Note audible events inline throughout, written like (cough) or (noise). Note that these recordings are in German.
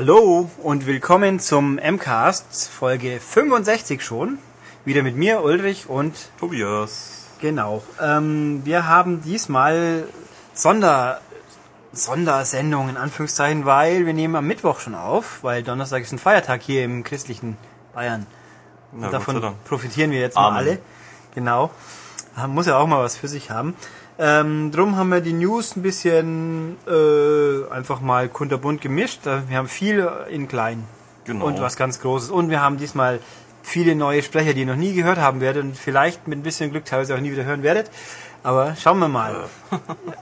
Hallo und willkommen zum MCAST, Folge 65 schon. Wieder mit mir, Ulrich und Tobias. genau. Ähm, wir haben diesmal Sonder, Sondersendung in Anführungszeichen, weil wir nehmen am Mittwoch schon auf, weil Donnerstag ist ein Feiertag hier im christlichen Bayern. Na, Gott sei Davon profitieren wir jetzt mal Amen. alle. Genau. Muss ja auch mal was für sich haben. Ähm, drum haben wir die News ein bisschen äh, einfach mal kunterbunt gemischt. Äh, Wir haben viel in klein Genau. und was ganz Großes. Und wir haben diesmal viele neue Sprecher, die ihr noch nie gehört haben werdet und vielleicht mit ein bisschen Glück teilweise auch nie wieder hören werdet. Aber schauen wir mal.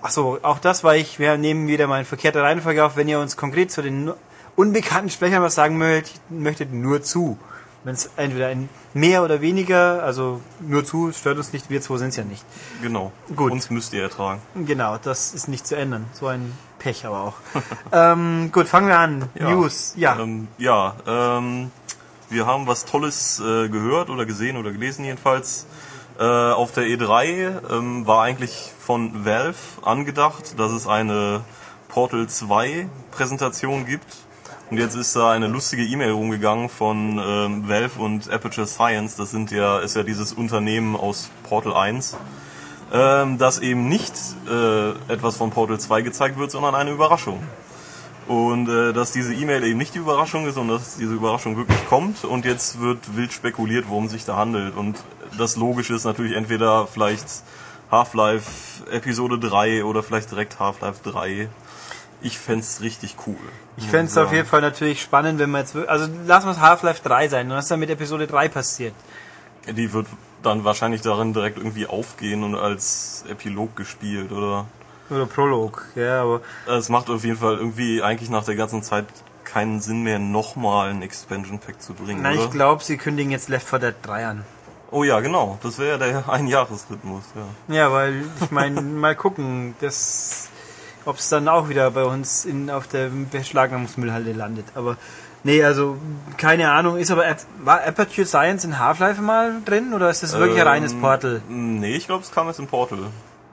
Achso, auch das war ich. Wir nehmen wieder mal in verkehrter Reihenfolge auf. Wenn ihr uns konkret zu den unbekannten Sprechern was sagen möchtet, möchtet nur zu. Wenn es entweder ein mehr oder weniger, also nur zu, stört uns nicht. Wir zwei sind es ja nicht. Genau. Gut. Uns müsst ihr ertragen. Genau, das ist nicht zu ändern. So ein Pech aber auch. (laughs) ähm, gut, fangen wir an. News. Ja. Ähm, ja, ähm, wir haben was Tolles äh, gehört oder gesehen oder gelesen jedenfalls. Äh, auf der E3 ähm, war eigentlich von Valve angedacht, dass es eine Portal 2 Präsentation gibt. Und jetzt ist da eine lustige E-Mail rumgegangen von ähm, Valve und Aperture Science. Das sind ja, ist ja dieses Unternehmen aus Portal 1. ähm, dass eben nicht äh, etwas von Portal 2 gezeigt wird, sondern eine Überraschung. Und äh, dass diese E-Mail eben nicht die Überraschung ist und dass diese Überraschung wirklich kommt und jetzt wird wild spekuliert, worum sich da handelt. Und das Logische ist natürlich entweder vielleicht Half-Life Episode 3 oder vielleicht direkt Half-Life 3. Ich fänd's richtig cool. Ich fände es auf jeden Fall natürlich spannend, wenn wir jetzt, also lassen wir es Half-Life 3 sein. Und was ist dann mit Episode 3 passiert? Die wird dann wahrscheinlich darin direkt irgendwie aufgehen und als Epilog gespielt oder Oder Prolog, ja, aber Es macht auf jeden Fall irgendwie eigentlich nach der ganzen Zeit keinen Sinn mehr, nochmal ein Expansion Pack zu bringen, nein, oder? ich glaube, sie kündigen jetzt Left 4 Dead 3 an. Oh ja, genau. Das wäre ja der (laughs) Einjahresrhythmus, ja. Ja, weil ich meine, (laughs) mal gucken, das, ob es dann auch wieder bei uns in, auf der Beschlagnahmungsmüllhalde landet. Aber nee, also keine Ahnung. Ist aber war Aperture Science in Half-Life mal drin oder ist das wirklich ein Ähm, reines Portal? Nee, ich glaube, es kam jetzt im Portal.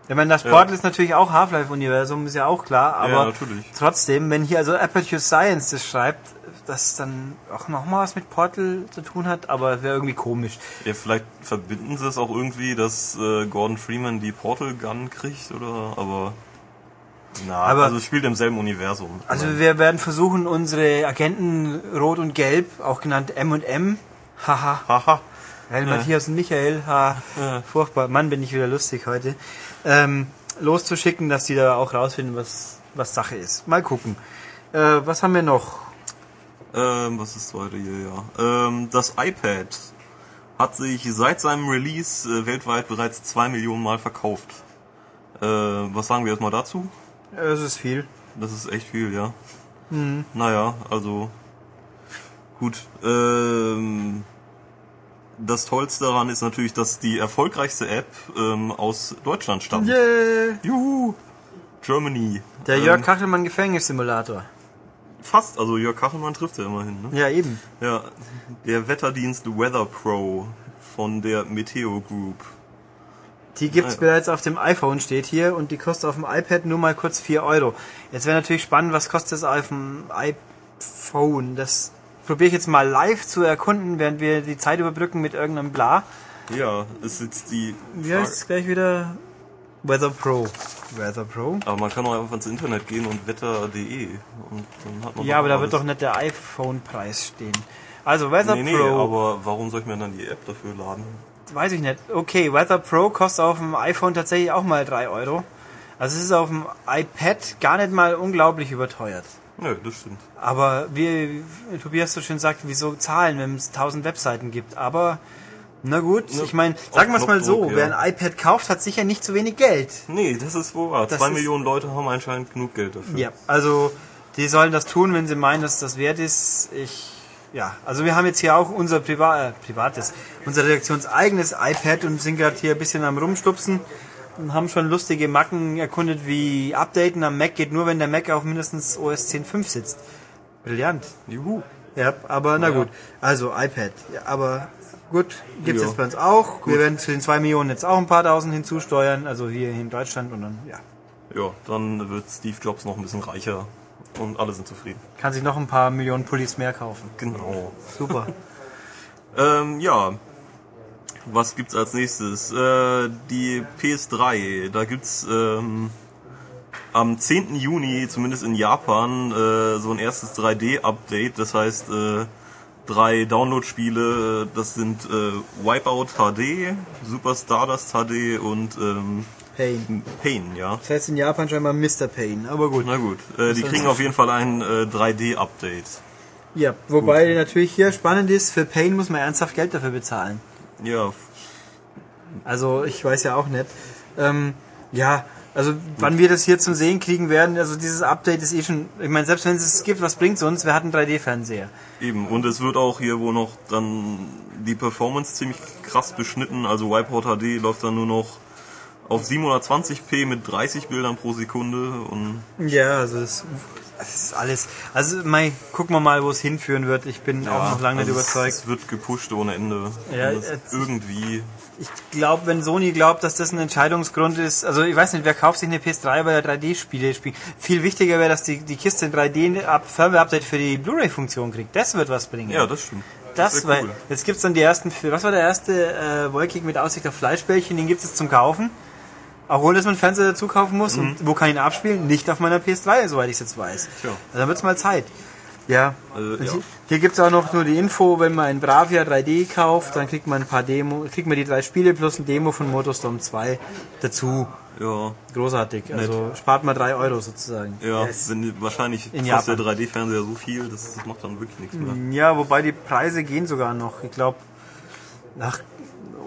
Ich meine, das Portal ist natürlich auch Half-Life-Universum, ist ja auch klar, aber ja, natürlich. trotzdem, wenn hier also Aperture Science das schreibt, das dann auch nochmal was mit Portal zu tun hat, aber wäre irgendwie komisch. Ja, vielleicht verbinden sie es auch irgendwie, dass äh, Gordon Freeman die Portal Gun kriegt, oder? Aber. Na, Aber- also es spielt im selben Universum. Also wir werden versuchen, unsere Agenten Rot und Gelb, auch genannt M und M, haha, Haha. weil Matthias und Michael, ha, furchtbar, Mann, bin ich wieder lustig heute, ähm, loszuschicken, dass die da auch rausfinden, was, was Sache ist. Mal gucken. Äh, was haben wir noch? Ähm, was ist heute hier, ja? Ähm, das iPad hat sich seit seinem Release äh, weltweit bereits zwei Millionen Mal verkauft. Äh, was sagen wir erstmal dazu? Es ist viel. Das ist echt viel, ja. Naja, also gut. Ähm, das Tollste daran ist natürlich, dass die erfolgreichste App ähm, aus Deutschland stammt. Yeah. Juhu! Germany. Der Ähm, Jörg Kachelmann Gefängnissimulator. Fast, also Jörg Kachelmann trifft er immerhin. Ne? Ja, eben. Ja, der Wetterdienst Weather Pro von der Meteo Group. Die gibt's Ja. bereits auf dem iPhone, steht hier, und die kostet auf dem iPad nur mal kurz 4 Euro. Jetzt wäre natürlich spannend, was kostet das auf dem iPhone? Das probiere ich jetzt mal live zu erkunden, während wir die Zeit überbrücken mit irgendeinem Bla. Ja, ist jetzt die. Wie heißt es gleich wieder? Weather Pro. Weather Pro? Aber man kann auch einfach ins Internet gehen und wetter.de und dann hat man Ja, aber da wird doch nicht der iPhone-Preis stehen. Also Weather Nee, nee, Pro. aber warum soll ich mir dann die App dafür laden? Weiß ich nicht. Okay, Weather Pro kostet auf dem iPhone tatsächlich auch mal 3 Euro. Also es ist auf dem iPad gar nicht mal unglaublich überteuert. Nö, das stimmt. Aber wie Tobias so schön sagt, wieso zahlen, wenn es 1000 Webseiten gibt? Aber na gut, Ne, ich meine, sagen wir es mal so, Knopfdruck, wer ja. ein iPad kauft, hat sicher nicht zu wenig Geld. Nee, das ist wohl wahr. Das Zwei Millionen Leute haben anscheinend genug Geld dafür. Ja, also die sollen das tun, wenn sie meinen, dass das wert ist. Ich ja, also wir haben jetzt hier auch unser Priva äh, privates, unser redaktionseigenes iPad und sind gerade hier ein bisschen am rumstupsen und haben schon lustige Macken erkundet, wie Updaten am Mac geht nur, wenn der Mac auf mindestens OS 10.5 sitzt. Brillant. Juhu. Ja, aber na Ja. gut. Also iPad. Ja, aber gut, gibt's Ja. jetzt bei uns auch. Wir werden zu den zwei Millionen jetzt auch ein paar tausend hinzusteuern, also hier in Deutschland und dann, ja. Ja, dann wird Steve Jobs noch ein bisschen reicher und alle sind zufrieden. Kann sich noch ein paar Millionen Pullis mehr kaufen. Genau. Super. (laughs) Ähm, ja. Was gibt's als nächstes? Äh, die PS3. Da gibt's ähm, am 10. Juni, zumindest in Japan, äh, so ein erstes 3D-Update. Das heißt, äh, drei Download-Spiele. Das sind äh, Wipeout HD, Super Stardust HD und ähm, Pain. Pain, ja. Das heißt in Japan scheinbar Mr. Pain, aber gut. Na gut, äh, die kriegen auf jeden Fall ein äh, 3D-Update. Ja, wobei natürlich hier spannend ist, für Pain muss man ernsthaft Geld dafür bezahlen. Ja, Also ich weiß ja auch nicht. Ähm, ja, also wann wir das hier zum Sehen kriegen werden, also dieses Update ist eh schon, ich meine, selbst wenn es es gibt, was bringt's uns? Wir hatten 3D-Fernseher. Eben, und es wird auch hier wohl noch dann die Performance ziemlich krass beschnitten. Also Wipeout HD läuft dann nur noch auf 720p mit 30 Bildern pro Sekunde und Ja, also es, es ist alles. Also mei, gucken wir mal, wo es hinführen wird. Ich bin auch noch lange nicht also es- überzeugt. Es wird gepusht ohne Ende. Ja, es jetzt- irgendwie. Ich glaube, wenn Sony glaubt, dass das ein Entscheidungsgrund ist, also ich weiß nicht, wer kauft sich eine PS3, weil er 3D-Spiele spielt. Viel wichtiger wäre, dass die, die Kiste ein 3D-Firmware-Update für die Blu-ray-Funktion kriegt. Das wird was bringen. Ja, das stimmt. Das, wär weil cool. jetzt gibt's dann die ersten, was war der erste äh, Wolkig mit Aussicht auf Fleischbällchen, den gibt's jetzt zum Kaufen. Auch ohne, dass man Fernseher dazu kaufen muss. Und wo kann ich ihn abspielen? Nicht auf meiner PS3, soweit ich es jetzt weiß. Mhm. Tja. Also dann wird's mal Zeit. Ja. Also, ja. Hier, hier gibt's auch noch nur die Info, wenn man ein Bravia 3D kauft, dann kriegt man ein paar Demo, kriegt man die drei Spiele plus ein Demo von Motorstorm 2 dazu. Ja, Großartig. Also spart mal drei Euro sozusagen. ja, Yes. wenn, wahrscheinlich In kostet Japan. der 3D-Fernseher so viel, das, das macht dann wirklich nichts mehr. Ja, wobei die Preise gehen sogar noch. Ich glaube, nach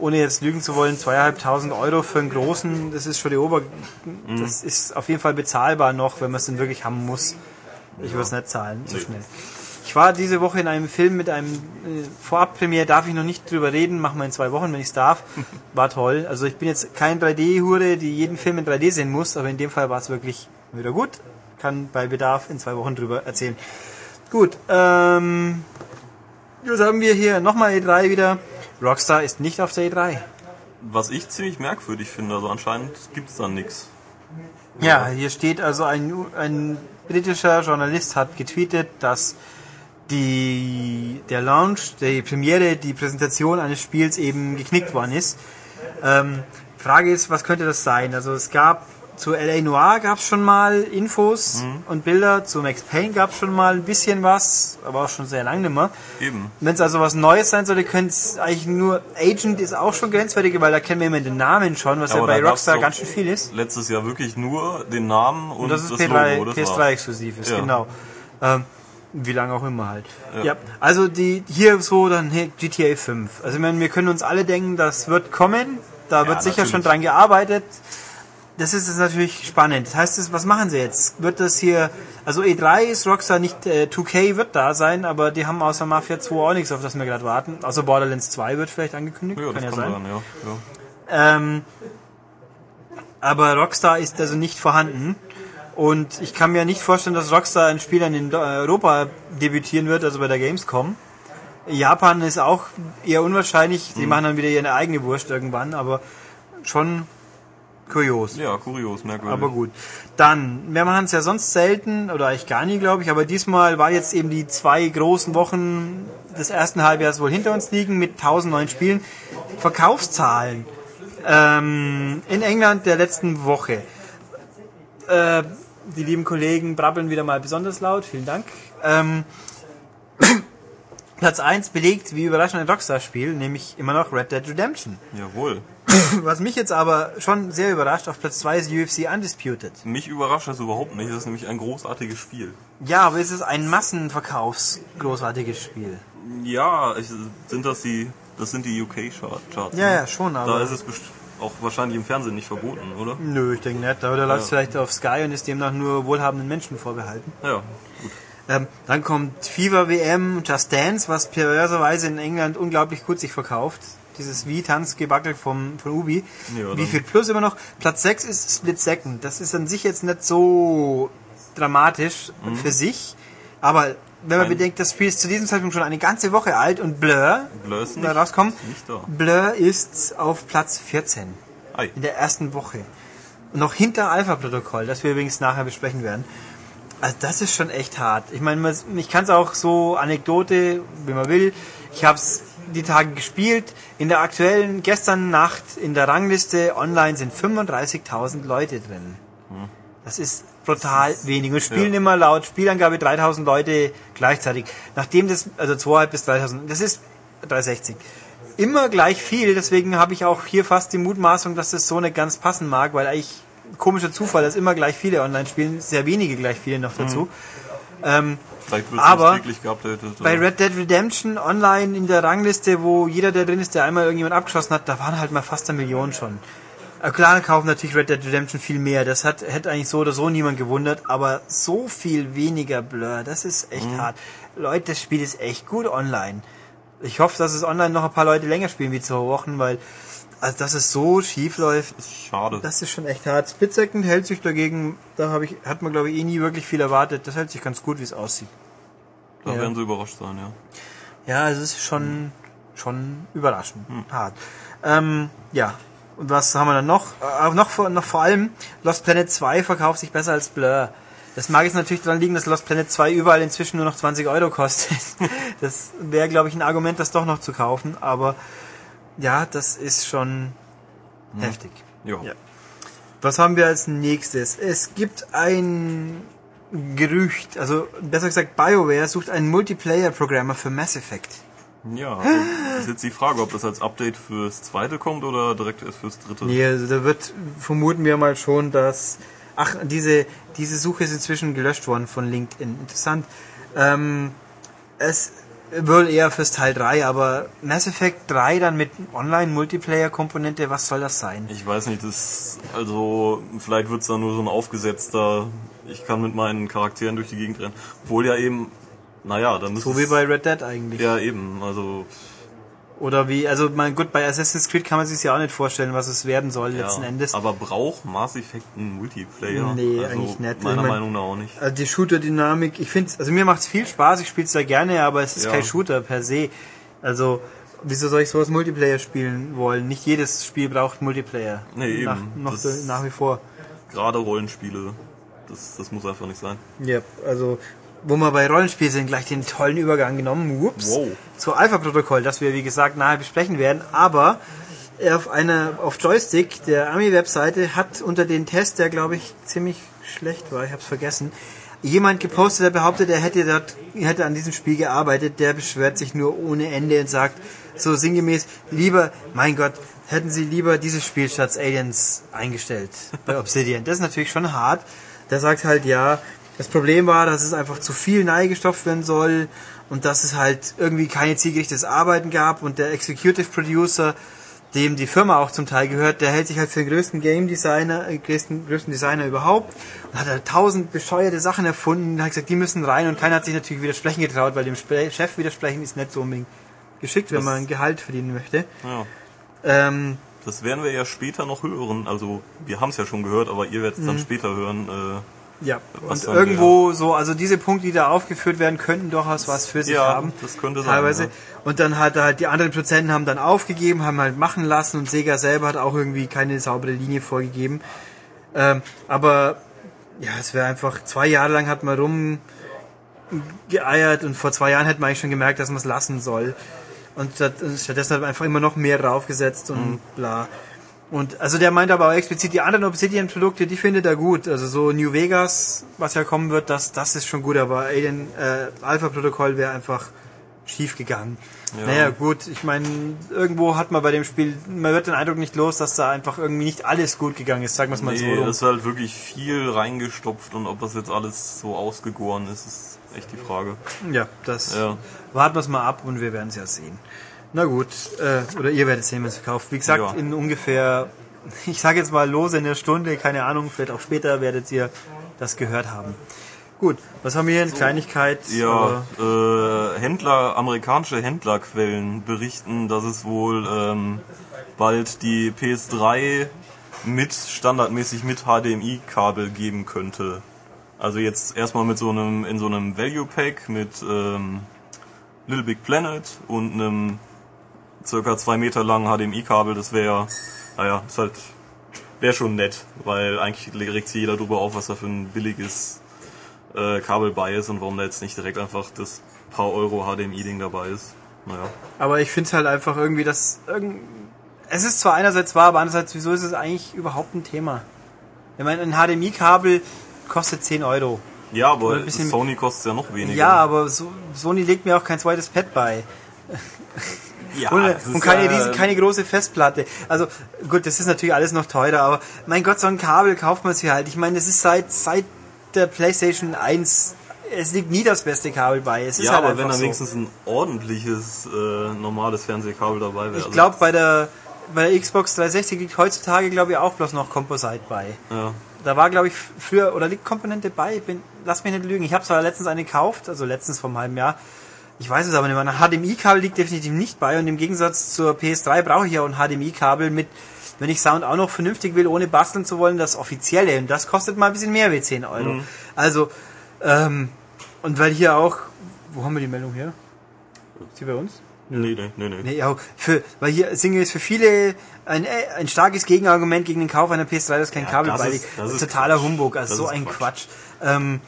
ohne jetzt lügen zu wollen, zweieinhalbtausend Euro für einen großen, das ist schon die Ober... Mhm. Das ist auf jeden Fall bezahlbar noch, wenn man es denn wirklich haben muss. Ich würde es nicht zahlen, so Nee. schnell. Ich war diese Woche in einem Film mit einem äh, Vorabpremiere, darf ich noch nicht drüber reden, machen wir in zwei Wochen, wenn ich es darf. (laughs) War toll. Also ich bin jetzt kein 3D-Hure, die jeden Film in 3D sehen muss, aber in dem Fall war es wirklich wieder gut. Kann bei Bedarf in zwei Wochen drüber erzählen. Gut, ähm, was haben wir hier? Nochmal E3 wieder. Rockstar ist nicht auf der E E3. Was ich ziemlich merkwürdig finde, also anscheinend gibt's da nichts. Ja, hier steht also ein, ein britischer Journalist hat getweetet, dass die, der Launch, die Premiere, die Präsentation eines Spiels eben geknickt worden ist. Ähm, Frage ist, was könnte das sein? Also es gab zu LA Noir gab es schon mal Infos und Bilder, zu Max Payne gab es schon mal ein bisschen was, aber auch schon sehr lange nicht mehr. Eben. Wenn es also was Neues sein sollte, könnte es eigentlich nur Agent ist auch schon grenzwertig, weil da kennen wir immer den Namen schon, was ja, Aber bei Rockstar ganz schön viel ist. Letztes Jahr wirklich nur den Namen und, Und das ist das P3, Logo. Das PS3 war's. exklusiv ist, Ja. genau. Ähm, wie lange auch immer halt. Ja. Ja. also die hier so dann hey, GTA 5. Also ich meine, wir können uns alle denken, das wird kommen. Da wird sicher natürlich. schon dran gearbeitet. Das ist jetzt natürlich spannend. Das heißt, was machen sie jetzt? Wird das hier, also E3 ist Rockstar nicht, äh, 2K wird da sein, aber die haben außer Mafia 2 auch nichts, auf das wir gerade warten. Außer Borderlands 2 wird vielleicht angekündigt. Ja, kann ja sein. sein, ja. ja. Ähm, aber Rockstar ist also nicht vorhanden. Und ich kann mir nicht vorstellen, dass Rockstar ein Spiel in Europa debütieren wird, also bei der Gamescom. Japan ist auch eher unwahrscheinlich. Mhm. Die machen dann wieder ihre eigene Wurst irgendwann, aber schon kurios. Ja, kurios, merkwürdig. Aber gut. Dann, wir machen es ja sonst selten, oder eigentlich gar nie, glaube ich, aber diesmal war jetzt eben die zwei großen Wochen des ersten Halbjahres wohl hinter uns liegen mit 1000 neuen Spielen. Verkaufszahlen ähm, in England der letzten Woche. Äh, die lieben Kollegen brabbeln wieder mal besonders laut, vielen Dank. Ähm, (clears throat) Platz 1 belegt, wie überraschend ein Rockstar-Spiel, nämlich immer noch Red Dead Redemption. Jawohl. (laughs) Was mich jetzt aber schon sehr überrascht, auf Platz 2 ist UFC Undisputed. Mich überrascht das überhaupt nicht. Das ist nämlich ein großartiges Spiel. Ja, aber es ist ein Massenverkaufs-großartiges Spiel. Ja, ich, sind das die, das sind die UK-Charts. Ja, ja, schon, aber- Da ist es auch wahrscheinlich im Fernsehen nicht verboten, oder? Nö, ich denke nicht. Aber da läuft es vielleicht auf Sky und ist demnach nur wohlhabenden Menschen vorbehalten. Ja, gut. Ähm, dann kommt FIFA WM, Just Dance, was perverserweise in England unglaublich gut sich verkauft. Dieses Wie-Tanzgebackel vom, von Ubi. Ja, Wie viel Plus immer noch? Platz 6 ist Split Second. Das ist an sich jetzt nicht so dramatisch für sich. Aber wenn man Mhm. Ein- bedenkt, das Spiel ist zu diesem Zeitpunkt schon eine ganze Woche alt und Blur, Blur ist da nicht- rauskommt, ist nicht da. Blur ist auf Platz 14 Ei. in der ersten Woche. Noch hinter Alpha-Protokoll, das wir übrigens nachher besprechen werden. Also das ist schon echt hart. Ich meine, ich kann es auch so Anekdote, wie man will. Ich habe es die Tage gespielt. In der aktuellen, gestern Nacht in der Rangliste online sind 35.000 Leute drin. Das ist brutal wenig. Und spielen ja. immer laut Spielangabe 3.000 Leute gleichzeitig. Nachdem das, also 2.500 bis 3.000, das ist 360. Immer gleich viel, deswegen habe ich auch hier fast die Mutmaßung, dass das so nicht ganz passen mag, weil eigentlich komischer Zufall, dass immer gleich viele online spielen, sehr wenige gleich viele noch dazu. Ähm, Vielleicht wird Aber es täglich geupdatet. bei oder- Red Dead Redemption online in der Rangliste, wo jeder, der drin ist, der einmal irgendjemand abgeschossen hat, da waren halt mal fast eine Million schon. Äh, Klar kaufen natürlich Red Dead Redemption viel mehr. Das hat, hätte eigentlich so oder so niemand gewundert, aber so viel weniger Blur, das ist echt hart. Leute, das Spiel ist echt gut online. Ich hoffe, dass es online noch ein paar Leute länger spielen wie zwei Wochen, weil, also, dass es so schief läuft, Schade. das ist schon echt hart. Second hält sich dagegen, da habe ich, hat man glaube ich eh nie wirklich viel erwartet. Das hält sich ganz gut, wie es aussieht. da ja. werden sie überrascht sein, ja. Ja, es ist schon, schon überraschend hart. Ähm, ja, und was haben wir dann noch? Äh, noch, vor, noch vor allem, Lost Planet 2 verkauft sich besser als Blur. Das mag jetzt natürlich daran liegen, dass Lost Planet 2 überall inzwischen nur noch 20 Euro kostet. (laughs) Das wäre, glaube ich, ein Argument, das doch noch zu kaufen. Aber ja, das ist schon heftig. Ja. Ja. Was haben wir als nächstes? Es gibt ein Gerücht, also besser gesagt BioWare sucht einen Multiplayer-Programmer für Mass Effect. Ja, also ist jetzt die Frage, ob das als Update fürs zweite kommt oder direkt erst fürs dritte. Nee, also da wird, vermuten wir mal schon, dass, ach, diese, diese Suche ist inzwischen gelöscht worden von LinkedIn. Interessant. Ähm, es wohl eher fürs Teil 3, aber Mass Effect 3 dann mit Online-Multiplayer-Komponente, was soll das sein? Ich weiß nicht, das also vielleicht wird's dann nur so ein aufgesetzter, ich kann mit meinen Charakteren durch die Gegend rennen. Obwohl ja eben, naja, dann müsste So wie es- bei Red Dead eigentlich. Ja, eben, also Oder wie, also mein gut, bei Assassin's Creed kann man sich ja auch nicht vorstellen, was es werden soll letzten ja. Endes. Aber braucht Mass Effect einen Multiplayer? Nee, also eigentlich nicht. Meiner Ich mein- Meinung nach auch nicht. Also die Shooter-Dynamik, ich finde also mir macht's viel Spaß, ich spiele es sehr gerne, aber es ist Ja. kein Shooter per se. Also, wieso soll ich sowas Multiplayer spielen wollen? Nicht jedes Spiel braucht Multiplayer. Nee, Nach, eben. noch nach wie vor. Gerade Rollenspiele, das, das muss einfach nicht sein. Ja, also, wo wir bei Rollenspielen sind, gleich den tollen Übergang genommen. Whoops. Wow. Zu Alpha-Protokoll, das wir, wie gesagt, nahe besprechen werden. Aber auf einer, auf Joystick, der Army-Webseite, hat unter den Test, der glaube ich ziemlich schlecht war, ich habe es vergessen, jemand gepostet, der behauptet, er hätte dort, hätte an diesem Spiel gearbeitet, der beschwert sich nur ohne Ende und sagt, so sinngemäß, lieber, mein Gott, hätten sie lieber dieses Spiel statt Aliens eingestellt bei (laughs) Obsidian. Das ist natürlich schon hart. Der sagt halt, ja, das Problem war, dass es einfach zu viel neigestopft werden soll und dass es halt irgendwie keine zielgerichtetes Arbeiten gab und der Executive Producer, dem die Firma auch zum Teil gehört, der hält sich halt für den größten Game Designer, äh, größten, größten Designer überhaupt und hat halt tausend bescheuerte Sachen erfunden und hat gesagt, die müssen rein und keiner hat sich natürlich widersprechen getraut, weil dem Spre Chef widersprechen ist nicht so unbedingt geschickt, wenn Das- man ein Gehalt verdienen möchte. Ja. Ähm, Das werden wir ja später noch hören. Also wir haben es ja schon gehört, aber ihr werdet es Mhm. dann später hören. Äh, Ja, Was und irgendwo so, also diese Punkte, die da aufgeführt werden, könnten durchaus was für sich Ja, haben. das könnte sein, Teilweise. ja. Und dann hat halt die anderen Produzenten haben dann aufgegeben, haben halt machen lassen und Sega selber hat auch irgendwie keine saubere Linie vorgegeben. Ähm, aber ja, es wäre einfach, zwei Jahre lang hat man rumgeeiert und vor zwei Jahren hätte man eigentlich schon gemerkt, dass man es lassen soll. Und stattdessen hat man einfach immer noch mehr draufgesetzt und Mhm. bla. Und also der meint aber auch explizit die anderen Obsidian-Produkte, die findet er gut. Also so New Vegas, was ja kommen wird, das, das ist schon gut, aber Alien äh, Alpha-Protokoll wäre einfach schief gegangen. Ja. Naja, gut, ich meine, irgendwo hat man bei dem Spiel, man wird den Eindruck nicht los, dass da einfach irgendwie nicht alles gut gegangen ist, sagen wir es mal nee, so. rum. das ist halt wirklich viel reingestopft und ob das jetzt alles so ausgegoren ist, ist echt die Frage. Ja, das Ja. warten wir es mal ab und wir werden es ja sehen. Na gut, äh, oder ihr werdet sehen, wenn es verkauft. Wie gesagt, Ja. in ungefähr, (laughs) ich sage jetzt mal lose in der Stunde, keine Ahnung, vielleicht auch später werdet ihr das gehört haben. Gut, was haben wir hier in Kleinigkeit? Ja, aber- äh, Händler, amerikanische Händlerquellen berichten, dass es wohl ähm, bald die PS3 mit standardmäßig mit HDMI-Kabel geben könnte. Also jetzt erstmal mit so einem in so einem Value Pack mit ähm, Little Big Planet und einem circa zwei Meter langen HDMI-Kabel. Das wäre, naja, ist halt wäre schon nett, weil eigentlich regt sich jeder drüber auf, was da für ein billiges äh, Kabel bei ist und warum da jetzt nicht direkt einfach das paar Euro HDMI-Ding dabei ist. Naja. Aber ich finde halt einfach irgendwie, dass irgend es ist zwar einerseits wahr, aber andererseits, wieso ist es eigentlich überhaupt ein Thema? Ich meine, ein HDMI-Kabel kostet 10 Euro. Ja, aber Oder ein bisschen- Sony kostet ja noch weniger. Ja, aber so, Sony legt mir auch kein zweites Pad bei. (laughs) ja und, und keine, riesen, keine große Festplatte. Also gut, das ist natürlich alles noch teurer, aber mein Gott, so ein Kabel kauft man sich halt. Ich meine, das ist seit, seit der PlayStation 1, es liegt nie das beste Kabel bei. Es ist Ja, halt aber wenn da so. wenigstens ein ordentliches, äh, normales Fernsehkabel dabei wäre. Ich also- glaube, bei der, bei der Xbox 360 liegt heutzutage, glaube ich, auch bloß noch Composite bei. Ja. Da war, glaube ich, früher, oder liegt Komponente bei? Bin, lass mich nicht lügen. Ich habe zwar letztens eine gekauft, also letztens vom halben Jahr. Ich weiß es aber nicht mehr. Ein HDMI-Kabel liegt definitiv nicht bei und im Gegensatz zur PS3 brauche ich ja auch ein HDMI-Kabel mit, wenn ich Sound auch noch vernünftig will, ohne basteln zu wollen, das offizielle. Und das kostet mal ein bisschen mehr wie 10 Euro. Mhm. Also, ähm, und weil hier auch, wo haben wir die Meldung her? Ist die bei uns? Nee, nee, nee, nee. Nee, ja, für, weil hier Single ist für viele ein, äh, ein starkes Gegenargument gegen den Kauf einer PS3, das kein Ja, Kabel das beiliegt. ist- das ist Totaler Quatsch. Humbug, also Das so ein Quatsch. Quatsch. Ähm,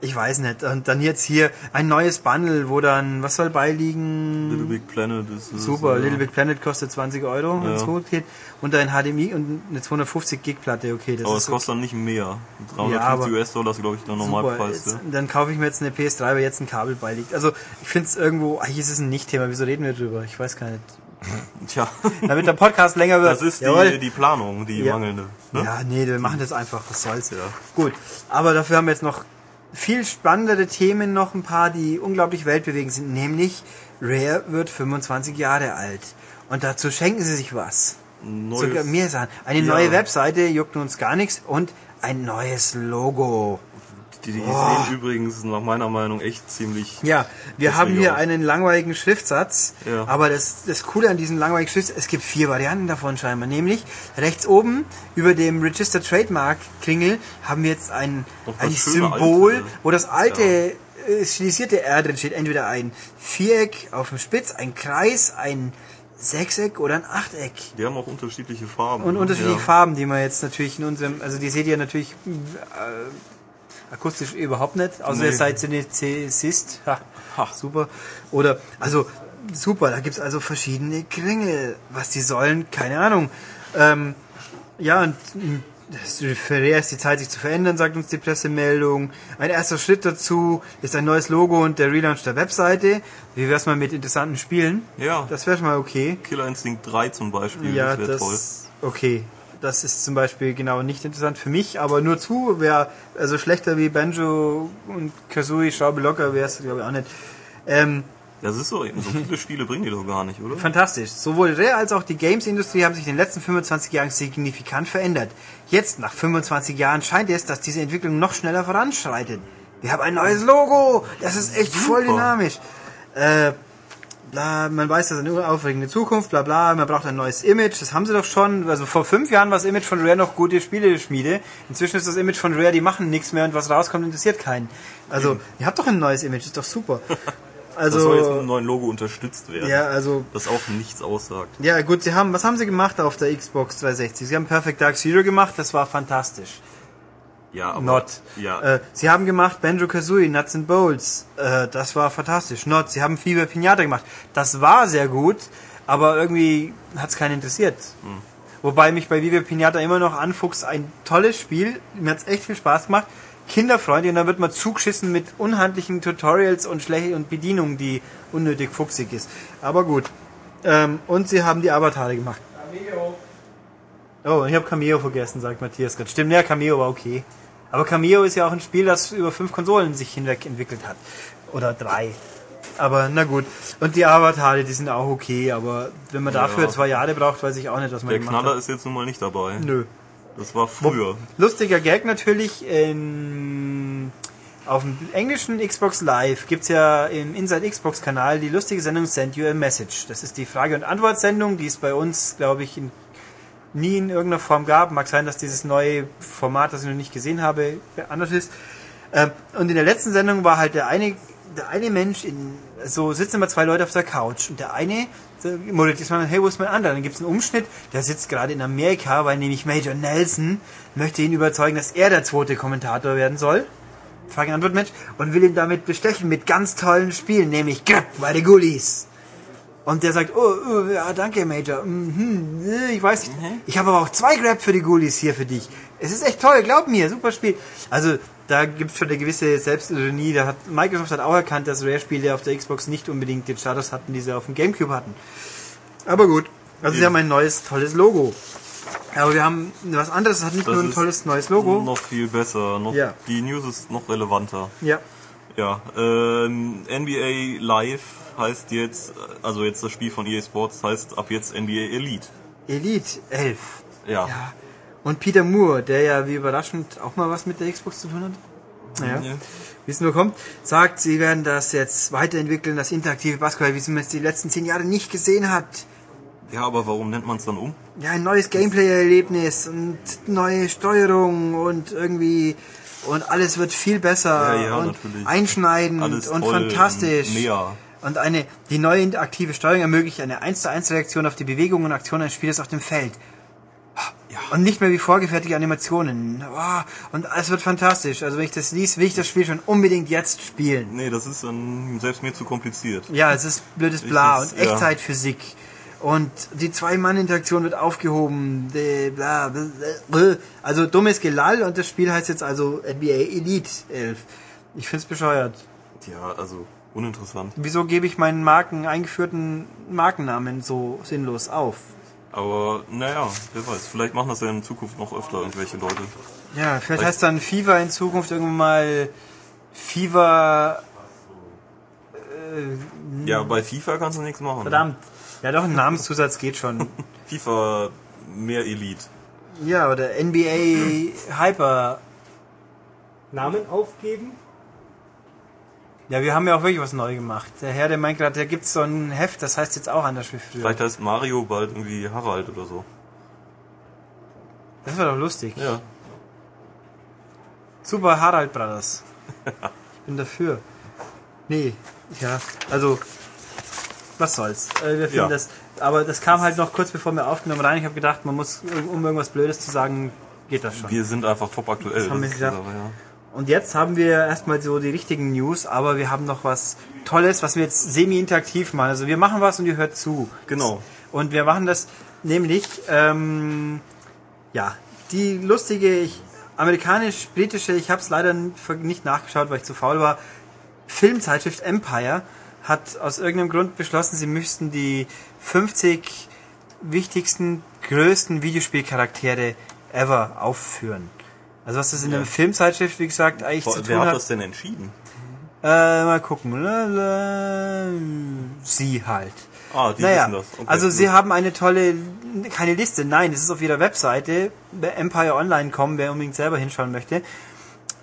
ich weiß nicht. Und dann jetzt hier ein neues Bundle, wo dann, was soll beiliegen? Little Big Planet ist ist, Super, äh, Little Big Planet kostet 20 Euro, wenn es Ja. gut geht. Und ein HDMI und eine 250 Gig Platte, okay, das Aber es kostet dann nicht mehr. 350 Ja, US-Dollar ist, glaube ich, der super. Normalpreis. Jetzt, Ja. dann kaufe ich mir jetzt eine PS3, weil jetzt ein Kabel beiliegt. Also ich finde es irgendwo, eigentlich ist es ein Nicht-Thema, wieso reden wir drüber? Ich weiß gar nicht. (laughs) Tja, Damit der Podcast länger wird. das ist die, die Planung, die Ja. mangelnde. Ne? Ja, nee, wir machen das einfach, was soll's. Ja. Gut, aber dafür haben wir jetzt noch viel spannendere Themen, noch ein paar, die unglaublich weltbewegend sind, nämlich Rare wird 25 Jahre alt. Und dazu schenken sie sich was. Neues- Sogar mehr Sachen. Eine Ja. neue Webseite, juckt uns gar nichts, und ein neues Logo. Die, die sehen übrigens nach meiner Meinung echt ziemlich. Ja, wir haben hier auch. einen langweiligen Schriftsatz, Ja. aber das, das Coole an diesem langweiligen Schriftsatz, es gibt vier Varianten davon scheinbar, nämlich rechts oben über dem Register Trademark Kringel haben wir jetzt ein, ein Symbol, alte. wo das alte äh, stilisierte R drin steht, entweder ein Viereck auf dem Spitz, ein Kreis, ein Sechseck oder ein Achteck. Die haben auch unterschiedliche Farben. Und ne? unterschiedliche ja. Farben, die man jetzt natürlich in unserem, also die seht ihr natürlich äh, akustisch überhaupt nicht, außer Nee. ihr seid Synästhesist. Ha, Ha. super. Oder, also, super, da gibt's also verschiedene Kringel. Was die sollen, keine Ahnung. Ähm, ja, und mh, das ist die Zeit, sich zu verändern, sagt uns die Pressemeldung. Ein erster Schritt dazu ist ein neues Logo und der Relaunch der Webseite. Wie wär's mal mit interessanten Spielen? Ja, Das wäre schon mal okay. Killer Instinct 3 zum Beispiel, Ja, das wäre toll. okay. Das ist zum Beispiel genau nicht interessant für mich, aber nur zu, wäre also schlechter wie Banjo und Kazooie, Schraube locker wäre es, glaube ich, auch nicht. Ähm, Das ist so, so viele Spiele bringen die doch gar nicht, oder? fantastisch. Sowohl Rare als auch die Games-Industrie haben sich in den letzten 25 Jahren signifikant verändert. Jetzt, nach 25 Jahren, scheint es, dass diese Entwicklung noch schneller voranschreitet. Wir haben ein neues Logo! Das ist echt voll Super. dynamisch. Äh, bla, man weiß, das ist eine aufregende Zukunft, bla bla, man braucht ein neues Image, das haben sie doch schon. Also vor fünf Jahren war das Image von Rare noch gute Spieleschmiede. Inzwischen ist das Image von Rare, die machen nichts mehr und was rauskommt, interessiert keinen. Also, ihr habt doch ein neues Image, ist doch super. (laughs) das soll jetzt mit einem Also, neuen Logo unterstützt werden. ja, also, Das auch nichts aussagt. ja gut, sie haben, was haben sie gemacht auf der Xbox 360? Sie haben Perfect Dark Zero gemacht, das war fantastisch. Ja, aber. Not. Ja. Äh, sie haben gemacht Banjo Kazooie, Nuts and Bolts. Äh, das war fantastisch. Not. Sie haben Fieber Pinata gemacht. Das war sehr gut, aber irgendwie hat es keinen interessiert. Hm. Wobei mich bei Viva Pinata immer noch anfuchst. Ein tolles Spiel. Mir hat's echt viel Spaß gemacht. Kinderfreundlich und dann wird man zugeschissen mit unhandlichen Tutorials und schlecht und Bedienung, die unnötig fuchsig ist. Aber gut. Ähm, und sie haben die Avatare gemacht. Oh, ich habe Cameo vergessen, sagt Matthias gerade. Stimmt, ja, Cameo war okay. Aber Cameo ist ja auch ein Spiel, das über fünf Konsolen sich hinweg entwickelt hat. Oder drei. Aber na gut. Und die Avatare, die sind auch okay, aber wenn man dafür Ja. zwei Jahre braucht, weiß ich auch nicht, was man der gemacht Knaller hat. ist jetzt nun mal nicht dabei. Nö. Das war früher. Lustiger Gag natürlich, in, auf dem englischen Xbox Live gibt's ja im Inside Xbox Kanal die lustige Sendung Send You a Message. Das ist die Frage- und Antwort-Sendung, die es bei uns, glaube ich, in, nie in irgendeiner Form gab. Mag sein, dass dieses neue Format, das ich noch nicht gesehen habe, anders ist. Ähm, und in der letzten Sendung war halt der eine, der eine Mensch in, so sitzen immer zwei Leute auf der Couch und der eine moderiert mal, hey, wo ist mein anderer? Dann gibt es einen Umschnitt, der sitzt gerade in Amerika, weil nämlich Major Nelson möchte ihn überzeugen, dass er der zweite Kommentator werden soll. Frage-Antwort-Match und will ihn damit bestechen mit ganz tollen Spielen, nämlich Grab bei den Ghoulies. Und der sagt, oh, oh ja, danke, Major. Mhm, äh, ich weiß nicht. Ich habe aber auch zwei Grab für die Ghoulies hier für dich. Es ist echt toll, glaub mir, super Spiel. Also, da gibt es schon eine gewisse Selbstironie. Da hat, Microsoft hat auch erkannt, dass Rare-Spiele auf der Xbox nicht unbedingt den Status hatten, die sie auf dem Gamecube hatten. Aber gut. Also, sie haben ein neues, tolles Logo. Aber wir haben was anderes, es hat nicht Das nur ein tolles neues Logo. Noch viel besser. Noch, Ja. Die News ist noch relevanter. Ja. Ja, ähm, NBA Live heißt jetzt, also jetzt das Spiel von EA Sports heißt ab jetzt NBA Elite. Elite 11. Ja. Ja. Und Peter Moore, der ja wie überraschend auch mal was mit der Xbox zu tun hat. Naja, Ja. wie es nur kommt, sagt, sie werden das jetzt weiterentwickeln, das interaktive Basketball, wie man es die letzten zehn Jahre nicht gesehen hat. Ja, aber warum nennt man es dann um? Ja, ein neues Gameplay-Erlebnis und neue Steuerung und irgendwie und alles wird viel besser Ja, ja, und natürlich. einschneidend Alles und fantastisch. und mehr. Und eine, die neue interaktive Steuerung ermöglicht eine 1 zu 1 Reaktion auf die Bewegungen und Aktionen eines Spielers auf dem Feld. Ja. Und nicht mehr wie vorgefertigte Animationen. Oh, und es wird fantastisch. Also wenn ich das lies, will ich das Spiel schon unbedingt jetzt spielen. Nee, das ist dann selbst mir zu kompliziert. Ja, es ist blödes Bla Richtig, und ja. Echtzeitphysik. Und die Zwei-Mann-Interaktion wird aufgehoben. Bla. Also dummes Gelall und das Spiel heißt jetzt also NBA Elite 11. Ich find's bescheuert. Ja, also uninteressant. Wieso gebe ich meinen Marken eingeführten Markennamen so sinnlos auf? Aber naja, wer weiß, vielleicht machen das ja in Zukunft noch öfter irgendwelche Leute. Ja, vielleicht heißt dann FIFA in Zukunft irgendwann mal FIFA. Äh, Ja, bei FIFA kannst du nichts machen. verdammt. Ja, doch, ein Namenszusatz geht schon. (laughs) FIFA mehr Elite. Ja, oder NBA Hyper. Namen aufgeben? Ja, wir haben ja auch wirklich was neu gemacht. Der Herr, der meint gerade, da gibt's so ein Heft, das heißt jetzt auch anders wie früher. Vielleicht heißt Mario bald irgendwie Harald oder so. Das wäre doch lustig. Ja. Super Harald Brothers. Ich (laughs) bin dafür. Nee, ja, also, was soll's. Äh, wir finden Ja. das, aber das kam halt noch kurz bevor wir aufgenommen rein. Ich habe gedacht, man muss, um irgendwas Blödes zu sagen, geht das schon. Wir sind einfach top aktuell. Das haben wir gedacht. aber, ja. Und jetzt haben wir erstmal so die richtigen News, aber wir haben noch was Tolles, was wir jetzt semi-interaktiv machen. Also wir machen was und ihr hört zu. Genau. Und wir machen das nämlich, ähm, ja, die lustige, amerikanisch-britische, ich habe es leider nicht nachgeschaut, weil ich zu faul war, Filmzeitschrift Empire hat aus irgendeinem Grund beschlossen, sie müssten die 50 wichtigsten, größten Videospielcharaktere ever aufführen. Also was das in Ja. der Filmzeitschrift, wie gesagt, eigentlich zu tun Wer hat hat. das denn entschieden? Äh, mal gucken. Sie halt. Ah, die naja, wissen das. Okay, also sie haben eine tolle, keine Liste, nein, das ist auf ihrer Webseite, bei Empire Online kommen, wer unbedingt selber hinschauen möchte.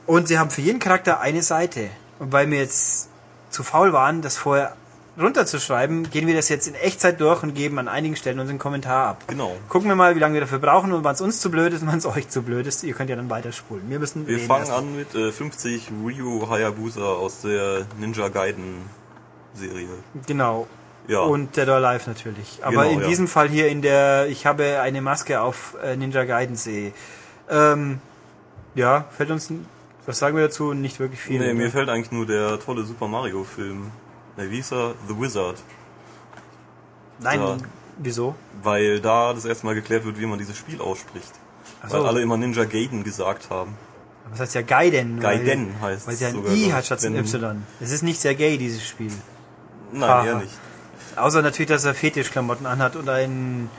Und sie haben für jeden Charakter eine Seite. Und weil wir jetzt zu faul waren, das vorher runterzuschreiben, gehen wir das jetzt in Echtzeit durch und geben an einigen Stellen unseren Kommentar ab. Genau. Gucken wir mal, wie lange wir dafür brauchen und wann es uns zu blöd ist und wann es euch zu blöd ist. Ihr könnt ja dann weiterspulen. Wir müssen Wir fangen erstmal. an mit äh, 50 Ryu Hayabusa aus der Ninja Gaiden Serie. Genau. Ja. Und Dead or Alive natürlich. Aber Genau, in ja. diesem Fall hier in der, ich habe eine Maske auf äh, Ninja Gaiden sehe. Ähm, ja, fällt uns, n- was sagen wir dazu? Nicht wirklich viel. Nee, ne? mir fällt eigentlich nur der tolle Super Mario Film. Ne, wie hieß er? The Wizard. Nein, ja. wieso? Weil da das erste Mal geklärt wird, wie man dieses Spiel ausspricht. Ach so. Weil alle immer Ninja Gaiden gesagt haben. Das heißt ja Gaiden. Gaiden heißt Weil es ja ein I hat statt ein Y. Es ist nicht sehr gay, dieses Spiel. Nein, Haha. eher nicht. Außer natürlich, dass er Fetischklamotten anhat und ein...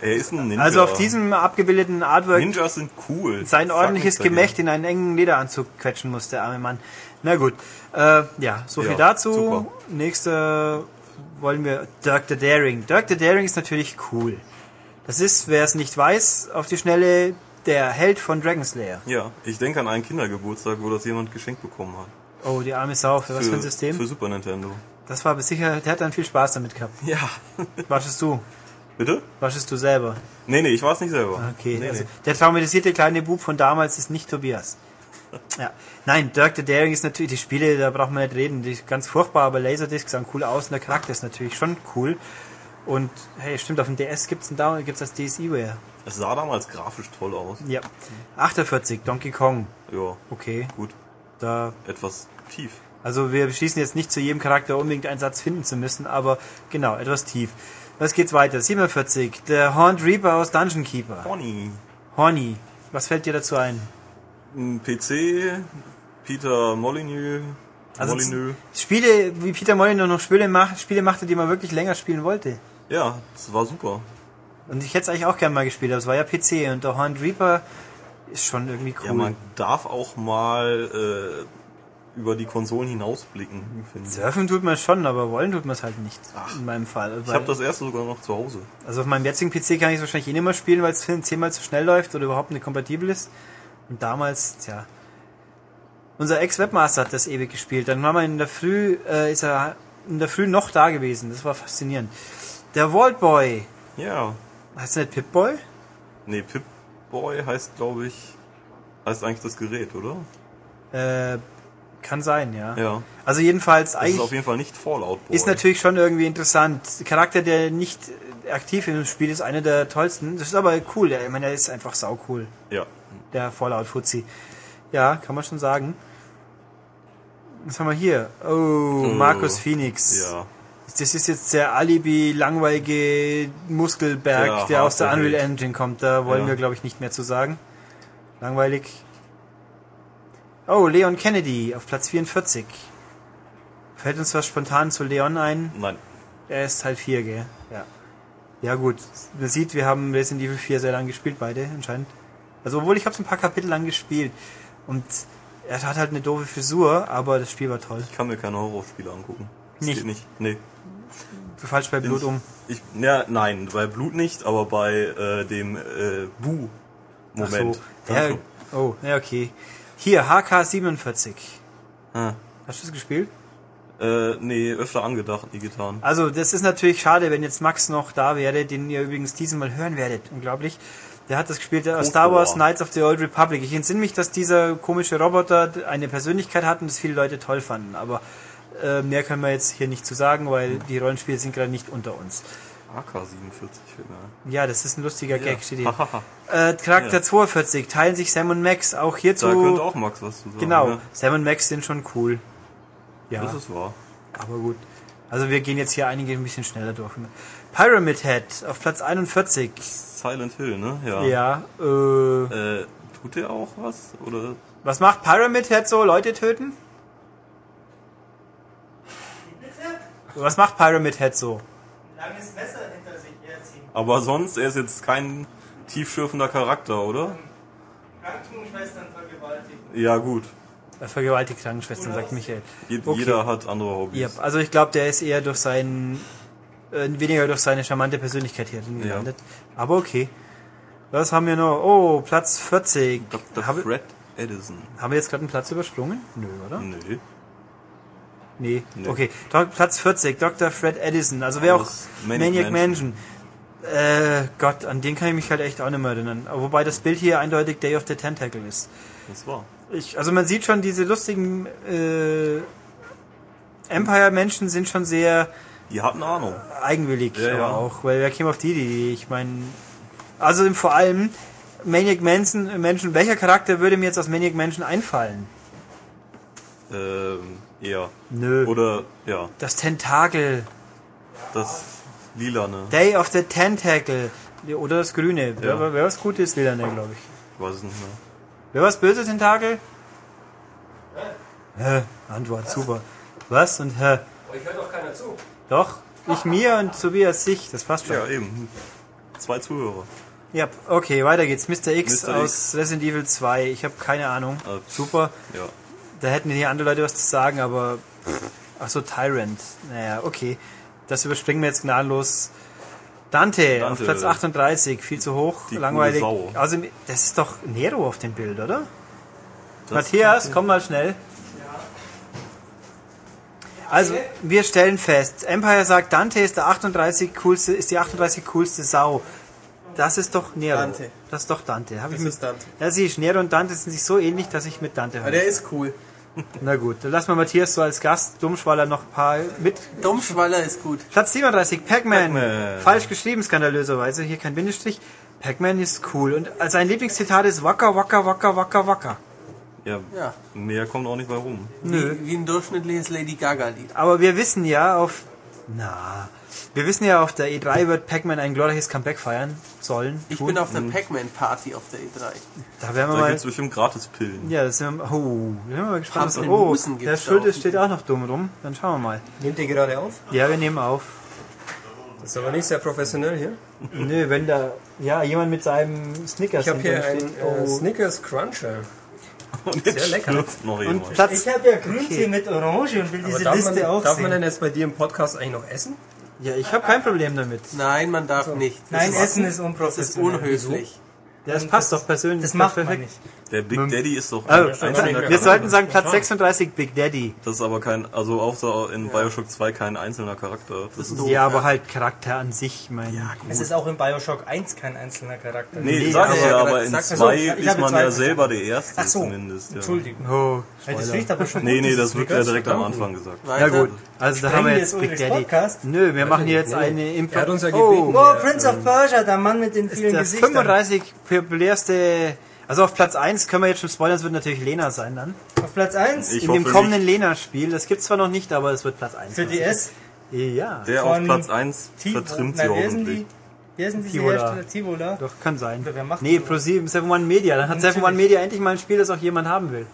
Er ist ein Ninja. Also auf diesem abgebildeten Artwork Ninjas sind cool. sein ordentliches. Gemächt in einen engen Lederanzug quetschen muss, der arme Mann. Na gut, äh, ja, so viel Ja, dazu. super. Nächste wollen wir Dirk the Daring. Dirk the Daring ist natürlich cool. Das ist, wer es nicht weiß, auf die Schnelle der Held von Dragon Slayer. Ja, ich denke an einen Kindergeburtstag, wo das jemand geschenkt bekommen hat. Oh, die arme Sau. Für was für ein System? Für Super Nintendo. Das war aber sicher, der hat dann viel Spaß damit gehabt. Ja. (laughs) Waschest du? Bitte? Waschest du selber? Nee, nee, ich war es nicht selber. Okay, Nee, also nee. der traumatisierte kleine Bub von damals ist nicht Tobias. Ja. Nein, Dirk the Daring ist natürlich, die Spiele, da braucht man nicht reden, die ist ganz furchtbar, aber Laserdisc sahen cool aus und der Charakter ist natürlich schon cool. Und hey, stimmt, auf dem DS gibt's ein Down, gibt's das DSiWare. Es sah damals grafisch toll aus. Ja. 48, Donkey Kong. Ja, Okay. gut. da Etwas tief. Also wir beschließen jetzt nicht zu jedem Charakter unbedingt einen Satz finden zu müssen, aber genau, etwas tief. Was geht's weiter? 47. Der Horned Reaper aus Dungeon Keeper. Pony. Horny. Was fällt dir dazu ein? Ein PC, Peter Molyneux. Also Molyneux. Spiele, wie Peter Molyneux noch Spiele, macht, Spiele machte, die man wirklich länger spielen wollte. Ja, das war super. Und ich hätte es eigentlich auch gerne mal gespielt, aber es war ja PC und der Horned Reaper ist schon irgendwie cool. Ja, man darf auch mal äh, über die Konsolen hinausblicken, finde ich. Surfen tut man schon, aber wollen tut man es halt nicht. In meinem Fall. Ich habe das erste sogar noch zu Hause. Also auf meinem jetzigen PC kann ich es wahrscheinlich eh nicht mehr spielen, weil es zehnmal zu schnell läuft oder überhaupt nicht kompatibel ist. Und damals, tja. Unser Ex-Webmaster hat das ewig gespielt. Dann war man in der Früh, äh, ist er in der Früh noch da gewesen. Das war faszinierend. Der Vault Boy. Ja. Heißt der nicht Pip-Boy? Nee, Pip-Boy heißt, glaube ich, heißt eigentlich das Gerät, oder? Äh, kann sein, ja. Ja. Also jedenfalls Das ist eigentlich auf jeden Fall nicht Fallout Boy. ist natürlich schon irgendwie interessant. Der Charakter, der nicht aktiv im Spiel ist, einer der tollsten. Das ist aber cool. Der, ich meine, der ist einfach sau cool. Ja. Der Fallout Fuzzi. Ja, kann man schon sagen. Was haben wir hier? Oh, Markus Phoenix. Ja. Das ist jetzt der Alibi langweilige Muskelberg, Der der aus der Unreal. Engine kommt. Da wollen Ja. wir, glaube ich, nicht mehr zu sagen. Langweilig. Oh, Leon Kennedy auf Platz 44. Fällt uns was spontan zu Leon ein? Nein. Er ist Teil 4, gell? Ja. Ja gut, man sieht, wir haben Resident Evil 4 sehr lang gespielt, beide anscheinend. Also obwohl ich habe ein paar Kapitel lang gespielt und er hat halt eine doofe Frisur, aber das Spiel war toll. Ich kann mir keine Horrorspiele angucken. Das Nicht? nicht. Nee. Du fallst bei Blut um. Ich, ja, nein, bei Blut nicht, aber bei äh, dem äh, Bu-Moment. Ach so. Ja, oh, ja okay. Hier, HK47. Ah. Hast du das gespielt? Äh, nee, öfter angedacht, nie getan. Also das ist natürlich schade, wenn jetzt Max noch da wäre, den ihr übrigens diesen Mal hören werdet. Unglaublich. Der hat das gespielt, der Star Wars War. Knights of the Old Republic. Ich entsinne mich, dass dieser komische Roboter eine Persönlichkeit hat und das viele Leute toll fanden. Aber äh, mehr können wir jetzt hier nicht zu sagen, weil die Rollenspiele sind gerade nicht unter uns. AK-47 fällt mir ein. Ja, das ist ein lustiger Gag, steht hier. (laughs) Äh, Charakter Ja. 42, teilen sich Sam und Max. Auch da hierzu... könnte auch Max was zu sagen. genau, Ja, Sam und Max sind schon cool. Ja. das ist wahr. Aber gut. Also wir gehen jetzt hier einige ein bisschen schneller durch. Pyramid Head auf Platz 41. Silent Hill, ne? Ja. Ja, äh, Äh, tut der auch was? Oder? was macht Pyramid Head so? Leute töten? Was macht Pyramid Head so? Langes Messer hinter sich herziehen. Aber sonst, er ist jetzt kein tiefschürfender Charakter, oder? Krankenschwestern vergewaltigen. Ja, gut. Er vergewaltigt Krankenschwestern, sagt Michael. Je Okay. Jeder hat andere Hobbys. Ja, also ich glaube, der ist eher durch seinen, äh, weniger durch seine charmante Persönlichkeit hier drin Ja. gelandet. Aber okay. Was haben wir noch? Oh, Platz 40. Dr. Habe, Fred Edison. haben wir jetzt gerade einen Platz übersprungen? Nö, oder? Nö. Nee. Nee. Okay. Do Platz 40, Dr. Fred Edison. Also wer auch Maniac, Maniac Mansion. Äh, Gott, an den kann ich mich halt echt auch nicht mehr erinnern. Wobei das Bild hier eindeutig Day of the Tentacle ist. Das war. Ich, also man sieht schon, diese lustigen äh, Empire-Menschen sind schon sehr Die hatten Ahnung. eigenwillig, Ja, aber ja. auch, weil wer käme auf die Idee? Ich meine, also vor allem Maniac Mansion, Menschen, welcher Charakter würde mir jetzt aus Maniac Mansion einfallen? Ähm, eher. Nö. Oder, ja, Das Tentakel. das Lilane. Day of the Tentacle. Oder das Grüne. Wer, Ja. wer was Gutes ist, will er glaube ich. Ich weiß es nicht mehr. Wer was Böse, Tentakel? Hä? Antwort, super. Was und hä? Euch hört doch keiner zu. Doch, ich mir und Tobias sich, das passt schon. Ja, eben. Zwei Zuhörer. Ja, okay, weiter geht's. Mr. X Mr. aus Resident Evil 2. Ich habe keine Ahnung. Äh, Super. Ja. Da hätten hier andere Leute was zu sagen, aber. Ach so, Tyrant. Naja, okay. Das überspringen wir jetzt gnadenlos. Dante, Dante. auf Platz 38, viel zu hoch, Die langweilig. Also, das ist doch Nero auf dem Bild, oder? Das- Matthias, komm mal schnell. Also, wir stellen fest, Empire sagt, Dante ist der 38 coolste, ist die 38 coolste Sau. Das ist doch Nero. Dante. Das ist doch Dante. Hab ich Das mit, ist Dante. Ja, siehst, Nero und Dante sind sich so ähnlich, dass ich mit Dante Aber höre. der ist cool. Na gut, dann lassen wir Matthias so als Gast, Dummschwaller noch ein paar mit. Dummschwaller ist gut. Platz 37, Pac-Man. Pac-Man. Falsch geschrieben, skandalöserweise. Hier kein Bindestrich. Pac-Man ist cool. Und sein Lieblingszitat ist Wacker, Wacker, Wacker, Wacker, Wacker. Ja, Ja. mehr kommt auch nicht bei rum. Nö. Wie, wie ein durchschnittliches Lady Gaga-Lied. Aber wir wissen ja auf. Na. Wir wissen ja, auf der E3 wird Pac-Man ein glorreiches Comeback feiern sollen. Ich tun. bin auf der Pac-Man-Party auf der E E3. Da werden wir Da mal. gibt's bestimmt Gratispillen. Ja, das sind wir, oh, da sind wir mal gespannt. was- Oh, der da auch. steht auch noch dumm rum. Dann schauen wir mal. Nehmt ihr gerade auf? Ja, wir nehmen auf. Das ist aber nicht sehr professionell hier. Nö, wenn da ja jemand mit seinem Snickers Ich habe hier einen äh, Oh. Snickers Cruncher. Und Sehr lecker. noch jemand. Und Platz. Ich habe ja Grünzee mit Orange und will Aber diese Liste man, auch darf man sehen. denn jetzt bei dir im Podcast eigentlich noch essen? Ja, ich habe kein Problem damit. Nein, man darf nicht. Das Nein, ist, Essen ist das ist unprofessionell. unhöflich. Ja, das passt doch persönlich. Das macht man perfekt. nicht. Der Big Daddy ist doch ein einzelner wir sollten sagen Platz 36 Big Daddy. Das ist aber kein, also auch so in Bioshock 2 kein einzelner Charakter. Das ist, doof, ja, aber ja. halt Charakter an sich, mein. Ja, Es ist auch in Bioshock 1 kein einzelner Charakter. nee, Nee, sag ich aber- ja, aber in sag- 2 ich ist man zwei ja selber der Erste Ach so, zumindest. Ja. Entschuldigung. Oh, Weil das Spoiler. riecht aber schon Nee, nee, das wird ja direkt am Anfang gesagt. Ja gut, also da haben wir jetzt Big Daddy. Podcast? Nö, wir machen jetzt eine Impro. Er hat uns ja oh, gebeten. Oh, Prince of Persia, der Mann mit den vielen der Gesichtern. 35 populärste. Also auf Platz 1 können wir jetzt schon spoilern, es wird natürlich Lena sein dann. Auf Platz 1 Ich In dem kommenden Lena-Spiel, das gibt's zwar noch nicht, aber es wird Platz 1. für DS. Ja, Der auf Von Platz 1 Tivo- vertrimmt sie Nein, wer sind hoffentlich. die? Wer sind diese Tivola. Hersteller? Tivola. doch, kann sein. Wer macht Nee, das? Pro7, 7 One Media. Dann hat 7 One. Media endlich mal ein Spiel, das auch jemand haben will.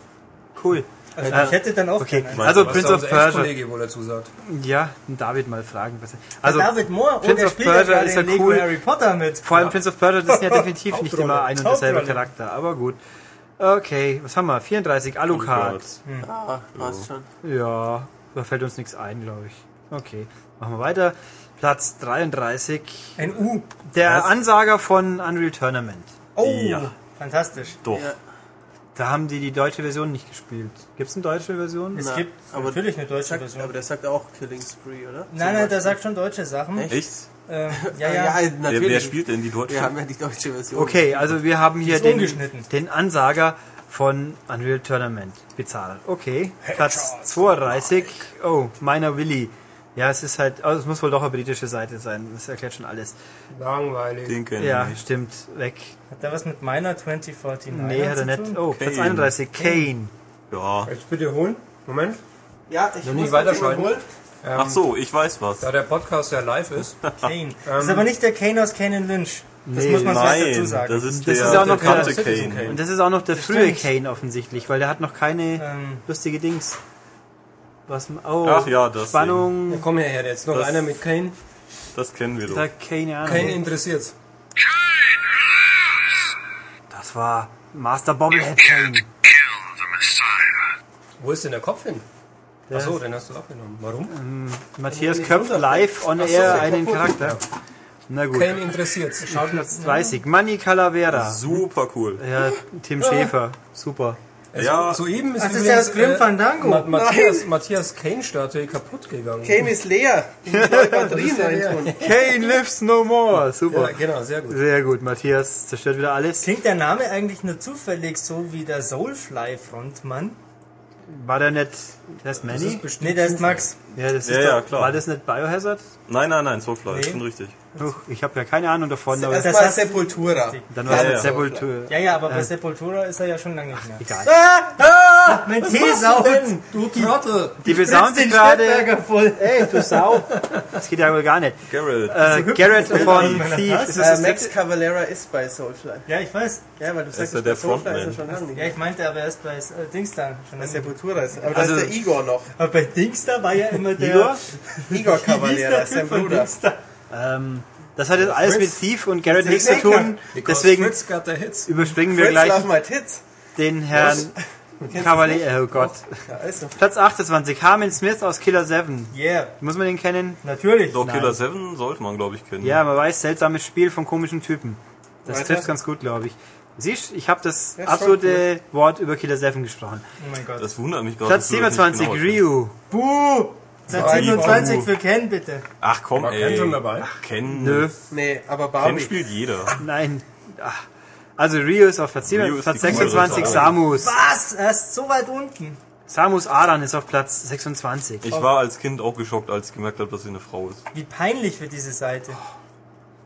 Cool. Also Äh, ich hätte dann auch Okay, keinen. also Was Prince of Persia. Ex-Kollege wohl dazu sagt. Ja, David mal fragen. Was also, David Moore, Prince der of spielt ja Persia ist ja Lego cool. Harry Potter mit. Vor allem Prince of Persia, das ist ja (laughs) definitiv nicht immer ein und derselbe. Charakter, aber gut. Okay, was haben wir? 34, Alucard. Ah, passt schon. Ja, da fällt uns nichts ein, glaube ich. Okay, machen wir weiter. Platz 33, Ein U. der Was? Ansager von Unreal Tournament. Oh, Ja. fantastisch. Doch. Ja, Da haben die die deutsche Version nicht gespielt. Gibt es eine deutsche Version? Es Na, gibt aber natürlich eine deutsche sagt, Version. aber der sagt auch Killing Spree, oder? Nein, nein, der sagt schon deutsche Sachen. Echt? Echt? Ähm, ja, (laughs) Ja, ja. ja, Wer, natürlich. wer spielt denn die deutsche? Wir haben ja die deutsche Version. Okay, also wir haben hier den, den Ansager von Unreal Tournament. Bizarre. Okay, Platz 32. Oh, meiner Willy. Ja, es ist halt, also es muss wohl doch eine britische Seite sein. Das erklärt schon alles. Langweilig. Den kenn Ja, ich nicht. stimmt. Weg. Hat der was mit meiner 2049 Nee, hat er nicht. tun? Oh, Platz Kane. 31. Kane. Ja. Jetzt bitte holen. Moment. Ja, ich Noch muss nicht weiterschalten. holen. Ach so, ich weiß was. Da der Podcast ja live ist. (laughs) Kane. das ist aber nicht der Kane aus Kane Lynch. Das Nee, muss man vielleicht dazu Nein, sagen. das ist Das der ist auch noch der Citizen Kane. Kane. Und das ist auch noch der frühe stimmt. Kane offensichtlich, weil der hat noch keine Ähm, lustige Dings. Was, oh, Ach ja, das Ja, Spannung. komm her, jetzt noch Das- einer mit Kane. Das kennen wir doch. Da keine Ahnung. Kane interessiert's. Das war Master Bobblehead Kane. Wo ist denn der Kopf hin? Achso, den hast du abgenommen. Warum? Matthias köpft live on air einen Charakter. Na gut. Kane interessiert's. Schaut Platz 30. Manny Calavera. Super cool. Ja, Tim Schäfer. Super. Ja. Soeben ist Ach, das ist ja das Grim Fandango. Ma Matthias, Matthias Kane-Statue kaputt gegangen. Kane ist leer. (laughs) Batterien reintun. Kane lives no more. Super. Ja, genau, sehr gut. Sehr gut. Matthias zerstört wieder alles. Klingt der Name eigentlich nur zufällig so wie der Soulfly-Frontmann? War der nicht, der ist Das Manny? ist bestimmt Nee, der ist. Max. Ja, das ist Ja, doch, ja, klar. War das nicht Biohazard? Nein, nein, nein, Soulfly, Nee. schon richtig. Huch, ich habe ja keine Ahnung davon, Das Das war Sepultura. dann war es Ja, mit ja. Sepultur. Ja, ja, aber bei Sepultura ist er ja schon lange nicht mehr. Egal. Ah, mein Tee saut. Du Trottel! Die besauen sich gerade. Stadtberger voll. Ey, du Sau. Das geht ja wohl gar nicht. Garrett. Äh, Garrett von Thief. Ist Äh, das Max Cavalera ist bei Soulfly. Ja, ich weiß. Ja, weil du sagst, ja bei der Soulfly ist Frontman. er schon. Ja, ich meinte, aber er ist bei äh, Dings da. Schon Bei lange. Sepultura ist. Aber Also- da ist der Igor noch. Aber bei Dings da war ja immer der. Igor? (laughs) Igor Cavalera, der ist sein Bruder. Ähm, das hat jetzt alles mit Thief und Garrett nichts zu tun. Deswegen Fritz got the hits. überspringen wir gleich den Herrn Cavalier. Oh Gott. Ja, also. Platz 28. Harmon Smith aus Killer 7. Yeah, Muss man den kennen? natürlich. Doch, nein. Killer 7 sollte man, glaube ich, kennen. Ja, man weiß, seltsames Spiel von komischen Typen. Das Weiter. trifft ganz gut, glaube ich. Siehst, ich habe das ist absolute Wort über Killer 7 gesprochen. Oh mein Gott. Das wundert mich gerade. Platz dass du das 27, nicht genau Ryu. Buh! Platz War 27 Buh. für Ken, bitte. Ach komm, War ey. Ken schon dabei? Ach, Ken. Nö, Nee, aber Ken Barbie. spielt jeder. nein. Ach. Also Ryu ist auf Platz, 7, Ryu ist Platz die coolere 26, Sache. Samus. Was? Er ist so weit unten. Samus Aran ist auf Platz 26. Ich war als Kind auch geschockt, als ich gemerkt habe, dass sie eine Frau ist. Wie peinlich für diese Seite.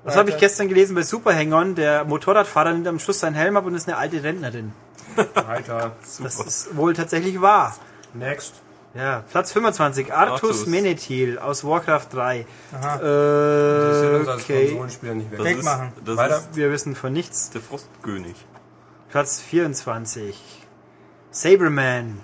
Was habe ich gestern gelesen bei Super Hang-On? Der Motorradfahrer nimmt am Schluss seinen Helm ab und ist eine alte Rentnerin. (laughs) Weiter. Das ist wohl tatsächlich wahr. Next. Ja, Platz 25, Artus Artus. Menethil aus Warcraft 3. Aha. Das ist uns Äh, als okay, Konsolenspieler nicht weg. Das Wegmachen. ist, das Weiter. ist wir wissen von nichts. der Frostkönig. Platz 24, Saberman.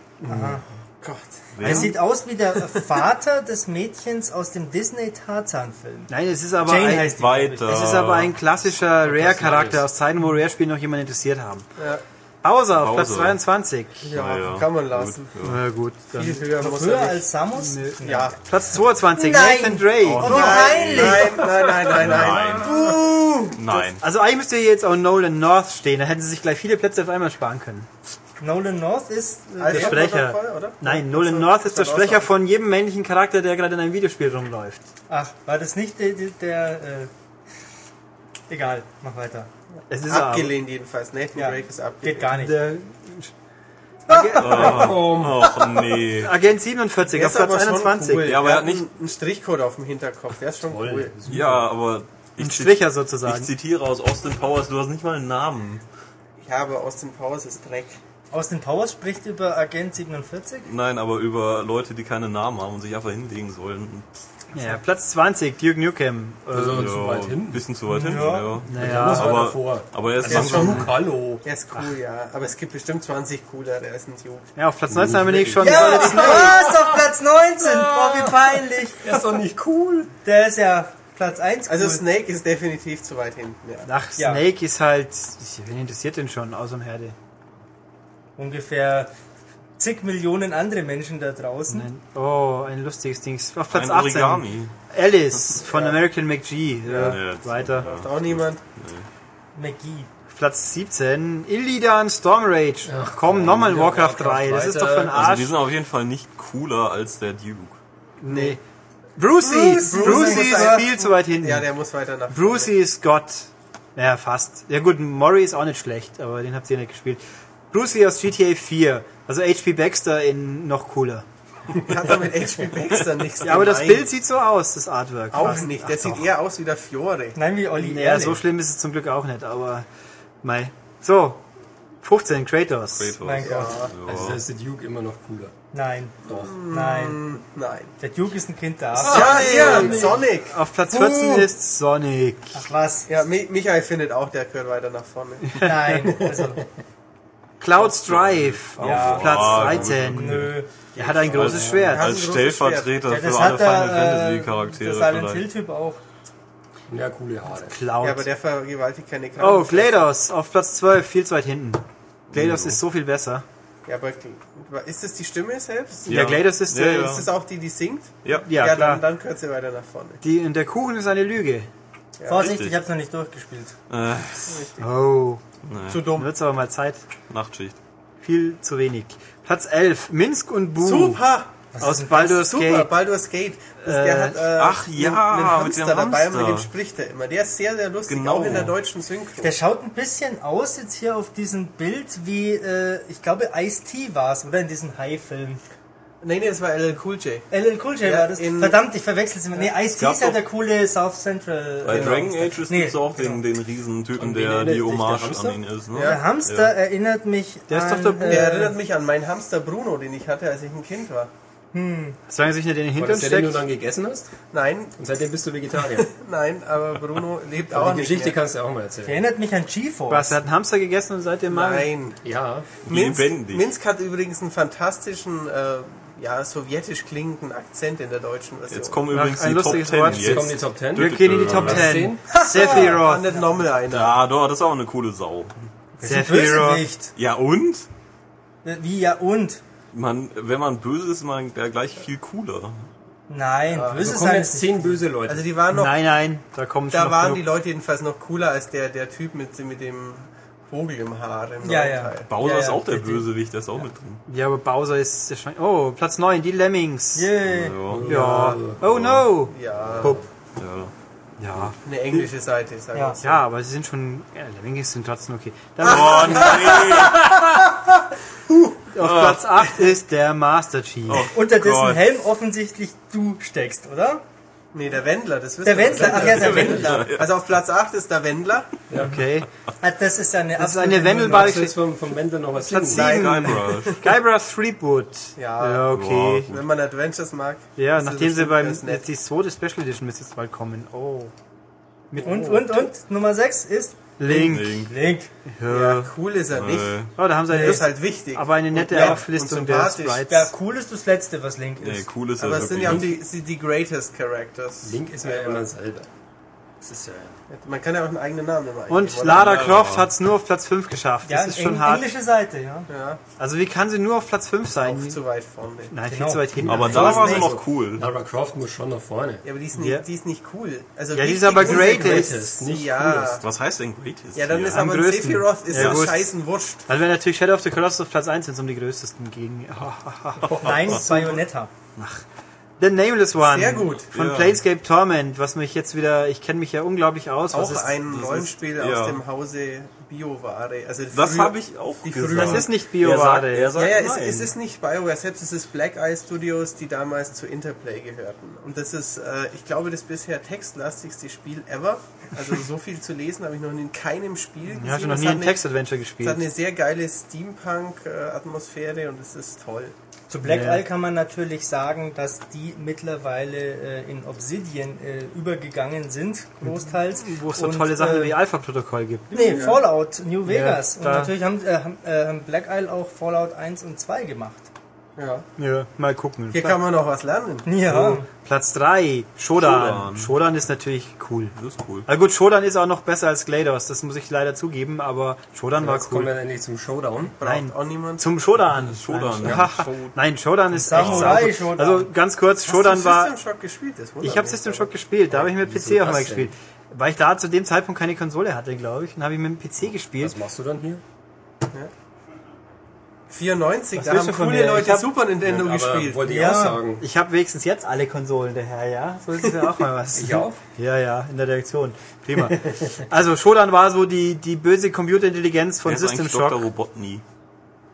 Gott. Er sieht aus wie der Vater (laughs) des Mädchens aus dem Disney Tarzan-Film. Nein, es ist aber Jane ein, heißt die. Weiter. es ist aber ein klassischer Rare-Charakter aus Zeiten, wo Rare-Spiele noch jemanden interessiert haben. Ja, Bowser auf Platz Bowser. 22. ja, Naja, kann man lassen. gut, ja. Na gut, dann Viel höher muss Früher er nicht. als Samus? Ja. Platz 22, Nein. Nathan Drake. Oh, wie Nein, nein, nein, nein, nein, nein. Nein. Nein. Also eigentlich müsste hier jetzt auch Nolan North stehen, da hätten sie sich gleich viele Plätze auf einmal sparen können. Nolan North ist äh, Der Sprecher. Protokoll, oder? Nein, Ja, Nolan so- North ist der Sprecher von jedem männlichen Charakter, der gerade in einem Videospiel rumläuft. Ach, war das nicht der, der, der äh, egal, mach weiter. Es ist aber Abgelehnt jedenfalls. Nathan Ja, Drake ist abgelehnt. Geht gar nicht. der Och nee. Agent 47 Der auf ist aber Platz schon 21. Cool. Ja, aber er hat nicht- einen- Strichcode auf dem Hinterkopf. Der ist schon cool. Ja, aber ich, Ein Stricher ich sozusagen. zitiere aus Austin Powers, du hast nicht mal einen Namen. Ja, aber Austin Powers ist Dreck. Austin Powers spricht über Agent 47? Nein, aber über Leute, die keine Namen haben und sich einfach hinlegen sollen. Ja, Platz 20, Duke Nukem. Also zu weit Ein hinten. bisschen zu weit hinten, Ja. ja. naja, aber- davor. Aber er ist langsam. schon Hallo. Der ist cool, ja. Aber es gibt bestimmt 20 coolere als ein Duke. ja, auf Platz 19 haben wir nicht schon Ja, Snake. was? Auf Platz 19! Boah, wie peinlich! Er ist doch nicht cool. Der ist ja Platz 1 Also cool. Snake ist definitiv zu weit hinten, ja. Ach, Ja. Snake ist halt. Wen interessiert denn schon außer dem Herde? Ungefähr zig Millionen andere Menschen da draußen. Nein. Oh, ein lustiges Ding. Auf Platz Ein 18. Origami. Alice (laughs) von American McGee. Ja, Ja, weiter. Macht auch niemand. McGee. Auf Platz 17. Illidan Stormrage. Ach komm, nochmal Warcraft Warcraft 3. Das ist doch für ein Also Arsch. die sind auf jeden Fall nicht cooler als der Duke. nee. Brucey. Bruce, Brucey Bruce ist viel zu weit hinten. Ja, der muss weiter nach. Brucey ist Gott. Ja, fast. Ja gut, Mori ist auch nicht schlecht, aber den habt ihr nicht gespielt. Brucey aus GTA 4. Also HP Baxter in noch cooler. (laughs) Hat er mit HP Baxter nichts (laughs) Ja, aber das. Bild sieht so aus, das Artwork. auch nicht. Der sieht eher aus wie der Fiore. Nein, wie Olli Ja, so schlimm ist es zum Glück auch nicht, aber mei. So, 15, Kratos. Kratos. Mein Gott. Also da ist der Duke immer noch cooler. Nein. Doch. Nein. Nein. Der Duke ist ein Kind der Ja, Arbeit. ja, Sonic. Auf Platz 14 ist Sonic. Ach was? Ja, Mi- Michael findet auch, der gehört weiter nach vorne. Nein. Also, Cloud Strife auf Ja. Platz Ah, 13. nö. Er hat ein großes Schwert. Ja. Als ein großes Stellvertreter Ja, für alle Final der, Fantasy äh, Charaktere der Silent. Hill Typ auch. Ja, coole Haare. Cloud. Ja, aber der vergewaltigt keine oh, Kranken. GLaDOS auf Platz 12, viel zu weit hinten. GLaDOS ist so viel besser. Ja, aber ist das die Stimme selbst? Ja, GLaDOS ist, Ja, äh, ja. Ist das auch die, die singt? Ja. Ja, ja klar. dann, dann gehört sie weiter nach vorne. Die, und der Kuchen ist eine Lüge. Vorsicht, richtig. ich hab's noch nicht durchgespielt. Äh, Oh, Zu dann dumm. wird's aber mal Zeit. Nachtschicht. Viel zu wenig. Platz 11, Minsk und Bu. Super! Aus Baldur's Super, Gate. Baldur's Gate. Das, Äh, der hat äh, ach ja, einen, mit Hamster dem dabei und Hamster. mit dem spricht er immer. Der ist sehr, sehr lustig, Genau. auch in der deutschen Synchro. Der schaut ein bisschen aus jetzt hier auf diesem Bild wie, äh, ich glaube, Ice-T war's, oder? In diesem High-Film. Nee, nee, das war LL Cool J. LL Cool J Ja, war das. in- Verdammt, ich verwechsel's immer. Nee, Ice-T ist ja der coole South Central. Bei genau. Dragon Age Nee, gibt es auch den, den Riesentypen, An wen der die der Hommage Hamster? an ihn ist. Ne? Der Hamster erinnert mich Der ist an, doch der- äh, Der erinnert mich an meinen Hamster Bruno, den ich hatte, als ich ein Kind war. Solange sich nicht in den Hintern das der, den du steckt. dann gegessen hast? Nein, Und seitdem bist du Vegetarier. (laughs) nein, aber Bruno lebt auch Aber die nicht Geschichte mehr. kannst du auch mal der erzählen. erinnert mich an GeForce. Was, er hat einen Hamster gegessen und seitdem mal... Nein. Ja. Minsk, Lebendig. Minsk hat übrigens einen fantastischen, äh, ja, sowjetisch klingenden Akzent in der deutschen Version. Jetzt kommen übrigens ein die Top lustiges 10 Wort. Jetzt kommen die jetzt. Top 10. Wir gehen in die Top Platz 10. 10. Sephiroth. Ah, nicht nochmal einer. Ja, doch, das ist auch eine coole Sau. Sephiroth. Ja und? Wie, ja und? Man, wenn man böse ist, ist man ja gleich viel cooler. Nein, Also böse jetzt ist 10 böse Leute. Also die waren noch, Nein, nein, da kommen schon da noch waren die. Leute jedenfalls noch cooler als der, der Typ mit, mit dem Vogel im Haar im Ja, ja. Teil. Bowser Ja, ist ja, auch der. Bösewicht, der ist auch mit drin. Ja, aber Bowser ist... der Schwein- Oh, Platz 9, die Lemmings. Yeah. Ja. Ja. Oh no. Ja, Pup. ja. Ja. eine englische Seite, sagen Ja. wir so. Ja, aber sie sind schon... Ja, Lemmings sind trotzdem okay. Dann Oh nee! (laughs) auf Platz 8 ist der Master Chief. Unter dessen Gott. Helm offensichtlich du steckst, oder? Nee, der Wendler, das wissen Der. Wendler, ach ja, der Wendler. Also auf Platz 8 ist der Wendler. Okay. Ah, Das ist ja eine Das ist eine wendelbare du jetzt vom, vom Wendler noch was Platz singen? sieben. Guybrush. (laughs) Guybrush Threepwood. Ja. Ja, okay. Wenn man Adventures mag. Ja, das nachdem sie beim die zweite Special Edition müsste jetzt bald kommen. Oh. Mit Und, und, und, Nummer 6 ist Link. Link. Link. Ja, cool ist er nicht. Oh, da haben sie Der eine ist halt wichtig. aber eine nette Und Auflistung und der sympathisch. Sprites. Ja, cool ist das letzte, was Link nee, ist. cool ist er Aber es sind ja auch die, sie- die greatest characters. Link ist mir ja immer selber. Das ist ja... Man kann ja auch einen eigenen Namen immer Und Lara Croft hat es nur auf Platz 5 geschafft. Ja, Das ist schon hart. englische Seite, ja. Ja, Also wie kann sie nur auf Platz 5 sein? auch zu weit vorne. Nein, viel Genau. zu weit hinten. Aber da war sie noch cool. Lara Croft muss schon nach vorne. Ja, aber die ist nicht, Ja. die ist nicht cool. Also Ja, die ist aber greatest. Greatest, nicht ja. coolest. Was heißt denn Greatest? Ja, dann ist Am aber größten. Sephiroth ist Ja, gut. scheißen wurscht. Dann wäre natürlich Shadow of the Colossus auf Platz 1, wenn es um die größtesten ging. (laughs) Nein, Bayonetta. The Nameless One. Sehr gut. Von Ja. Planescape Torment, was mich jetzt wieder, ich kenne mich ja unglaublich aus. Was Auch ist, ein Rollenspiel ist- aus ja. dem Hause Bioware. Also Das früher- habe ich auch die gesagt. früher- das ist nicht Er sagt, BioWare. er Ja, sagt ja, es, nein. es ist nicht BioWare selbst, es ist Black Eye Studios, die damals zu Interplay gehörten. Und das ist, äh, ich glaube, das bisher textlastigste Spiel ever. Also so viel zu lesen habe ich noch in keinem Spiel gesehen. Ich habe noch Es nie hat ein eine- Text-Adventure Es hat gespielt. eine sehr geile Steampunk-Atmosphäre und es ist toll. Zu Black Ja. Isle kann man natürlich sagen, dass die mittlerweile äh, in Obsidian äh, übergegangen sind, großteils. Wo es so Und, tolle Sachen äh, wie Alpha-Protokoll gibt. Nee, Fallout New Vegas. und da- natürlich haben, äh, haben, äh, haben Black Isle auch Fallout 1 und 2 gemacht. Ja. Ja, mal gucken. Hier kann man noch was lernen. Ja. Platz 3, Shodan. Shodan. Shodan ist natürlich cool. Das ist cool. Na gut, Shodan ist auch noch besser als GLaDOS, das muss ich leider zugeben, aber Shodan war Jetzt kommen wir cool. endlich zum Showdown. Braucht Nein. auch niemand. Zum Shodan. Shodan, Nein, ja. Nein Shodan ist echt Samurai sauber. Shodan. Also ganz kurz, Shodan Hast du war... System Shock gespielt? Das Ich habe. System Shock gespielt, da habe ich mit PC auch mal denn? gespielt. Weil ich da zu dem Zeitpunkt keine Konsole hatte, glaube ich, und habe ich mit dem PC gespielt. Was machst du dann hier? 94, Was da haben coole Leute hab- Super Nintendo Aber gespielt. wollte ich Ja. auch sagen. Ich habe wenigstens jetzt alle Konsolen daher, ja? So ist es ja auch mal was. Ich auch? Ja, ja, in der Reaktion. Prima. Also Shodan war so die, die böse Computerintelligenz von Wer ist System eigentlich Dr. Shock. Robotny?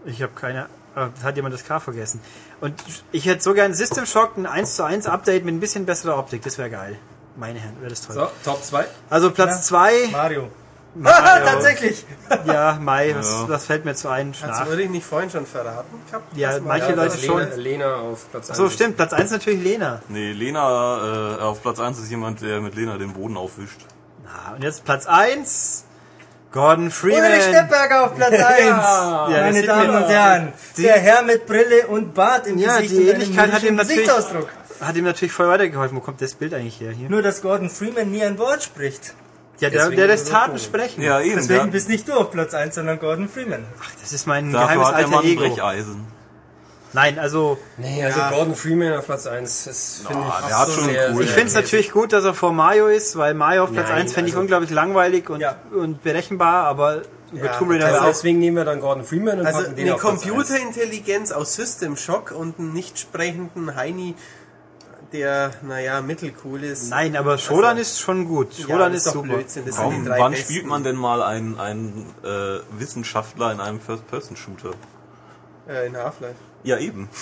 Ich habe keine. ah, Hat jemand das K vergessen? Und ich hätte so gern System Shock ein 1 zu 1 Update mit ein bisschen besserer Optik. Das wäre geil. Meine Herren, wäre das toll. So, Top 2. Also Platz 2. Mario. Mario. (laughs) Tatsächlich. Ja, Mai, was, Ja. was fällt mir zu ein? Hast du wirklich nicht vorhin schon verraten gehabt? Ja, manche Mario Leute schon. Lena, Lena auf Platz 1. So, stimmt. Platz 1 natürlich Lena. Nee, Lena, äh, auf Platz 1 ist jemand, der mit Lena den Boden aufwischt. Na, und jetzt Platz 1. Gordon Freeman. Ulrich Steppberger auf Platz 1. (laughs) Ja, das Meine Damen und Herren. Der Herr mit Brille und Bart im Ja, Gesicht die und einem Ähnlichkeit hat ihm natürlich- Gesichtsausdruck. Hat ihm natürlich voll weitergeholfen. Wo kommt das Bild eigentlich her? Hier? Nur, dass Gordon Freeman nie ein Wort spricht. Ja, der, Deswegen der ist lässt Taten sprechen. Ja, eben. Deswegen der, bist nicht du auf Platz 1, sondern Gordon Freeman. Ach, das ist mein dafür geheimes hat alter Ego. Brecheisen. Nein, also Nee, also Ja. Gordon Freeman auf Platz 1. Das finde Ah, ich der hat so schon sehr, cool. ich finde es natürlich gut, dass er vor Mario ist, weil Mario auf Platz Nein, 1 fände ich also- unglaublich langweilig und, Ja. und berechenbar, aber über Ja, Tomb Raider Also auch deswegen nehmen wir dann Gordon Freeman und Also packen den eine auf Platz 1. Computerintelligenz aus System Shock und einen nicht sprechenden Heini, der, naja, mittelcool ist. Nein, aber Shodan Also- ist schon gut. Ja, Shodan das ist doch super. Blödsinn. Das sind Warum, die drei wann besten. spielt man denn mal einen, einen äh, Wissenschaftler in einem First-Person-Shooter? Äh, in Half-Life. Ja, eben. (laughs)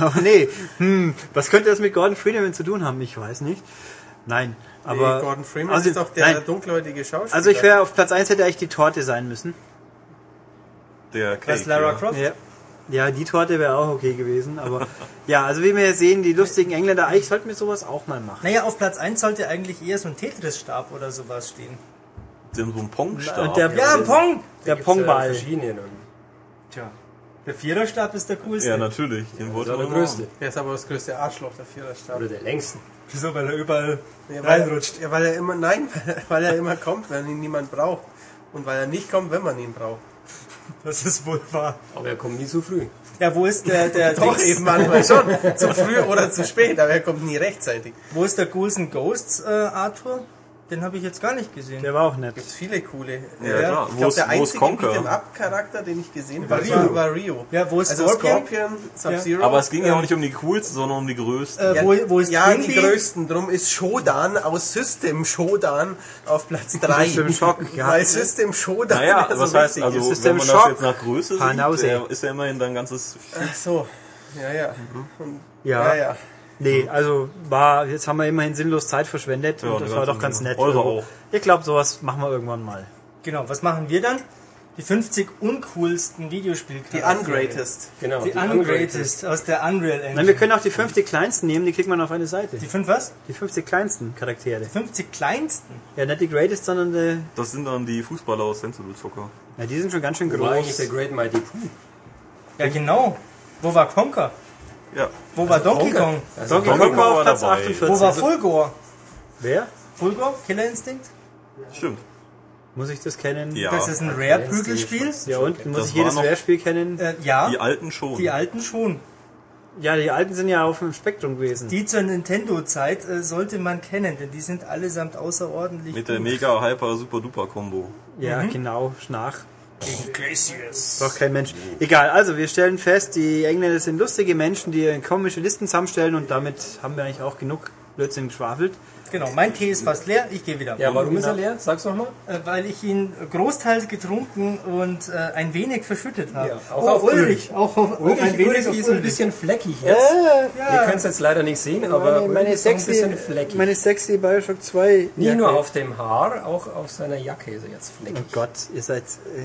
Oh nee, hm, was könnte das mit Gordon Freeman zu tun haben? Ich weiß nicht. Nein, aber nee, Gordon Freeman also, ist doch der nein, dunkelhäutige Schauspieler. also ich wäre auf Platz 1 hätte eigentlich die Torte sein müssen. Der Was Cake, Lara ja. Croft? Ja. Ja, die Torte wäre auch okay gewesen, aber (laughs) ja, also wie wir hier sehen, die lustigen Engländer, eigentlich sollten wir sowas auch mal machen. Naja, auf Platz 1 sollte eigentlich eher so ein Tetris-Stab oder sowas stehen. Der so ein Pongstab. Ja, ein Pong! Der ja Pongball. dann. Tja. Der Viererstab ist der coolste. ja, natürlich. Den wollte Oder man der größte. Der ist aber das größte Arschloch, der Viererstab. Oder der längste. Wieso? Weil er überall Ja, weil, reinrutscht. ja, weil er immer, nein, (laughs) weil er immer kommt, wenn ihn niemand braucht. Und weil er nicht kommt, wenn man ihn braucht. (laughs) Das ist wohl wahr. Aber er kommt nie zu früh. Ja, wo ist der, der (laughs) Doch, Dings? eben manchmal schon. Zu früh oder zu spät, aber er kommt nie rechtzeitig. Wo ist der Ghouls and Ghosts äh, Arthur? Den habe ich jetzt gar nicht gesehen. Der war auch nett. gibt viele coole. Ja, klar. Ich Wo glaube, ist- der einzige Conker? Beat'em Up-Charakter, den ich gesehen War habe, Rio. war, war Rio. Ja, wo ist also Scorpion? Scorpion, Sub-Zero. Aber es ging ja auch nicht um die coolsten, sondern um die größten. Äh, ja, wo, wo ist ja, Quimby? die größten. Drum ist Shodan aus System Shodan auf Platz 3. System Shock, ja. (laughs) Weil System Shodan naja, so was heißt, wichtig also ist. System wenn man das Shock. jetzt nach Größe sieht, ist ja immerhin dein ganzes... Ach so. Ja, ja. Und, Ja. ja, ja. Nee, also war, jetzt haben wir immerhin sinnlos Zeit verschwendet Ja, und das war doch ganz nett. Eure Also, auch. Ich glaube, sowas machen wir irgendwann mal. Genau, was machen wir dann? Die 50 uncoolsten Die Videospielcharaktere. ungreatest. Genau. Die ungreatest aus der Unreal Engine. Nein, wir können auch die 50 kleinsten nehmen, die kriegt man auf eine Seite. die fünf was? Die 50 kleinsten Charaktere. 50 kleinsten? Ja, nicht die greatest, sondern die, Das sind dann die Fußballer aus Sensible Zucker. ja, die sind schon ganz schön Wo war eigentlich groß. der Great Mighty Pooh? Ja, genau. Wo war Conker? Ja. Wo war Donkey. Kong? Also Donkey Donkey Kong war Kong auf war Platz dabei. 48. Wo war Fulgor? Wer? Fulgor? Killer Instinct? Stimmt. Muss ich das kennen? Ja. Das ist ein Rare-Prügelspiel? Ja, und? Muss Das ich jedes war Rare-Spiel kennen? Äh, ja, Die alten schon. die alten schon. Ja, die alten sind ja auf dem Spektrum gewesen. Die zur Nintendo-Zeit äh, sollte man kennen, denn die sind allesamt außerordentlich Mit der gut. Mega Hyper Super Duper Combo. Ja, genau, Schnach. Gegen Glacius. Doch kein Mensch. Egal, also wir stellen fest, die Engländer sind lustige Menschen, die komische Listen zusammenstellen und damit haben wir eigentlich auch genug Blödsinn geschwafelt. Genau, mein Tee ist fast leer, ich gehe wieder. Ja, warum ist er leer? Sag's nochmal. Äh, weil ich ihn großteils getrunken und äh, ein wenig verschüttet habe. Ja, auch oh, auf Ulrich, auch, auf, Ulrich, ein wenig Ulrich ist ein Ulrich. bisschen fleckig jetzt. Ja. Ihr könnt es jetzt leider nicht sehen, aber meine, meine, Ulrich ist noch ein sexy, bisschen fleckig. meine sexy Bioshock 2. Nicht Jacke. nur auf dem Haar, auch auf seiner Jacke ist er jetzt Oh fleckig. Gott, ihr seid. Äh,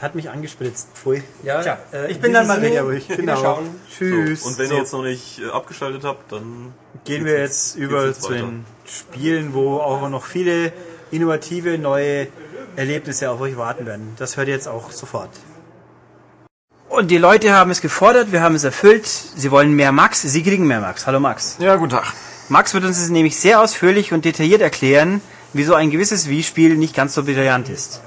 hat mich angespritzt. Pfui. Ja, Tja, äh, ich bin dann mal. Ja, ruhig, genau. Wiederschauen. Tschüss. So, und wenn So, ihr jetzt noch nicht äh, abgeschaltet habt, dann gehen wir jetzt über zu den Spielen, wo auch noch viele innovative neue Erlebnisse auf euch warten werden. Das hört ihr jetzt auch sofort. Und die Leute haben es gefordert, wir haben es erfüllt. Sie wollen mehr Max, sie kriegen mehr Max. Hallo Max. Ja, guten Tag. Max wird uns jetzt nämlich sehr ausführlich und detailliert erklären, wieso ein gewisses Wii-Spiel nicht ganz so brillant ist.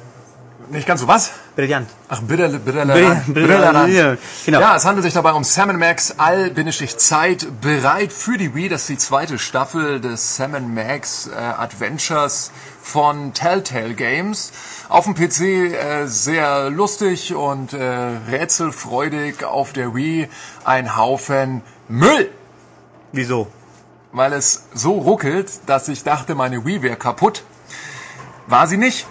Nicht ganz so was? Brillant. Ach, bitter, bitter, Brill- brillant. Genau. Ja, es handelt sich dabei um Sam Max All-Zeit bereit für die Wii. Das ist die zweite Staffel des Sam Max äh, Adventures von Telltale Games. Auf dem PC äh, sehr lustig und äh, rätselfreudig. Auf der Wii ein Haufen Müll. Wieso? weil es so ruckelt, dass ich dachte, meine Wii wäre kaputt. War sie nicht.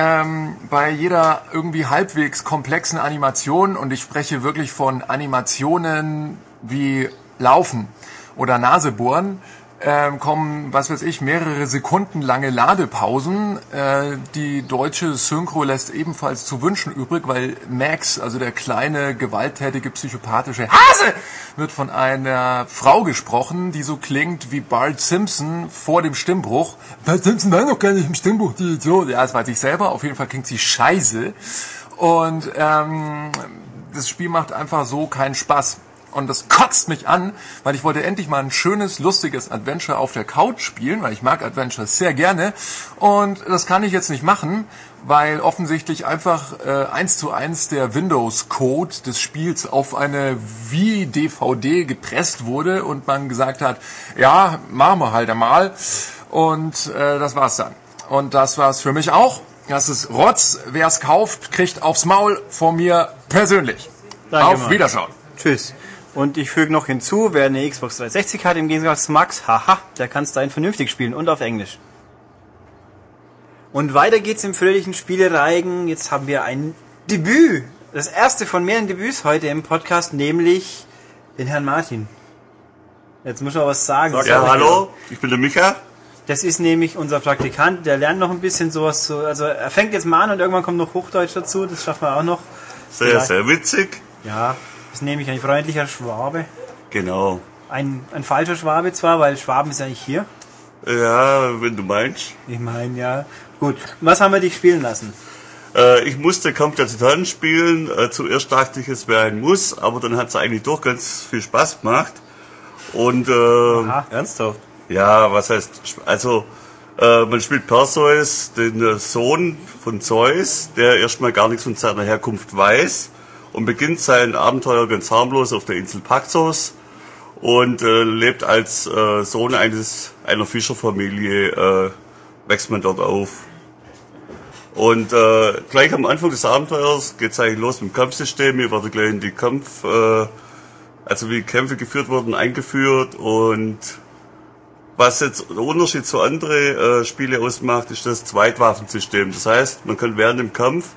Ähm, bei jeder irgendwie halbwegs komplexen Animation, und ich spreche wirklich von Animationen wie Laufen oder Nasebohren, ähm, kommen, was weiß ich, mehrere Sekunden lange Ladepausen. Äh, die deutsche Synchro lässt ebenfalls zu wünschen übrig, weil Max, also der kleine, gewalttätige, psychopathische Hase, wird von einer Frau gesprochen, die so klingt wie Bart Simpson vor dem Stimmbruch. Bart Simpson war noch gar nicht im Stimmbruch, die Idiot. Ja, das weiß ich selber. Auf jeden Fall klingt sie scheiße. Und ähm, das Spiel macht einfach so keinen Spaß. Und das kotzt mich an, weil ich wollte endlich mal ein schönes, lustiges Adventure auf der Couch spielen, weil ich mag Adventures sehr gerne. Und das kann ich jetzt nicht machen, weil offensichtlich einfach äh, eins zu eins der Windows-Code des Spiels auf eine Wii-DVD gepresst wurde und man gesagt hat, ja, machen wir halt einmal. Und äh, das war's dann. Und das war's für mich auch. Das ist Rotz. Wer es kauft, kriegt aufs Maul von mir persönlich. Danke, Auf. Wiederschauen. Tschüss. Und ich füge noch hinzu, wer eine Xbox 360 hat, im Gegensatz zu Max, haha, der kann es dahin vernünftig spielen und auf Englisch. Und weiter geht's im fröhlichen Spielereigen. Jetzt haben wir ein Debüt. Das erste von mehreren Debüts heute im Podcast, nämlich den Herrn Martin. Jetzt muss er was sagen. Ja, hallo, ich bin der Micha. Das ist nämlich unser Praktikant, der lernt noch ein bisschen sowas zu, also er fängt jetzt mal an und irgendwann kommt noch Hochdeutsch dazu, das schaffen wir auch noch. Sehr, Vielleicht. sehr witzig. Ja, ist nämlich ein freundlicher Schwabe. Genau. Ein, ein falscher Schwabe zwar, weil Schwaben ist ja nicht hier. Ja, wenn du meinst. Ich meine, ja. Gut, was haben wir dich spielen lassen? Äh, ich musste Kampf der Titanen spielen. Äh, zuerst dachte ich, es wäre ein Muss, aber dann hat es eigentlich doch ganz viel Spaß gemacht. Und äh, Aha. Ernsthaft? ja, was heißt, also äh, man spielt Perseus, den äh, Sohn von Zeus, der erstmal gar nichts von seiner Herkunft weiß und beginnt sein Abenteuer ganz harmlos auf der Insel Paxos und äh, lebt als äh, Sohn eines einer Fischerfamilie, äh, wächst man dort auf. Und äh, gleich am Anfang des Abenteuers geht's eigentlich los mit dem Kampfsystem. Hier wird gleich in die Kampf, äh, also wie Kämpfe geführt wurden, eingeführt und was jetzt der Unterschied zu anderen äh, Spiele ausmacht, ist das Zweitwaffensystem. Das heißt, man kann während dem Kampf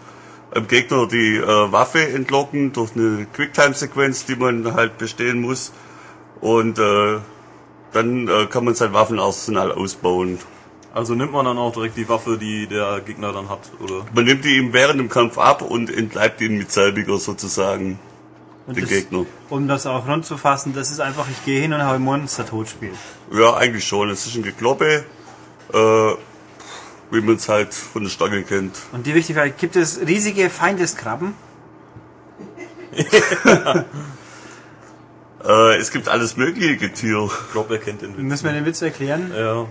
am Gegner die äh, Waffe entlocken durch eine Quicktime-Sequenz, die man halt bestehen muss. Und äh, dann äh, kann man sein Waffenarsenal ausbauen. Also nimmt man dann auch direkt die Waffe, die der Gegner dann hat, oder? Man nimmt die ihm während dem Kampf ab und entleibt ihn mit selbiger sozusagen Und den das, Gegner. Um das auch rund zu fassen, das ist einfach, ich gehe hin und habe Monster tot Spiel. Ja, eigentlich schon. Es ist ein Gekloppe, äh, wie man es halt von der Stange kennt. Und die wichtige Frage, gibt es riesige Feindeskrabben? (laughs) Äh, es gibt alles mögliche Getier. Ich glaube, er kennt den Witz. Müssen wir den Witz erklären? Ja,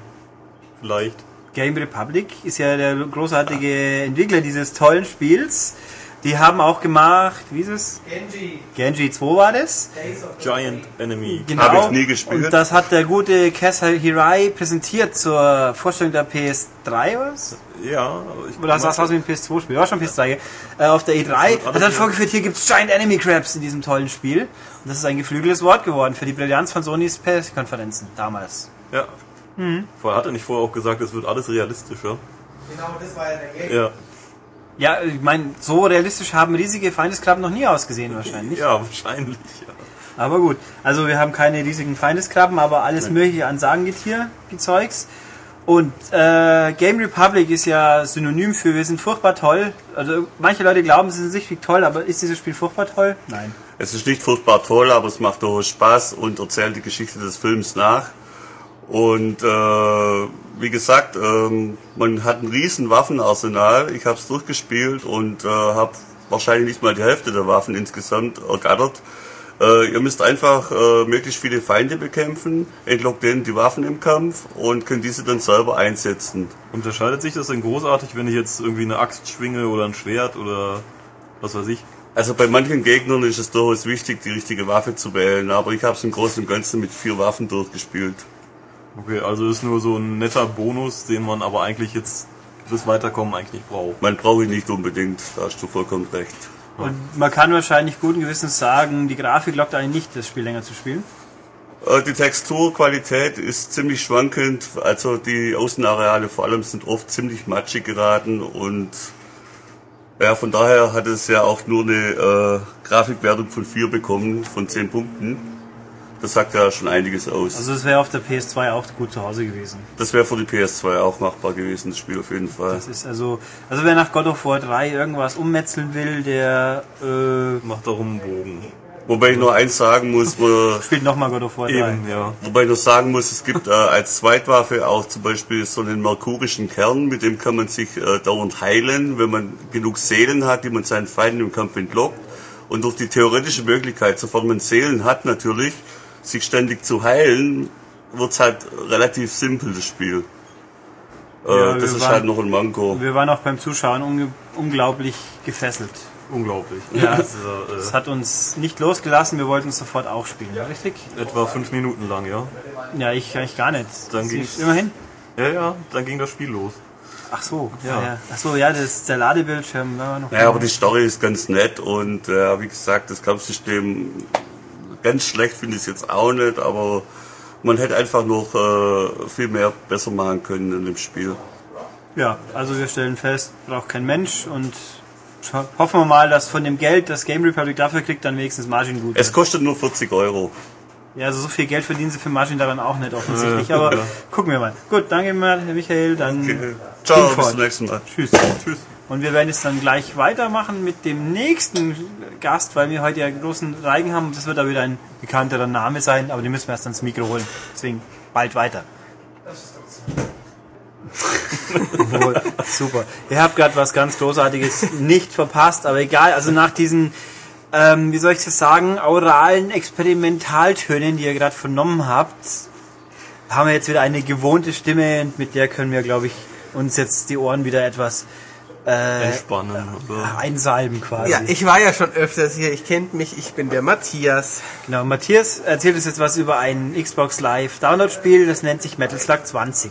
vielleicht. Game Republic ist ja der großartige Entwickler dieses tollen Spiels. Die haben auch gemacht, wie ist es? Genji, Genji 2 war das. Giant Enemy. Genau. Hab ich nie gespielt. Und das hat der gute Kessa Hirai präsentiert zur Vorstellung der PS3 was? Ja, ich Oder das war so ein PS2-Spiel, war schon PS3, äh, auf der E3. Hat dann vorgeführt, hier gibt's Giant Enemy Crabs in diesem tollen Spiel. Und das ist ein geflügeltes Wort geworden für die Brillanz von Sonys PS-Konferenzen damals. Ja. Vorher hat er nicht vorher auch gesagt, es wird alles realistischer. Genau, das war ja der Gag. Ja. Ja, ich meine, so realistisch haben riesige Feindeskrabben noch nie ausgesehen wahrscheinlich. Ja, wahrscheinlich. Ja. Aber gut, also wir haben keine riesigen Feindeskrabben, aber alles mögliche an Sagengetier, Zeugs. Und äh, Game Republic ist ja synonym für wir sind furchtbar toll. Also manche Leute glauben, sie sind richtig toll, aber ist dieses Spiel furchtbar toll? Nein. Es ist nicht furchtbar toll, aber es macht durchaus Spaß und erzählt die Geschichte des Films nach. Und äh, wie gesagt, ähm, man hat ein riesen Waffenarsenal. Ich habe es durchgespielt und äh, habe wahrscheinlich nicht mal die Hälfte der Waffen insgesamt ergattert. Äh, ihr müsst einfach äh, möglichst viele Feinde bekämpfen, entlockt denen die Waffen im Kampf und könnt diese dann selber einsetzen. Unterscheidet sich das denn großartig, wenn ich jetzt irgendwie eine Axt schwinge oder ein Schwert oder was weiß ich? Also bei manchen Gegnern ist es durchaus wichtig, die richtige Waffe zu wählen, aber ich habe es im Großen und Ganzen mit vier Waffen durchgespielt. Okay, also ist nur so ein netter Bonus, den man aber eigentlich jetzt fürs Weiterkommen eigentlich nicht braucht. Man braucht ihn nicht unbedingt, da hast du vollkommen recht. Und man kann wahrscheinlich guten Gewissens sagen, die Grafik lockt einen nicht, das Spiel länger zu spielen. Äh, Die Texturqualität ist ziemlich schwankend, also die Außenareale vor allem sind oft ziemlich matschig geraten und ja, von daher hat es ja auch nur eine äh, Grafikwertung von 4 bekommen, von 10 Punkten. Das sagt ja schon einiges aus. Also es wäre auf der PS2 auch gut zu Hause gewesen. das wäre für die PS2 auch machbar gewesen, das Spiel auf jeden Fall. Das ist also, also wer nach God of War 3 irgendwas ummetzeln will, der äh, Macht darum einen Bogen. Wobei ich nur eins sagen muss, wo, (laughs) spielt nochmal God of War 3. Eben, ja. wobei ich nur sagen muss, es gibt äh, als Zweitwaffe auch zum Beispiel so einen merkurischen Kern, mit dem kann man sich äh, dauernd heilen, wenn man genug Seelen hat, die man seinen Feinden im Kampf entlockt. Und durch die theoretische Möglichkeit, sofern man Seelen hat natürlich, sich ständig zu heilen, wird's halt relativ simpel, das Spiel. Äh, Ja, das ist waren- halt noch ein Manko. Wir waren auch beim Zuschauen unge unglaublich gefesselt. Unglaublich. Ja. (laughs) Das ist, Es äh, hat uns nicht losgelassen, wir wollten es sofort auch spielen, ja, richtig? etwa fünf Minuten lang, ja. Ja, ich eigentlich gar nicht. Dann ging's- Immerhin. Ja, ja, dann ging das Spiel los. Ach so, ja. Ja. Ach so, ja, das der Ladebildschirm war noch. Ja, aber die Story ist ganz nett und äh, wie gesagt, das Kampfsystem ganz schlecht finde ich es jetzt auch nicht, aber man hätte einfach noch äh, viel mehr besser machen können in dem Spiel. Ja, also wir stellen fest, braucht kein Mensch und hoffen wir mal, dass von dem Geld, das Game Republic dafür kriegt, dann wenigstens Margin gut Es kostet nur 40 Euro. Ja, also so viel Geld verdienen sie für Margin daran auch nicht offensichtlich, aber gucken wir mal. Gut, danke mal, Herr Michael, dann Okay. Ciao, bis zum nächsten Mal. tschüss. Tschüss. Und wir werden jetzt dann gleich weitermachen mit dem nächsten Gast, weil wir heute ja großen Reigen haben. Das wird aber wieder ein bekannterer Name sein, aber den müssen wir erst ans Mikro holen. Deswegen bald weiter. (laughs) Wohl, Super. Ihr habt gerade was ganz Großartiges nicht verpasst, aber egal. Also nach diesen, ähm, wie soll ich das sagen, auralen Experimentaltönen, die ihr gerade vernommen habt, haben wir jetzt wieder eine gewohnte Stimme und mit der können wir, glaube ich, uns jetzt die Ohren wieder etwas äh, Entspannen. Oder? einsalben quasi. Ja, ich war ja schon öfters hier. Ich kennt mich. Ich bin der Matthias. genau, Matthias erzählt uns jetzt was über ein Xbox Live Download-Spiel, das nennt sich Metal Slug 20.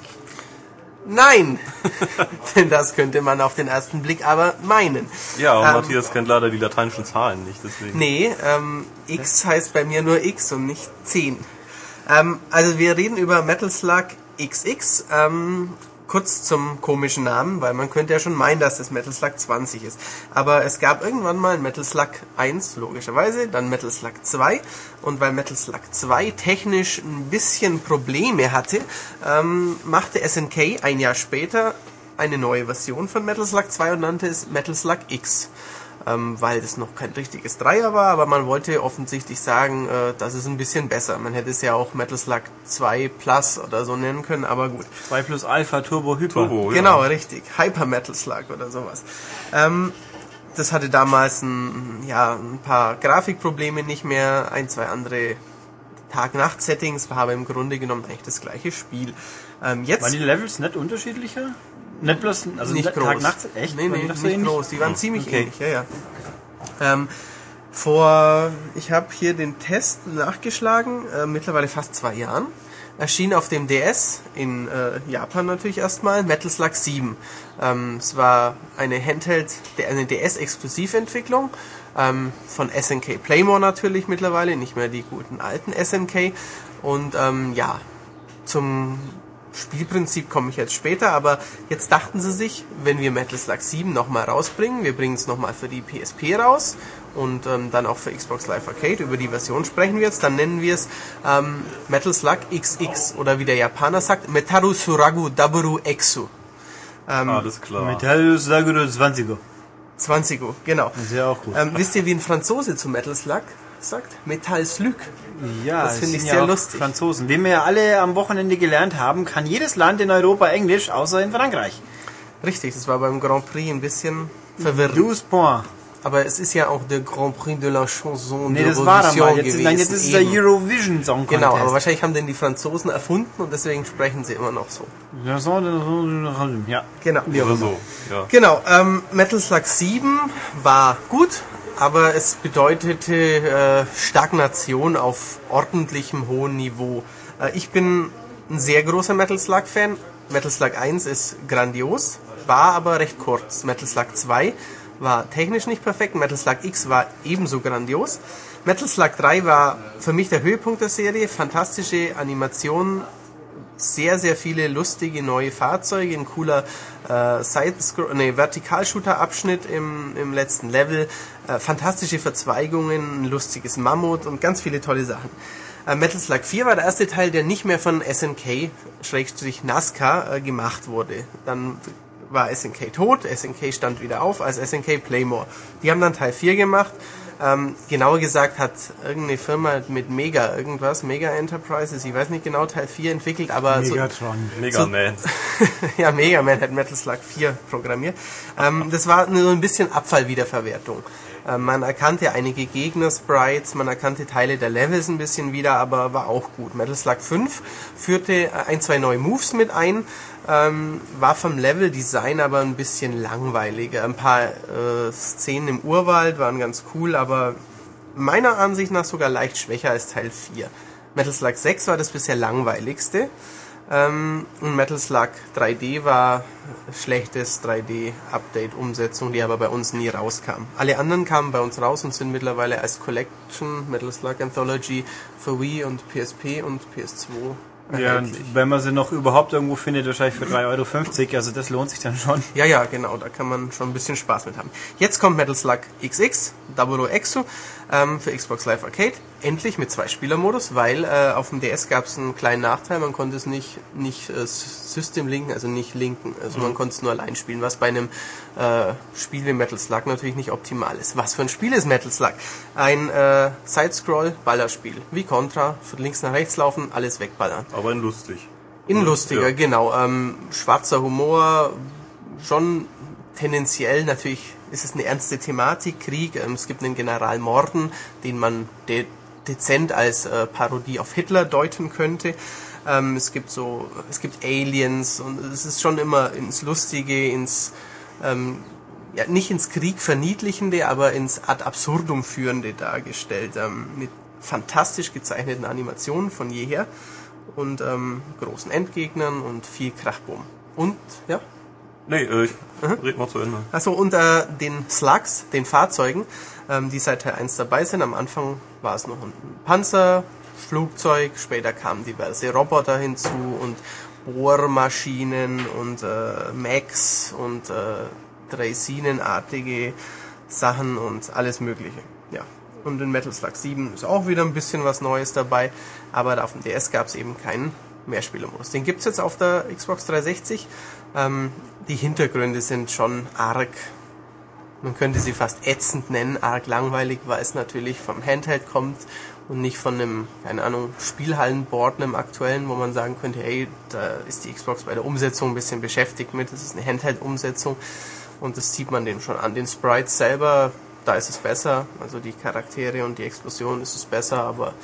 Nein, (laughs) denn das könnte man auf den ersten Blick aber meinen. Ja, und Ähm, Matthias kennt leider die lateinischen Zahlen nicht, deswegen. Nee, ähm, X heißt bei mir nur X und nicht 10. Ähm, also wir reden über Metal Slug XX. Ähm, kurz zum komischen Namen, weil man könnte ja schon meinen, dass das Metal Slug 20 ist. Aber es gab irgendwann mal Metal Slug 1, logischerweise, dann Metal Slug 2. Und weil Metal Slug 2 technisch ein bisschen Probleme hatte, ähm, machte SNK ein Jahr später eine neue Version von Metal Slug 2 und nannte es Metal Slug X ähm, weil das noch kein richtiges Dreier war, aber man wollte offensichtlich sagen, äh, das ist ein bisschen besser. Man hätte es ja auch Metal Slug 2 Plus oder so nennen können, aber gut. 2 plus Alpha Turbo Hyper. Turbo, Genau, richtig. Hyper Metal Slug oder sowas. Ähm, das hatte damals ein, ja, ein paar Grafikprobleme nicht mehr, ein, zwei andere Tag-Nacht-Settings, war aber im Grunde genommen eigentlich das gleiche Spiel. Ähm, jetzt Waren die Levels nicht unterschiedlicher? Nicht bloß, also nicht groß. Tag, Nacht, echt? Nee, nee, nicht ähnlich? groß. Die waren ziemlich Okay. ähnlich, ja, ja. Ähm, vor, ich habe hier den Test nachgeschlagen, äh, mittlerweile fast zwei Jahren. Erschien auf dem DS, in äh, Japan natürlich erstmal, Metal Slug 7. Ähm, es war eine Handheld, eine DS-Exklusiventwicklung ähm, von SNK Playmore natürlich mittlerweile, nicht mehr die guten alten SNK. Und ähm, ja, zum Spielprinzip komme ich jetzt später, aber jetzt dachten sie sich, wenn wir Metal Slug 7 nochmal rausbringen, wir bringen es nochmal für die PSP raus und ähm, dann auch für Xbox Live Arcade, über die Version sprechen wir jetzt, dann nennen wir es ähm, Metal Slug XX oder wie der Japaner sagt, Metaru Suragu Daburu Exu. Ähm, Alles klar. Metal Slug 20 20 genau. Ja auch gut. Ähm, wisst ihr, wie ein Franzose zu Metal Slug sagt? Metal Slug. ja, das finde ich sehr auch lustig. Franzosen. Wie wir ja alle am Wochenende gelernt haben, kann jedes Land in Europa Englisch, außer in Frankreich. Richtig, das war beim Grand Prix ein bisschen verwirrend. Douze points. Aber es ist ja auch der Grand Prix de la Chanson Nee, de das war mal. Jetzt, gewesen. nein, jetzt ist es der. Eurovision Song Contest. Genau, aber wahrscheinlich haben den die Franzosen erfunden und deswegen sprechen sie immer noch so. Ja. Genau. Oder so. Ja. Genau, ähm, Metal Slug 7 war gut, aber es bedeutete äh, Stagnation auf ordentlichem hohem Niveau. Äh, ich bin ein sehr großer Metal Slug Fan. Metal Slug 1 ist grandios, war aber recht kurz. Metal Slug 2 war technisch nicht perfekt, Metal Slug X war ebenso grandios. Metal Slug 3 war für mich der Höhepunkt der Serie, fantastische Animationen, sehr, sehr viele lustige neue Fahrzeuge, ein cooler äh, nee, Vertikalshooter-Abschnitt im, im letzten Level, äh, fantastische Verzweigungen, ein lustiges Mammut und ganz viele tolle Sachen. Äh, Metal Slug 4 war der erste Teil, der nicht mehr von SNK, Schrägstrich NASCAR, äh, gemacht wurde. Dann war SNK tot, SNK stand wieder auf als SNK Playmore. Die haben dann Teil 4 gemacht. Ähm, genauer gesagt hat irgendeine Firma mit Mega irgendwas, Mega Enterprises, ich weiß nicht genau, Teil 4 entwickelt, aber so, Megatron. Mega Man. (laughs) ja, Mega Man hat Metal Slug 4 programmiert. Ähm, das war nur so ein bisschen Abfallwiederverwertung. Ähm, man erkannte einige Gegner-Sprites, man erkannte Teile der Levels ein bisschen wieder, aber war auch gut. Metal Slug 5 führte äh, ein, zwei neue Moves mit ein, ähm, war vom Level-Design aber ein bisschen langweiliger. Ein paar äh, Szenen im Urwald waren ganz cool, aber meiner Ansicht nach sogar leicht schwächer als Teil 4. Metal Slug 6 war das bisher langweiligste. Ähm, und Metal Slug 3D war schlechtes 3D-Update-Umsetzung, die aber bei uns nie rauskam. Alle anderen kamen bei uns raus und sind mittlerweile als Collection Metal Slug Anthology für Wii und PSP und PS2 Ja, und wenn man sie noch überhaupt irgendwo findet, wahrscheinlich für 3,50 Euro, also das lohnt sich dann schon. Ja, ja, genau, da kann man schon ein bisschen Spaß mit haben. Jetzt kommt Metal Slug XX, Double O Exo, ähm, für Xbox Live Arcade. Endlich mit zwei Spielermodus, weil äh, auf dem DS gab es einen kleinen Nachteil, man konnte es nicht, nicht äh, System linken, also nicht linken. Also man konnte es nur allein spielen, was bei einem äh, Spiel wie Metal Slug natürlich nicht optimal ist. Was für ein Spiel ist Metal Slug? Ein äh, Side-Scroll-Ballerspiel. Wie Contra, von links nach rechts laufen, alles wegballern. Aber ein lustig. In lustiger, Ja. genau. Ähm, schwarzer Humor, schon tendenziell natürlich ist es eine ernste Thematik, Krieg. Ähm, es gibt einen General Morden, den man de dezent als äh, Parodie auf Hitler deuten könnte. Ähm, es gibt so, es gibt Aliens und es ist schon immer ins Lustige, ins ähm, ja, nicht ins Krieg verniedlichende, aber ins ad absurdum führende dargestellt. Ähm, mit fantastisch gezeichneten Animationen von jeher und ähm, großen Endgegnern und viel Krachbumm. Und, ja, Nee, äh, ich red mal zu Ende. also unter den Slugs, den Fahrzeugen, ähm, die seit Teil 1 dabei sind. Am Anfang war es noch ein Panzer, Flugzeug, später kamen diverse Roboter hinzu und Bohrmaschinen und äh, Macs und äh, Draisinen-artige Sachen und alles Mögliche. Ja. Und in Metal Slug 7 ist auch wieder ein bisschen was Neues dabei, aber auf dem DS gab es eben keinen Mehrspielermodus. Den gibt's jetzt auf der Xbox 360. Ähm, die Hintergründe sind schon arg, man könnte sie fast ätzend nennen, arg langweilig, weil es natürlich vom Handheld kommt und nicht von einem, keine Ahnung, Spielhallenboard, einem aktuellen, wo man sagen könnte, hey, da ist die Xbox bei der Umsetzung ein bisschen beschäftigt mit, das ist eine Handheld-Umsetzung und das sieht man dem schon an. Den Sprites selber, da ist es besser, also die Charaktere und die Explosion ist es besser, aber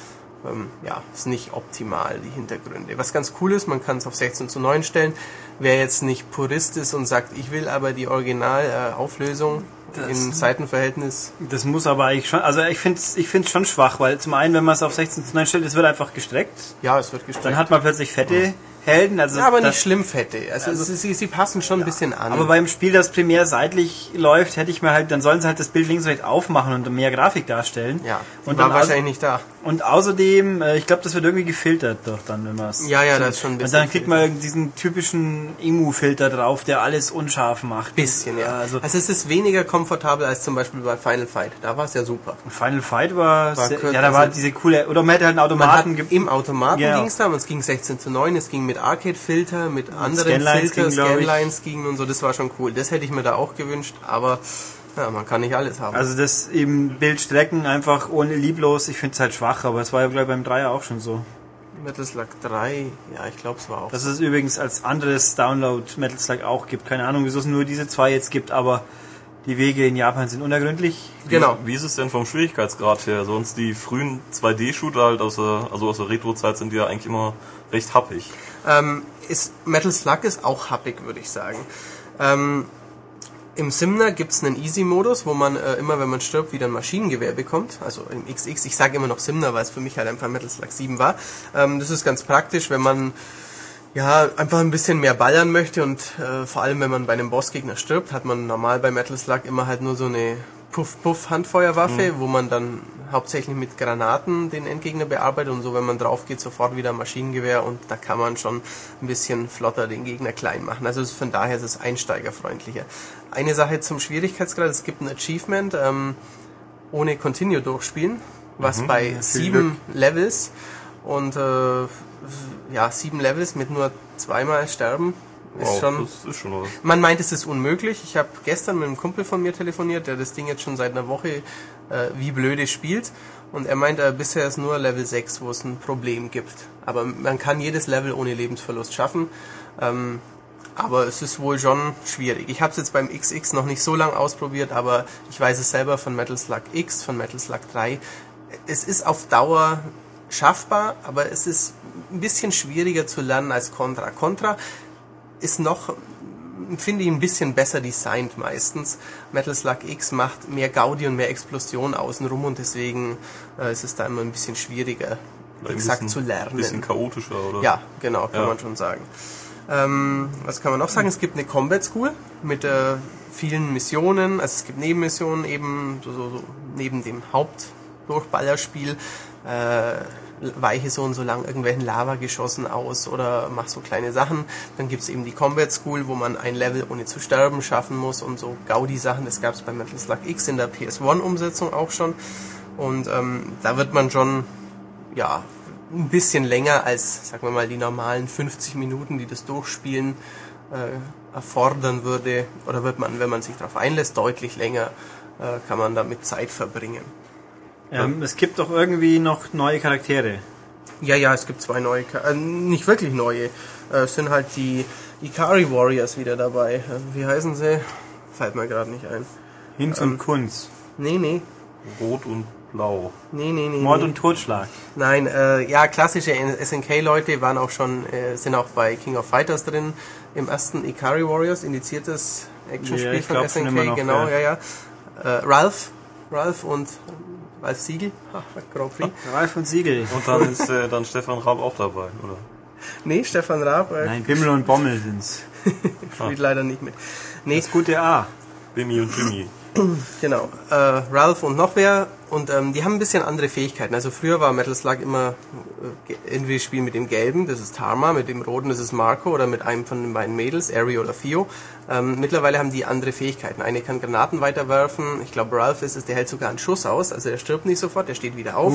ähm, ja, ist nicht optimal, die Hintergründe. Was ganz cool ist, man kann es auf 16 zu 9 stellen. Wer jetzt nicht Purist ist und sagt, ich will aber die Originalauflösung äh, im Seitenverhältnis. Das muss aber eigentlich schon, also ich finde es ich find's schon schwach, weil zum einen, wenn man es auf 16 zu 9 stellt, es wird einfach gestreckt. Ja, es wird gestreckt. Dann hat man plötzlich fette Helden. Also ja, aber das- nicht schlimm fette. Also, sie, sie, sie passen schon ein bisschen an. Aber beim Spiel, das primär seitlich läuft, hätte ich mir halt, dann sollen sie halt das Bild links und rechts aufmachen und mehr Grafik darstellen. ja, und war wahrscheinlich nicht da. Und außerdem, äh, ich glaube, das wird irgendwie gefiltert doch dann, wenn man es. Ja, ja, das ist schon ein Und bisschen dann kriegt man diesen typischen Emu-Filter drauf, der alles unscharf macht. Bisschen, ja. Also Also, es ist weniger komfortabel als zum Beispiel bei Final Fight. Da war es ja super. Final Fight war, War sehr, ja, da war also- diese coole, oder man hätte halt einen Automaten im Automaten Genau. ging's da, und es ging 16 zu 9, es ging mit Arcade-Filter, mit anderen Scanlines Filter, ging, glaub ich. Scanlines gingen und so, das war schon cool. Das hätte ich mir da auch gewünscht, aber ja, man kann nicht alles haben. Also das eben Bildstrecken einfach ohne lieblos, ich finde es halt schwach, aber es war ja gleich beim Dreier auch schon so. Metal Slug 3, ja, ich glaube, es war auch. Dass es übrigens als anderes Download Metal Slug auch gibt. Keine Ahnung, wieso es nur diese zwei jetzt gibt, aber die Wege in Japan sind unergründlich. genau. Wie ist es denn vom Schwierigkeitsgrad her? Sonst die frühen 2D-Shooter halt aus der, also aus der Retro-Zeit sind die ja eigentlich immer recht happig. Ähm, ist, Metal Slug ist auch happig, würde ich sagen. Ähm, Im Simner gibt's einen Easy-Modus, wo man äh, immer, wenn man stirbt, wieder ein Maschinengewehr bekommt. Also im XX, ich sage immer noch Simner, weil es für mich halt einfach Metal Slug 7 war. Ähm, das ist ganz praktisch, wenn man ja, einfach ein bisschen mehr ballern möchte und äh, vor allem, wenn man bei einem Bossgegner stirbt, hat man normal bei Metal Slug immer halt nur so eine Puff-Puff-Handfeuerwaffe, wo man dann hauptsächlich mit Granaten den Endgegner bearbeitet und so, wenn man drauf geht, sofort wieder Maschinengewehr und da kann man schon ein bisschen flotter den Gegner klein machen. Also von daher ist es einsteigerfreundlicher. Eine Sache zum Schwierigkeitsgrad, es gibt ein Achievement, ähm, ohne Continue durchspielen, was bei sieben Levels und äh, ja, sieben Levels mit nur zweimal sterben ist Wow, schon. das ist schon was. Man meint, es ist unmöglich. Ich habe gestern mit einem Kumpel von mir telefoniert, der das Ding jetzt schon seit einer Woche äh, wie blöde spielt. Und er meint, äh, bisher ist nur Level 6, wo es ein Problem gibt. Aber man kann jedes Level ohne Lebensverlust schaffen. Ähm, aber es ist wohl schon schwierig. Ich habe es jetzt beim XX noch nicht so lange ausprobiert, aber ich weiß es selber von Metal Slug X, von Metal Slug 3. Es ist auf Dauer schaffbar, aber es ist ein bisschen schwieriger zu lernen als Contra. Contra ist noch, finde ich, ein bisschen besser designt meistens. Metal Slug X macht mehr Gaudi und mehr Explosion außenrum und deswegen äh, ist es da immer ein bisschen schwieriger, ein exakt bisschen- zu lernen. bisschen chaotischer, oder? Ja, genau, kann Ja. man schon sagen. Ähm, was kann man noch sagen? Es gibt eine Combat School mit äh, vielen Missionen. Also es gibt Nebenmissionen eben so, so, so neben dem Hauptdurchballerspiel. Äh, weiche so und so lang irgendwelchen Lavageschossen aus oder mach so kleine Sachen. Dann gibt's eben die Combat School, wo man ein Level ohne zu sterben schaffen muss und so Gaudi-Sachen. Das gab's bei Metal Slug X in der PS1-Umsetzung auch schon. Und ähm, da wird man schon ja, ein bisschen länger als, sagen wir mal, die normalen 50 Minuten, die das Durchspielen äh, erfordern würde. Oder wird man, wenn man sich darauf einlässt, deutlich länger, äh, kann man damit Zeit verbringen. Ähm, es gibt doch irgendwie noch neue Charaktere. Ja, ja, es gibt zwei neue, äh, nicht wirklich neue. Äh, es sind halt die Ikari Warriors wieder dabei. Äh, wie heißen sie? Fällt mir gerade nicht ein. Hinz Ähm, und Kunz. Nee, nee. Rot und Blau. Nee, nee, nee. Mord nee. und Totschlag. Nein, äh, ja, klassische SNK-Leute waren auch schon, äh, sind auch bei King of Fighters drin, im ersten Ikari Warriors, indiziertes Actionspiel Ja, von glaub SNK, noch, genau, ja, ja. ja. Äh, Ralph, Ralph und Ralph Siegel, ha, Grand Prix. Ralf und Siegel. Und dann ist äh, dann Stefan Raab auch dabei, oder? Nee, Stefan Raab äh, Nein, Bimmel und Bommel sind's. (laughs) spielt leider nicht mit. Nee, Das gute A. Bimmy und Jimmy. (clears throat) Genau. Äh, Ralph und noch wer. Und ähm, die haben ein bisschen andere Fähigkeiten. Also früher war Metal Slug immer äh, entweder Spiel mit dem gelben, das ist Tarma, mit dem roten, das ist Marco, oder mit einem von den beiden Mädels, Ari oder Theo. Ähm, mittlerweile haben die andere Fähigkeiten. Eine kann Granaten weiterwerfen. Ich glaube, Ralph ist es, der hält sogar einen Schuss aus. Also er stirbt nicht sofort, der steht wieder auf.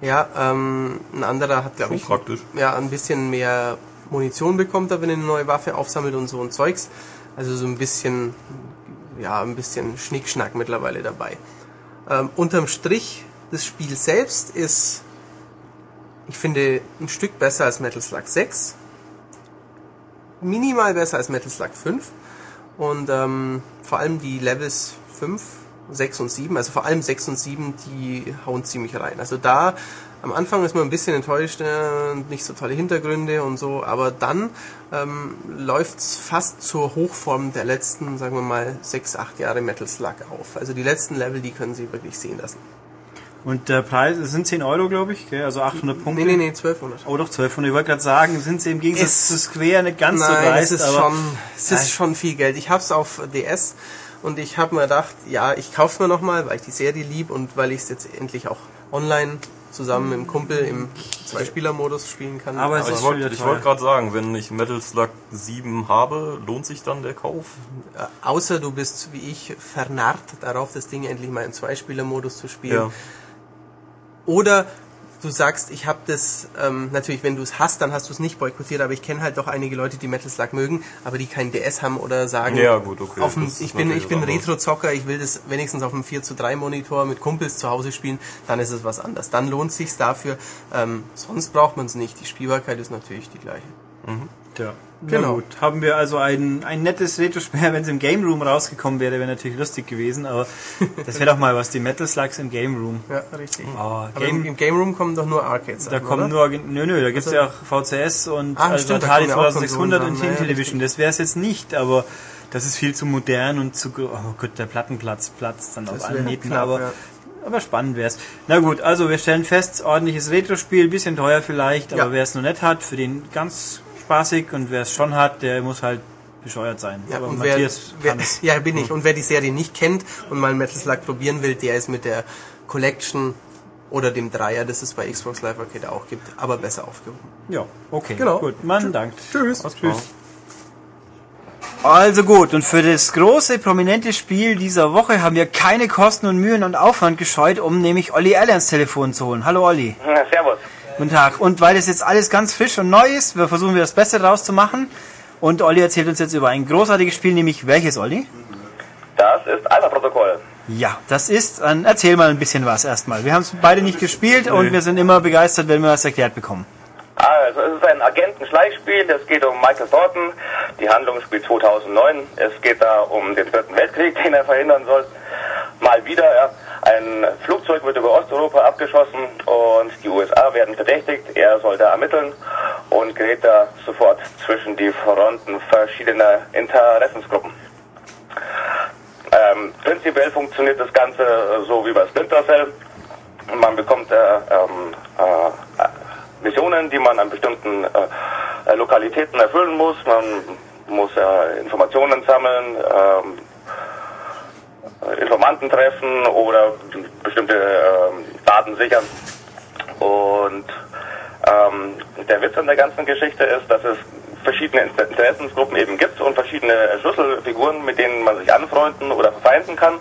Ja, ähm, ein anderer hat, glaube ich, praktisch. ja, ein bisschen mehr Munition bekommt er, wenn er eine neue Waffe aufsammelt und so ein Zeugs. Also so ein bisschen, ja, ein bisschen Schnickschnack mittlerweile dabei. Ähm, unterm Strich, das Spiel selbst ist, ich finde, ein Stück besser als Metal Slug 6. Minimal besser als Metal Slug 5. Und ähm, vor allem die Levels 5, 6 und 7, also vor allem 6 und 7, die hauen ziemlich rein. Also da am Anfang ist man ein bisschen enttäuscht, äh, nicht so tolle Hintergründe und so, aber dann ähm, läuft's fast zur Hochform der letzten, sagen wir mal, 6, 8 Jahre Metal Slug auf. Also die letzten Level, die können Sie wirklich sehen lassen. Und der Preis es sind 10 Euro, glaube ich, gell? also 800 Punkte. Nee, nee, nee, 1200. Oh, doch 1200. Ich wollte gerade sagen, sind sie im Gegensatz Es- zu Square nicht ganz so Nein, dreist, es ist, aber schon, es Nein. ist schon viel Geld. Ich hab's auf DS und ich habe mir gedacht, ja, ich kauf's mir nochmal, weil ich die Serie lieb und weil ich es jetzt endlich auch online zusammen mit dem Kumpel im Zweispieler-Modus spielen kann. Aber Aber ist ich wollte wollte gerade sagen, wenn ich Metal Slug 7 habe, lohnt sich dann der Kauf? Äh, außer du bist wie ich vernarrt darauf, das Ding endlich mal im Zweispieler-Modus zu spielen. Ja. Oder du sagst, ich habe das, ähm, natürlich, wenn du es hast, dann hast du es nicht boykottiert, aber ich kenne halt doch einige Leute, die Metal Slug mögen, aber die keinen DS haben oder sagen, Ja, gut, okay, Auf dem, ich bin, ich bin. Retro-Zocker, ich will das wenigstens auf dem 4 zu 3 Monitor mit Kumpels zu Hause spielen, dann ist es was anderes. Dann lohnt sich's dafür. Ähm, sonst braucht man es nicht. Die Spielbarkeit ist natürlich die gleiche. Ja. Genau. Na gut, haben wir also ein, ein nettes Retro-Spiel, (laughs) wenn es im Game Room rausgekommen wäre, wäre natürlich lustig gewesen, aber das wäre doch mal was, die Metal Slugs im Game Room. Ja, richtig. Oh, Game, im, im Game Room kommen doch nur Arcades. da kommen nur, nö, nö, da gibt's ja auch VCS und Ah, also stimmt, da Atari kommen ja auch 2600 und ja, Television. Das wäre es jetzt nicht, aber das ist viel zu modern und zu, oh Gott, der Plattenplatz platzt dann auf allen wäre Nähten, knapp, aber ja. aber spannend wär's. Na gut, also wir stellen fest, ordentliches Retro-Spiel, bisschen teuer vielleicht, aber Ja. wer es noch nicht hat, für den ganz spaßig und wer es schon hat, der muss halt bescheuert sein. Ja, aber und wer, Matthias wer, es. ja, bin ich. Und wer die Serie nicht kennt und mal Metal Slug probieren will, der ist mit der Collection oder dem Dreier, das es bei Xbox Live Arcade auch gibt, aber besser aufgehoben. Ja, okay. Genau. Gut, man dankt. Tschüss. Tschüss. Also gut, und für das große, prominente Spiel dieser Woche haben wir keine Kosten und Mühen und Aufwand gescheut, um nämlich Olli ins Telefon zu holen. Hallo Olli. Na, servus. Guten Tag. Und weil das jetzt alles ganz frisch und neu ist, wir versuchen wir das Beste draus zu machen. Und Olli erzählt uns jetzt über ein großartiges Spiel, nämlich welches, Olli? Das ist Alpha-Protokoll. Ja, das ist, dann erzähl mal ein bisschen was erstmal. Wir haben es beide nicht gespielt und wir sind immer begeistert, wenn wir was erklärt bekommen. Also, es ist ein Agenten-Schleichspiel. Es geht um Michael Thornton. Die Handlung spielt 2009. Es geht da um den Dritten Weltkrieg, (laughs) den er verhindern soll. Mal wieder, ja. Ein Flugzeug wird über Osteuropa abgeschossen und die USA werden verdächtigt. Er soll da ermitteln und gerät da sofort zwischen die Fronten verschiedener Interessensgruppen. Ähm, prinzipiell funktioniert das Ganze so wie bei Splinter Cell. Man bekommt äh, ähm, äh, Missionen, die man an bestimmten äh, Lokalitäten erfüllen muss. Man muss äh, Informationen sammeln, ähm, äh, Informanten treffen oder bestimmte ähm, Daten sichern. Und ähm, der Witz an der ganzen Geschichte ist, dass es verschiedene Inter- Interessensgruppen eben gibt und verschiedene Schlüsselfiguren, mit denen man sich anfreunden oder verfeinden kann.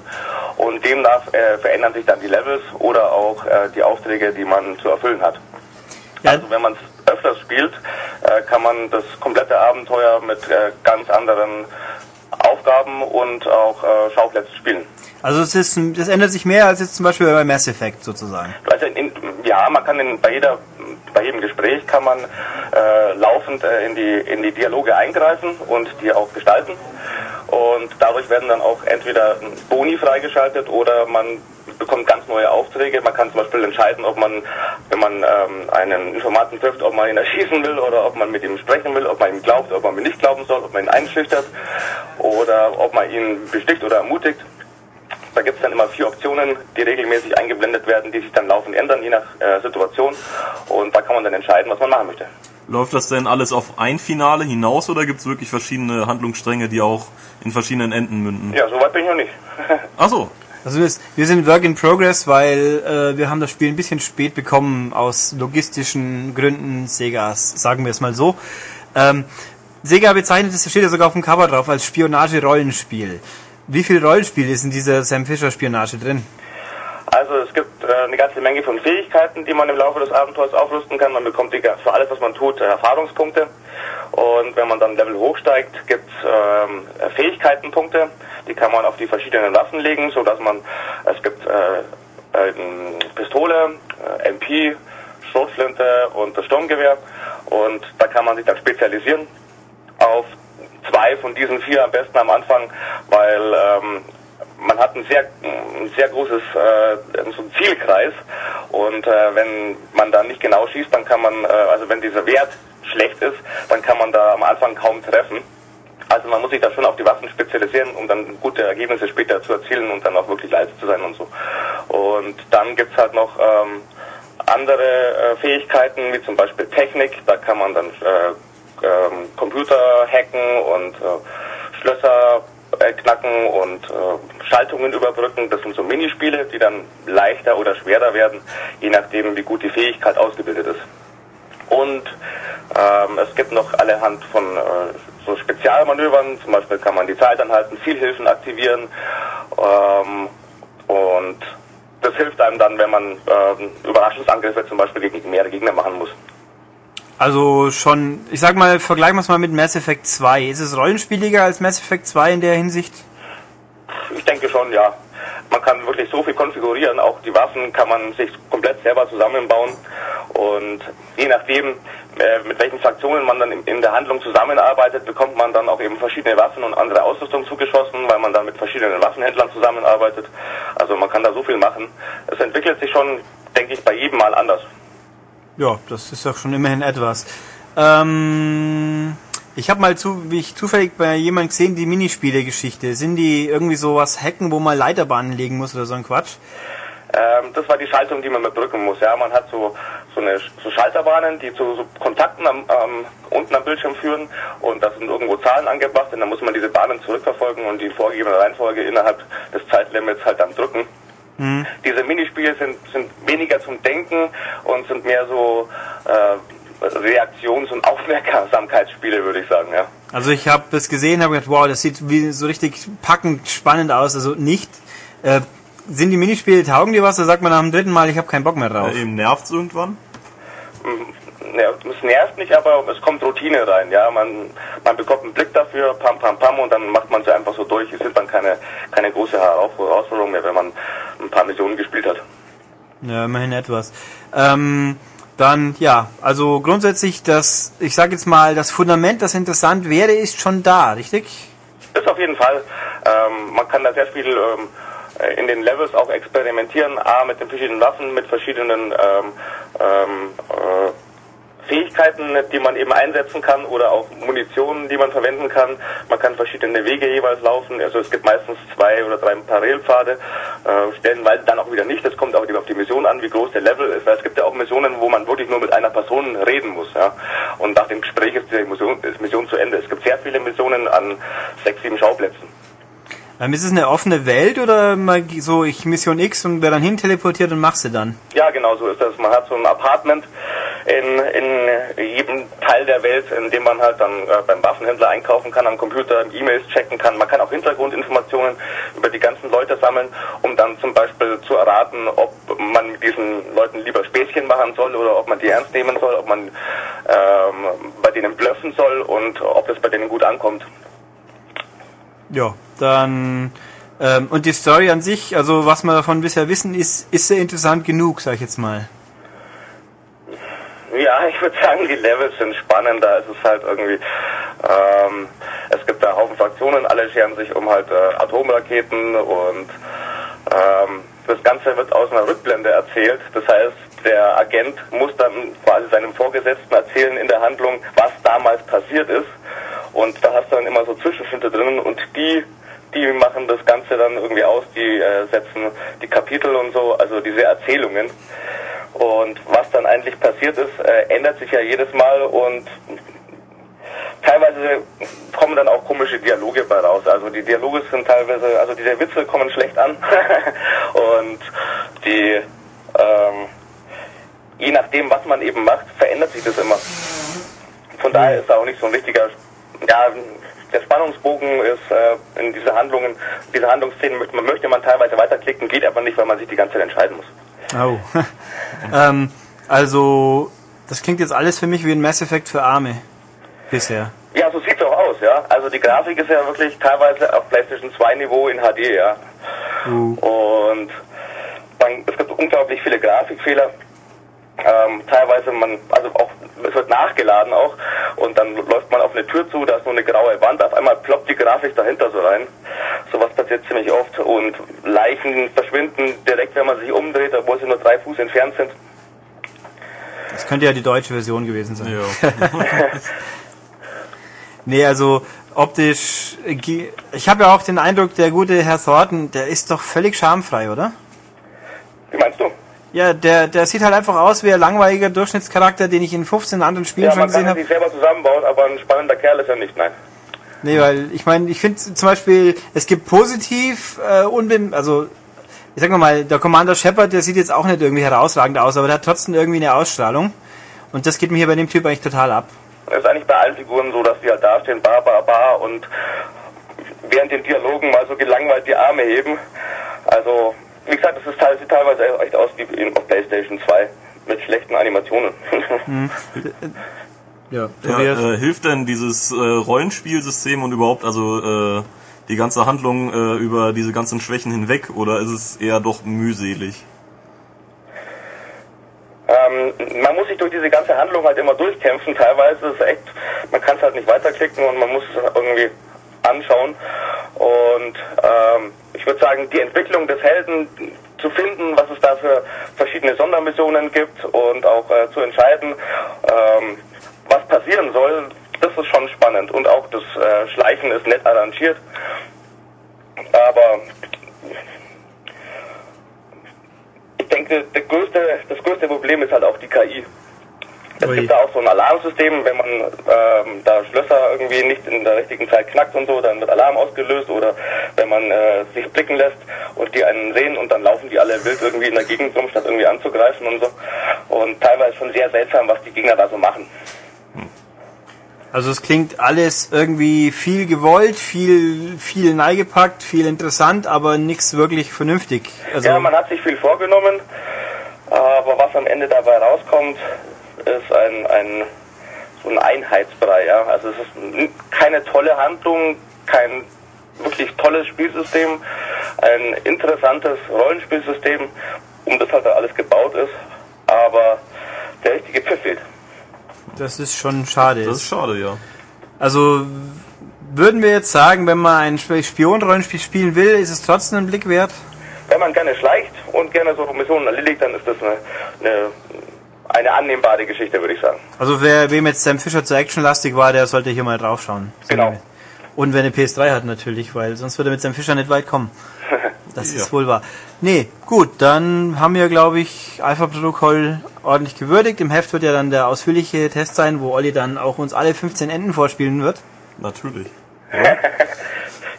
Und demnach äh, verändern sich dann die Levels oder auch äh, die Aufträge, die man zu erfüllen hat. Ja. Also wenn man es öfters spielt, äh, kann man das komplette Abenteuer mit äh, ganz anderen Aufgaben und auch äh, Schauplätzen spielen. Also es ist, das ändert sich mehr als jetzt zum Beispiel bei Mass Effect sozusagen. Also in, in, ja, man kann in, bei jeder bei jedem Gespräch kann man äh, laufend äh, in die in die Dialoge eingreifen und die auch gestalten und dadurch werden dann auch entweder Boni freigeschaltet oder man bekommt ganz neue Aufträge. Man kann zum Beispiel entscheiden, ob man, wenn man ähm, einen Informanten trifft, ob man ihn erschießen will oder ob man mit ihm sprechen will, ob man ihm glaubt, ob man ihm nicht glauben soll, ob man ihn einschüchtert oder ob man ihn besticht oder ermutigt. Da gibt es dann immer vier Optionen, die regelmäßig eingeblendet werden, die sich dann laufend ändern, je nach äh, Situation. Und da kann man dann entscheiden, was man machen möchte. Läuft das denn alles auf ein Finale hinaus oder gibt es wirklich verschiedene Handlungsstränge, die auch in verschiedenen Enden münden? Ja, soweit bin ich noch nicht. (laughs) Ach so. Also wir, sind Work in Progress, weil äh, wir haben das Spiel ein bisschen spät bekommen aus logistischen Gründen Segas, sagen wir es mal so. Ähm, Sega bezeichnet es, steht ja sogar auf dem Cover drauf, als Spionage-Rollenspiel. Wie viel Rollenspiel ist in dieser Sam Fisher Spionage drin? Also es gibt äh, eine ganze Menge von Fähigkeiten, die man im Laufe des Abenteuers aufrüsten kann. Man bekommt die, für alles, was man tut, äh, Erfahrungspunkte. Und wenn man dann Level hochsteigt, gibt es ähm, Fähigkeitenpunkte. Die kann man auf die verschiedenen Waffen legen, so dass man es gibt äh, äh, Pistole, äh, MP, Schrotflinte und das Sturmgewehr. Und da kann man sich dann spezialisieren auf zwei von diesen vier am besten am Anfang, weil ähm, man hat ein sehr, ein sehr großes äh, so Zielkreis und äh, wenn man da nicht genau schießt, dann kann man, äh, also wenn dieser Wert schlecht ist, dann kann man da am Anfang kaum treffen. Also man muss sich da schon auf die Waffen spezialisieren, um dann gute Ergebnisse später zu erzielen und dann auch wirklich leise zu sein und so. Und dann gibt's halt noch ähm, andere äh, Fähigkeiten, wie zum Beispiel Technik. Da kann man dann äh, ähm, Computer hacken und äh, Schlösser äh, knacken und äh, Schaltungen überbrücken. Das sind so Minispiele, die dann leichter oder schwerer werden, je nachdem, wie gut die Fähigkeit ausgebildet ist. Und ähm, es gibt noch allerhand von äh, so Spezialmanövern, zum Beispiel kann man die Zeit anhalten, Zielhilfen aktivieren ähm, und das hilft einem dann, wenn man ähm, Überraschungsangriffe zum Beispiel gegen mehrere Gegner machen muss. Also schon, ich sag mal, vergleichen wir es mal mit Mass Effect 2. Ist es rollenspieliger als Mass Effect 2 in der Hinsicht? Ich denke schon, ja. Man kann wirklich so viel konfigurieren, auch die Waffen kann man sich komplett selber zusammenbauen und je nachdem, äh, mit welchen Fraktionen man dann in der Handlung zusammenarbeitet, bekommt man dann auch eben verschiedene Waffen und andere Ausrüstung zugeschossen, weil man dann mit verschiedenen Waffenhändlern zusammenarbeitet. Also man kann da so viel machen. Es entwickelt sich schon, denke ich, bei jedem Mal anders. Ja, das ist doch schon immerhin etwas. Ähm, ich habe mal zu, wie ich zufällig bei jemandem gesehen, die Minispiele-Geschichte. Sind die irgendwie sowas hacken, wo man Leiterbahnen legen muss oder so ein Quatsch? Ähm, das war die Schaltung, die man überbrücken muss. Ja, man hat so so eine so Schalterbahnen, die zu so Kontakten am, ähm, unten am Bildschirm führen und da sind irgendwo Zahlen angebracht und dann muss man diese Bahnen zurückverfolgen und die vorgegebene Reihenfolge innerhalb des Zeitlimits halt dann drücken. Hm. Diese Minispiele sind, sind weniger zum Denken und sind mehr so äh, Reaktions- und (laughs) Aufmerksamkeitsspiele, würde ich sagen, ja. Also ich habe das gesehen, habe gedacht, wow, das sieht wie so richtig packend spannend aus. Also nicht. Äh, sind die Minispiele taugen die was? Oder sagt man nach dem dritten Mal, ich habe keinen Bock mehr drauf? Ja, eben nervt's irgendwann? Ja, es nervt nicht, aber es kommt Routine rein. Ja, man, man bekommt einen Blick dafür, pam, pam, pam, und dann macht man es einfach so durch. Es ist dann keine, keine große Herausforderung mehr, wenn man ein paar Missionen gespielt hat. Ja, immerhin etwas. Ähm, dann, ja, also grundsätzlich das, ich sage jetzt mal, das Fundament, das interessant wäre, ist schon da, richtig? Ist auf jeden Fall. Ähm, man kann da sehr viel ähm, in den Levels auch experimentieren, A, mit den verschiedenen Waffen, mit verschiedenen ähm, ähm, äh, Fähigkeiten, die man eben einsetzen kann oder auch Munition, die man verwenden kann. Man kann verschiedene Wege jeweils laufen. Also es gibt meistens zwei oder drei Parallelpfade, äh, stellenweise dann auch wieder nicht. Das kommt auch auf die Mission an, wie groß der Level ist. Weil es gibt ja auch Missionen, wo man wirklich nur mit einer Person reden muss. Ja? Und nach dem Gespräch ist die Mission, ist Mission zu Ende. Es gibt sehr viele Missionen an sechs, sieben Schauplätzen. Ähm, ist es eine offene Welt oder mal so, ich Mission X und wer dann hin teleportiert und machst du dann? Ja, genau so ist das. Man hat so ein Apartment in, in jedem Teil der Welt, in dem man halt dann äh, beim Waffenhändler einkaufen kann, am Computer E-Mails checken kann. Man kann auch Hintergrundinformationen über die ganzen Leute sammeln, um dann zum Beispiel zu erraten, ob man mit diesen Leuten lieber Späßchen machen soll oder ob man die ernst nehmen soll, ob man ähm, bei denen bluffen soll und ob das bei denen gut ankommt. Ja, dann ähm, und die Story an sich, also was wir davon bisher wissen, ist, ist sehr interessant genug, sag ich jetzt mal. Ja, ich würde sagen, die Levels sind spannender. Es ist halt irgendwie, ähm, es gibt da Haufen Fraktionen, alle scheren sich um halt äh, Atomraketen und ähm, das Ganze wird aus einer Rückblende erzählt. Das heißt, der Agent muss dann quasi seinem Vorgesetzten erzählen in der Handlung, was damals passiert ist. Und da hast du dann immer so Zwischenschnitte drin und die die machen das Ganze dann irgendwie aus, die äh, setzen die Kapitel und so, also diese Erzählungen. Und was dann eigentlich passiert ist, äh, ändert sich ja jedes Mal und teilweise kommen dann auch komische Dialoge bei raus. Also die Dialoge sind teilweise, also diese Witze kommen schlecht an (laughs) und die, ähm, je nachdem, was man eben macht, verändert sich das immer. Von daher ist da auch nicht so ein richtiger, ja, der Spannungsbogen ist äh, in diese Handlungen, diese Handlungsszenen möchte man, möchte man teilweise weiterklicken, geht aber nicht, weil man sich die ganze Zeit entscheiden muss. Oh. (laughs) ähm, also, das klingt jetzt alles für mich wie ein Mass Effect für Arme. Bisher. Ja, so sieht's auch aus, ja. Also die Grafik ist ja wirklich teilweise auf PlayStation 2 Niveau in HD, ja. Und man, es gibt unglaublich viele Grafikfehler. Ähm, teilweise man, also auch, es wird nachgeladen auch und dann läuft man auf eine Tür zu, da ist nur eine graue Wand, auf einmal ploppt die Grafik dahinter so rein. Sowas passiert ziemlich oft und Leichen verschwinden direkt, wenn man sich umdreht, obwohl sie nur drei Fuß entfernt sind. Das könnte ja die deutsche Version gewesen sein. Ja. (laughs) Nee, also optisch, ich habe ja auch den Eindruck, der gute Herr Thornton, der ist doch völlig schamfrei, oder? Wie meinst du? Ja, der, der sieht halt einfach aus wie ein langweiliger Durchschnittscharakter, den ich in 15 anderen Spielen Ja, schon man kann gesehen es habe. sich selber zusammenbauen, aber ein spannender Kerl ist er nicht, nein. Nee, weil ich meine, ich finde zum Beispiel, es gibt positiv, äh, unbem also ich sag mal, der Commander Shepard, der sieht jetzt auch nicht irgendwie herausragend aus, aber der hat trotzdem irgendwie eine Ausstrahlung. Und das geht mir hier bei dem Typ eigentlich total ab. Es ist eigentlich bei allen Figuren so, dass die halt dastehen, bar, bar, bar und während den Dialogen mal so gelangweilt die Arme heben. Also, wie gesagt, es ist teil- sieht teilweise echt aus wie auf Playstation 2 mit schlechten Animationen. (laughs) Ja, Ja, äh, hilft denn dieses äh, Rollenspielsystem und überhaupt also äh, die ganze Handlung äh, über diese ganzen Schwächen hinweg oder ist es eher doch mühselig? ähm, man muss sich durch diese ganze Handlung halt immer durchkämpfen. Teilweise ist es echt, man kann es halt nicht weiterklicken und man muss es irgendwie anschauen. Und ähm, ich würde sagen, die Entwicklung des Helden zu finden, was es da für verschiedene Sondermissionen gibt und auch äh, zu entscheiden, ähm, was passieren soll, das ist schon spannend. Und auch das äh, Schleichen ist nett arrangiert. Aber ich denke, größte, das größte Problem ist halt auch die KI. Es Ui. gibt da auch so ein Alarmsystem, wenn man ähm, da Schlösser irgendwie nicht in der richtigen Zeit knackt und so, dann wird Alarm ausgelöst oder wenn man äh, sich blicken lässt und die einen sehen und dann laufen die alle wild irgendwie in der Gegend rum, statt irgendwie anzugreifen und so. Und teilweise schon sehr seltsam, was die Gegner da so machen. Also es klingt alles irgendwie viel gewollt, viel, viel neigepackt, viel interessant, aber nichts wirklich vernünftig. Also, Ja, man hat sich viel vorgenommen, aber was am Ende dabei rauskommt, ist ein, ein so ein Einheitsbrei. Ja? Also es ist keine tolle Handlung, kein wirklich tolles Spielsystem, ein interessantes Rollenspielsystem, um das halt da alles gebaut ist, aber der richtige Pfiff fehlt. das ist schon schade. Das ist schade, ja. Also würden wir jetzt sagen, wenn man ein Sp- Spion-Rollenspiel spielen will, ist es trotzdem ein Blick wert? Wenn man gerne schleicht und gerne so Missionen erledigt, dann ist das eine, eine, eine annehmbare Geschichte, würde ich sagen. Also wer wem jetzt Sam Fisher zu actionlastig war, der sollte hier mal draufschauen. Genau. Und wenn er PS3 hat natürlich, weil sonst würde er mit Sam Fisher nicht weit kommen. (laughs) Das ist wohl wahr. Nee, gut, dann haben wir, glaube ich, Alpha-Protokoll ordentlich gewürdigt. Im Heft wird ja dann der ausführliche Test sein, wo Olli dann auch uns alle 15 Enden vorspielen wird. Natürlich. (laughs)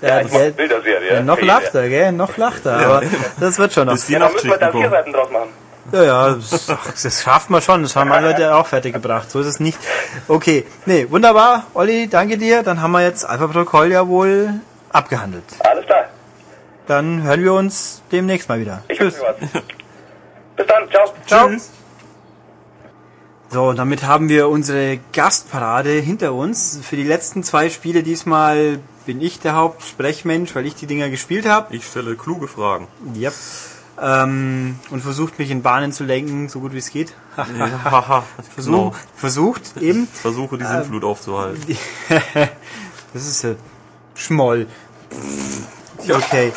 Ja, ich mache Bilderserie. ja, noch Für lacht er, gell? Noch lacht er. Aber das wird schon noch. Bis die Ja, dann müssen wir da vier. Seiten draus machen. Ja, ja, das, das schafft man schon. Das haben wir heute auch fertig gebracht. So ist es nicht. Okay, nee, wunderbar. Olli, danke dir. Dann haben wir jetzt Alpha-Protokoll ja wohl abgehandelt. Alles klar. Dann hören wir uns demnächst mal wieder. Ich Tschüss. Bis dann. Ciao. Ciao. So, damit haben wir unsere Gastparade hinter uns. Für die letzten zwei Spiele diesmal bin ich der Hauptsprechmensch, weil ich die Dinger gespielt habe. Ich stelle kluge Fragen. Yep. Ähm, und versucht mich in Bahnen zu lenken, so gut wie es geht. Haha, (laughs) Versuch, genau. Versucht eben. Versuche die Sinnflut aufzuhalten. (laughs) das ist ja Schmoll. Okay.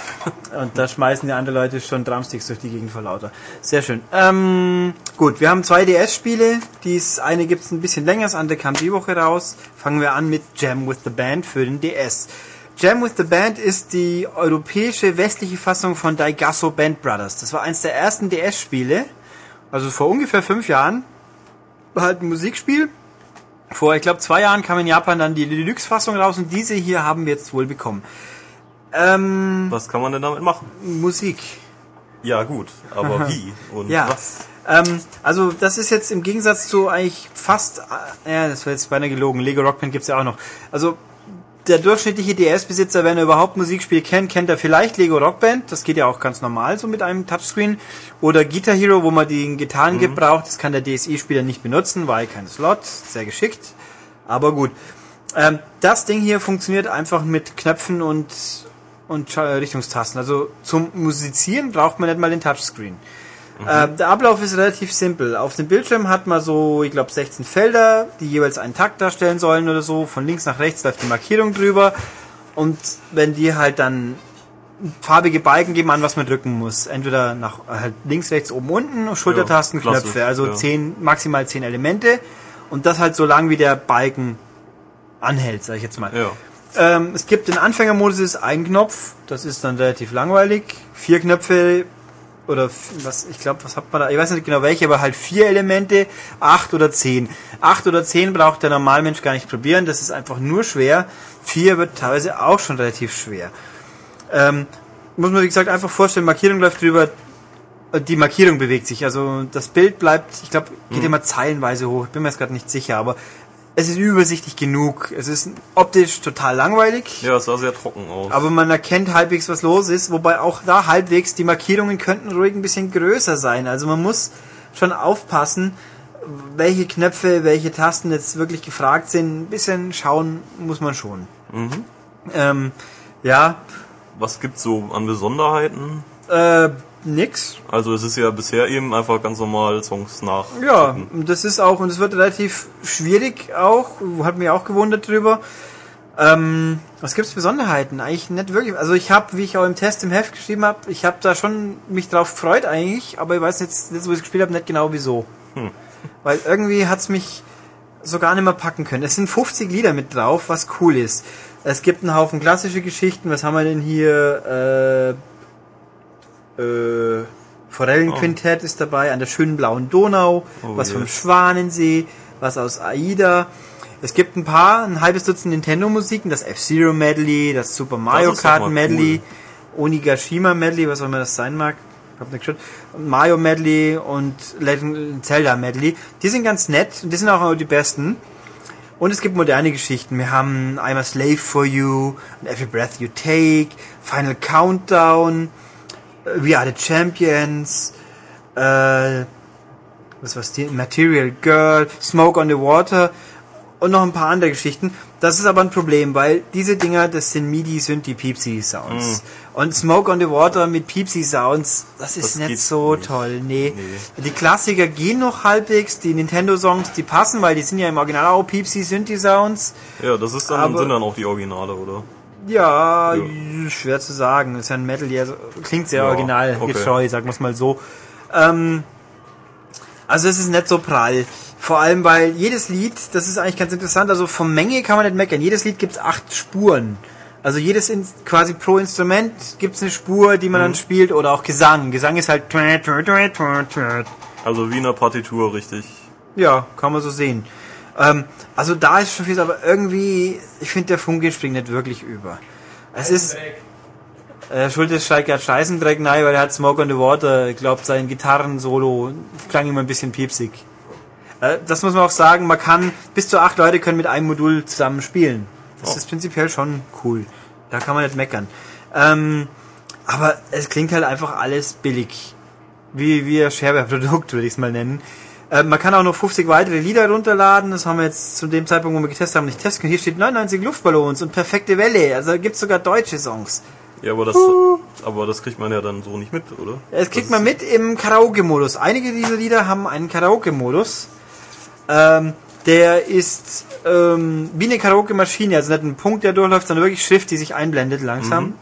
Und da schmeißen die anderen Leute schon Drumsticks durch die Gegend vor lauter. Sehr schön. Ähm, gut, wir haben zwei DS-Spiele. Dies eine gibt's ein bisschen länger, das andere kam die Woche raus. Fangen wir an mit Jam with the Band für den DS. Jam with the Band ist die europäische westliche Fassung von Daigasso Band Brothers. Das war eins der ersten DS-Spiele Also vor ungefähr fünf Jahren war halt ein Musikspiel. Vor, ich glaube, zwei Jahren kam in Japan dann die Deluxe-Fassung raus und diese hier haben wir jetzt wohl bekommen. Ähm, Was kann man denn damit machen? Musik. Ja, gut, aber (laughs) wie und Ja. was? Ähm, also das ist jetzt im Gegensatz zu eigentlich fast, äh, ja, das war jetzt beinahe gelogen, Lego Rock Band gibt's ja auch noch. Also der durchschnittliche DS-Besitzer, wenn er überhaupt Musikspiel kennt, kennt er vielleicht Lego Rock Band, das geht ja auch ganz normal so mit einem Touchscreen. Oder Guitar Hero, wo man den Gitarren gebraucht, das kann der DSI-Spieler nicht benutzen, weil kein Slot, sehr geschickt. Aber gut. Ähm, das Ding hier funktioniert einfach mit Knöpfen und, und Richtungstasten. Also zum Musizieren braucht man nicht mal den Touchscreen. Äh, der Ablauf ist relativ simpel. Auf dem Bildschirm hat man so, ich glaube, 16 Felder, die jeweils einen Takt darstellen sollen oder so. Von links nach rechts läuft die Markierung drüber. Und wenn die halt dann farbige Balken geben an, was man drücken muss. Entweder nach halt links, rechts, oben, unten, Schultertasten, Ja, Knöpfe. Also ja. zehn, maximal 10 Elemente. Und das halt so lang, wie der Balken anhält, sag ich jetzt mal. Ja. Ähm, es gibt den Anfängermodus, ist ein Knopf, das ist dann relativ langweilig. Vier Knöpfe oder was, ich glaube, was hat man da? Ich weiß nicht genau welche, aber halt vier Elemente, acht oder zehn. Acht oder zehn braucht der Normalmensch gar nicht probieren, das ist einfach nur schwer. Vier wird teilweise auch schon relativ schwer. Ähm, muss man wie gesagt einfach vorstellen, Markierung läuft drüber, die Markierung bewegt sich. Also das Bild bleibt, ich glaube, geht immer zeilenweise hoch. Ich bin mir jetzt gerade nicht sicher, aber es ist übersichtlich genug. Es ist optisch total langweilig. Ja, es sah sehr trocken aus. Aber man erkennt halbwegs, was los ist, wobei auch da halbwegs die Markierungen könnten ruhig ein bisschen größer sein. Also man muss schon aufpassen, welche Knöpfe, welche Tasten jetzt wirklich gefragt sind. Ein bisschen schauen muss man schon. Ähm, ja, Was gibt's so an Besonderheiten? äh, nix. Also es ist ja bisher eben einfach ganz normal Songs nach. Ja, und das ist auch, und es wird relativ schwierig auch, hat mich auch gewundert drüber. Ähm, was gibt's Besonderheiten? Eigentlich nicht wirklich. Also ich habe, wie ich auch im Test im Heft geschrieben habe, ich habe da schon mich drauf gefreut eigentlich, aber ich weiß jetzt, jetzt wo ich es gespielt habe, nicht genau wieso. Weil irgendwie hat's mich so gar nicht mehr packen können. Es sind 50 Lieder mit drauf, was cool ist. Es gibt einen Haufen klassische Geschichten. Was haben wir denn hier? Äh, äh, Forellenquintett ist dabei, an der schönen blauen Donau, Oh was je. vom Schwanensee, was aus AIDA. Es gibt ein paar, ein halbes Dutzend Nintendo-Musiken, das F-Zero Medley, das Super Mario doch Kart Medley, Onigashima Medley, was auch immer das sein mag. Hab nicht geschaut. Und Mario Medley und Legend Zelda Medley. Die sind ganz nett und die sind auch die besten. Und es gibt moderne Geschichten. Wir haben I'm a Slave for You, Every Breath You Take, Final Countdown, We Are the Champions, äh, was war's die? Material Girl, Smoke on the Water und noch ein paar andere Geschichten. Das ist aber ein Problem, weil diese Dinger, das sind MIDI, sind die Piepsi Sounds. Und Smoke on the Water mit Piepsi Sounds, das ist Das nicht so nicht. toll. Nee. Die Klassiker gehen noch halbwegs, die Nintendo Songs, die passen, weil die sind ja im Original auch Piepsi Synthi Sounds. Ja, das ist dann, Aber- sind dann auch die Originale, oder? Ja, Ja. schwer zu sagen. Das ist ja ein Metal, so- klingt sehr Ja, original, okay. getreu, sagen wir es mal so. Ähm, also es ist nicht so prall. Vor allem, weil jedes Lied, das ist eigentlich ganz interessant, also von Menge kann man nicht meckern. Jedes Lied gibt es acht Spuren. Also jedes in, quasi pro Instrument gibt es eine Spur, die man dann spielt, oder auch Gesang. Gesang ist halt Also wie in der Partitur, richtig. ja, kann man so sehen. Ähm, also da ist schon viel, aber irgendwie, ich finde der Funke springt nicht wirklich über. Es ist, äh, Schuld ist steigt gerade Scheißendreck, nein, weil er hat Smoke on the Water, ich glaube sein Gitarrensolo klang immer ein bisschen piepsig. Äh, das muss man auch sagen, man kann, bis zu acht Leute können mit einem Modul zusammen spielen. Das Oh. ist prinzipiell schon cool. Da kann man nicht meckern. Ähm, aber es klingt halt einfach alles billig. Wie, wie ein Shareware-Produkt, würde ich es mal nennen. Äh, man kann auch noch 50 weitere Lieder runterladen. Das haben wir jetzt zu dem Zeitpunkt, wo wir getestet haben, nicht testen können. Hier steht 99 Luftballons und perfekte Welle. Also gibt sogar deutsche Songs. Ja, aber das, aber das kriegt man ja dann so nicht mit, oder? Das kriegt Das man mit im Karaoke-Modus. Einige dieser Lieder haben einen Karaoke-Modus. Ähm, der ist ähm, wie eine Karaoke-Maschine, also nicht ein Punkt, der durchläuft, sondern wirklich Schrift, die sich einblendet langsam.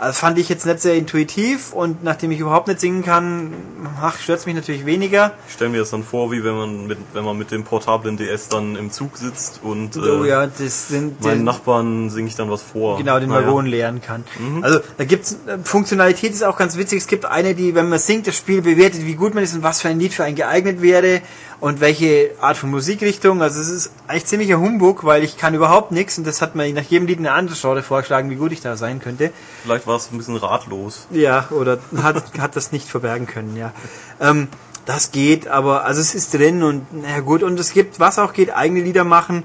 Also fand ich jetzt nicht sehr intuitiv und nachdem ich überhaupt nicht singen kann, ach, stört's mich natürlich weniger. Ich stelle mir das dann vor, wie wenn man mit, wenn man mit dem portablen DS dann im Zug sitzt und Oh äh, ja, das sind meinen den- Nachbarn singe ich dann was vor. genau den Naja. Waggon leeren kann. Also da gibt's äh, Funktionalität ist auch ganz witzig. Es gibt eine, die, wenn man singt, das Spiel bewertet, wie gut man ist und was für ein Lied für einen geeignet wäre und welche Art von Musikrichtung. Also es ist eigentlich ziemlicher Humbug, weil ich kann überhaupt nichts und das hat mir nach jedem Lied eine andere Genre vorgeschlagen, wie gut ich da sein könnte. Vielleicht war es ein bisschen ratlos. Ja, oder hat, hat das nicht verbergen können, ja. Ähm, das geht, aber also es ist drin und na gut, und es gibt, was auch geht, eigene Lieder machen.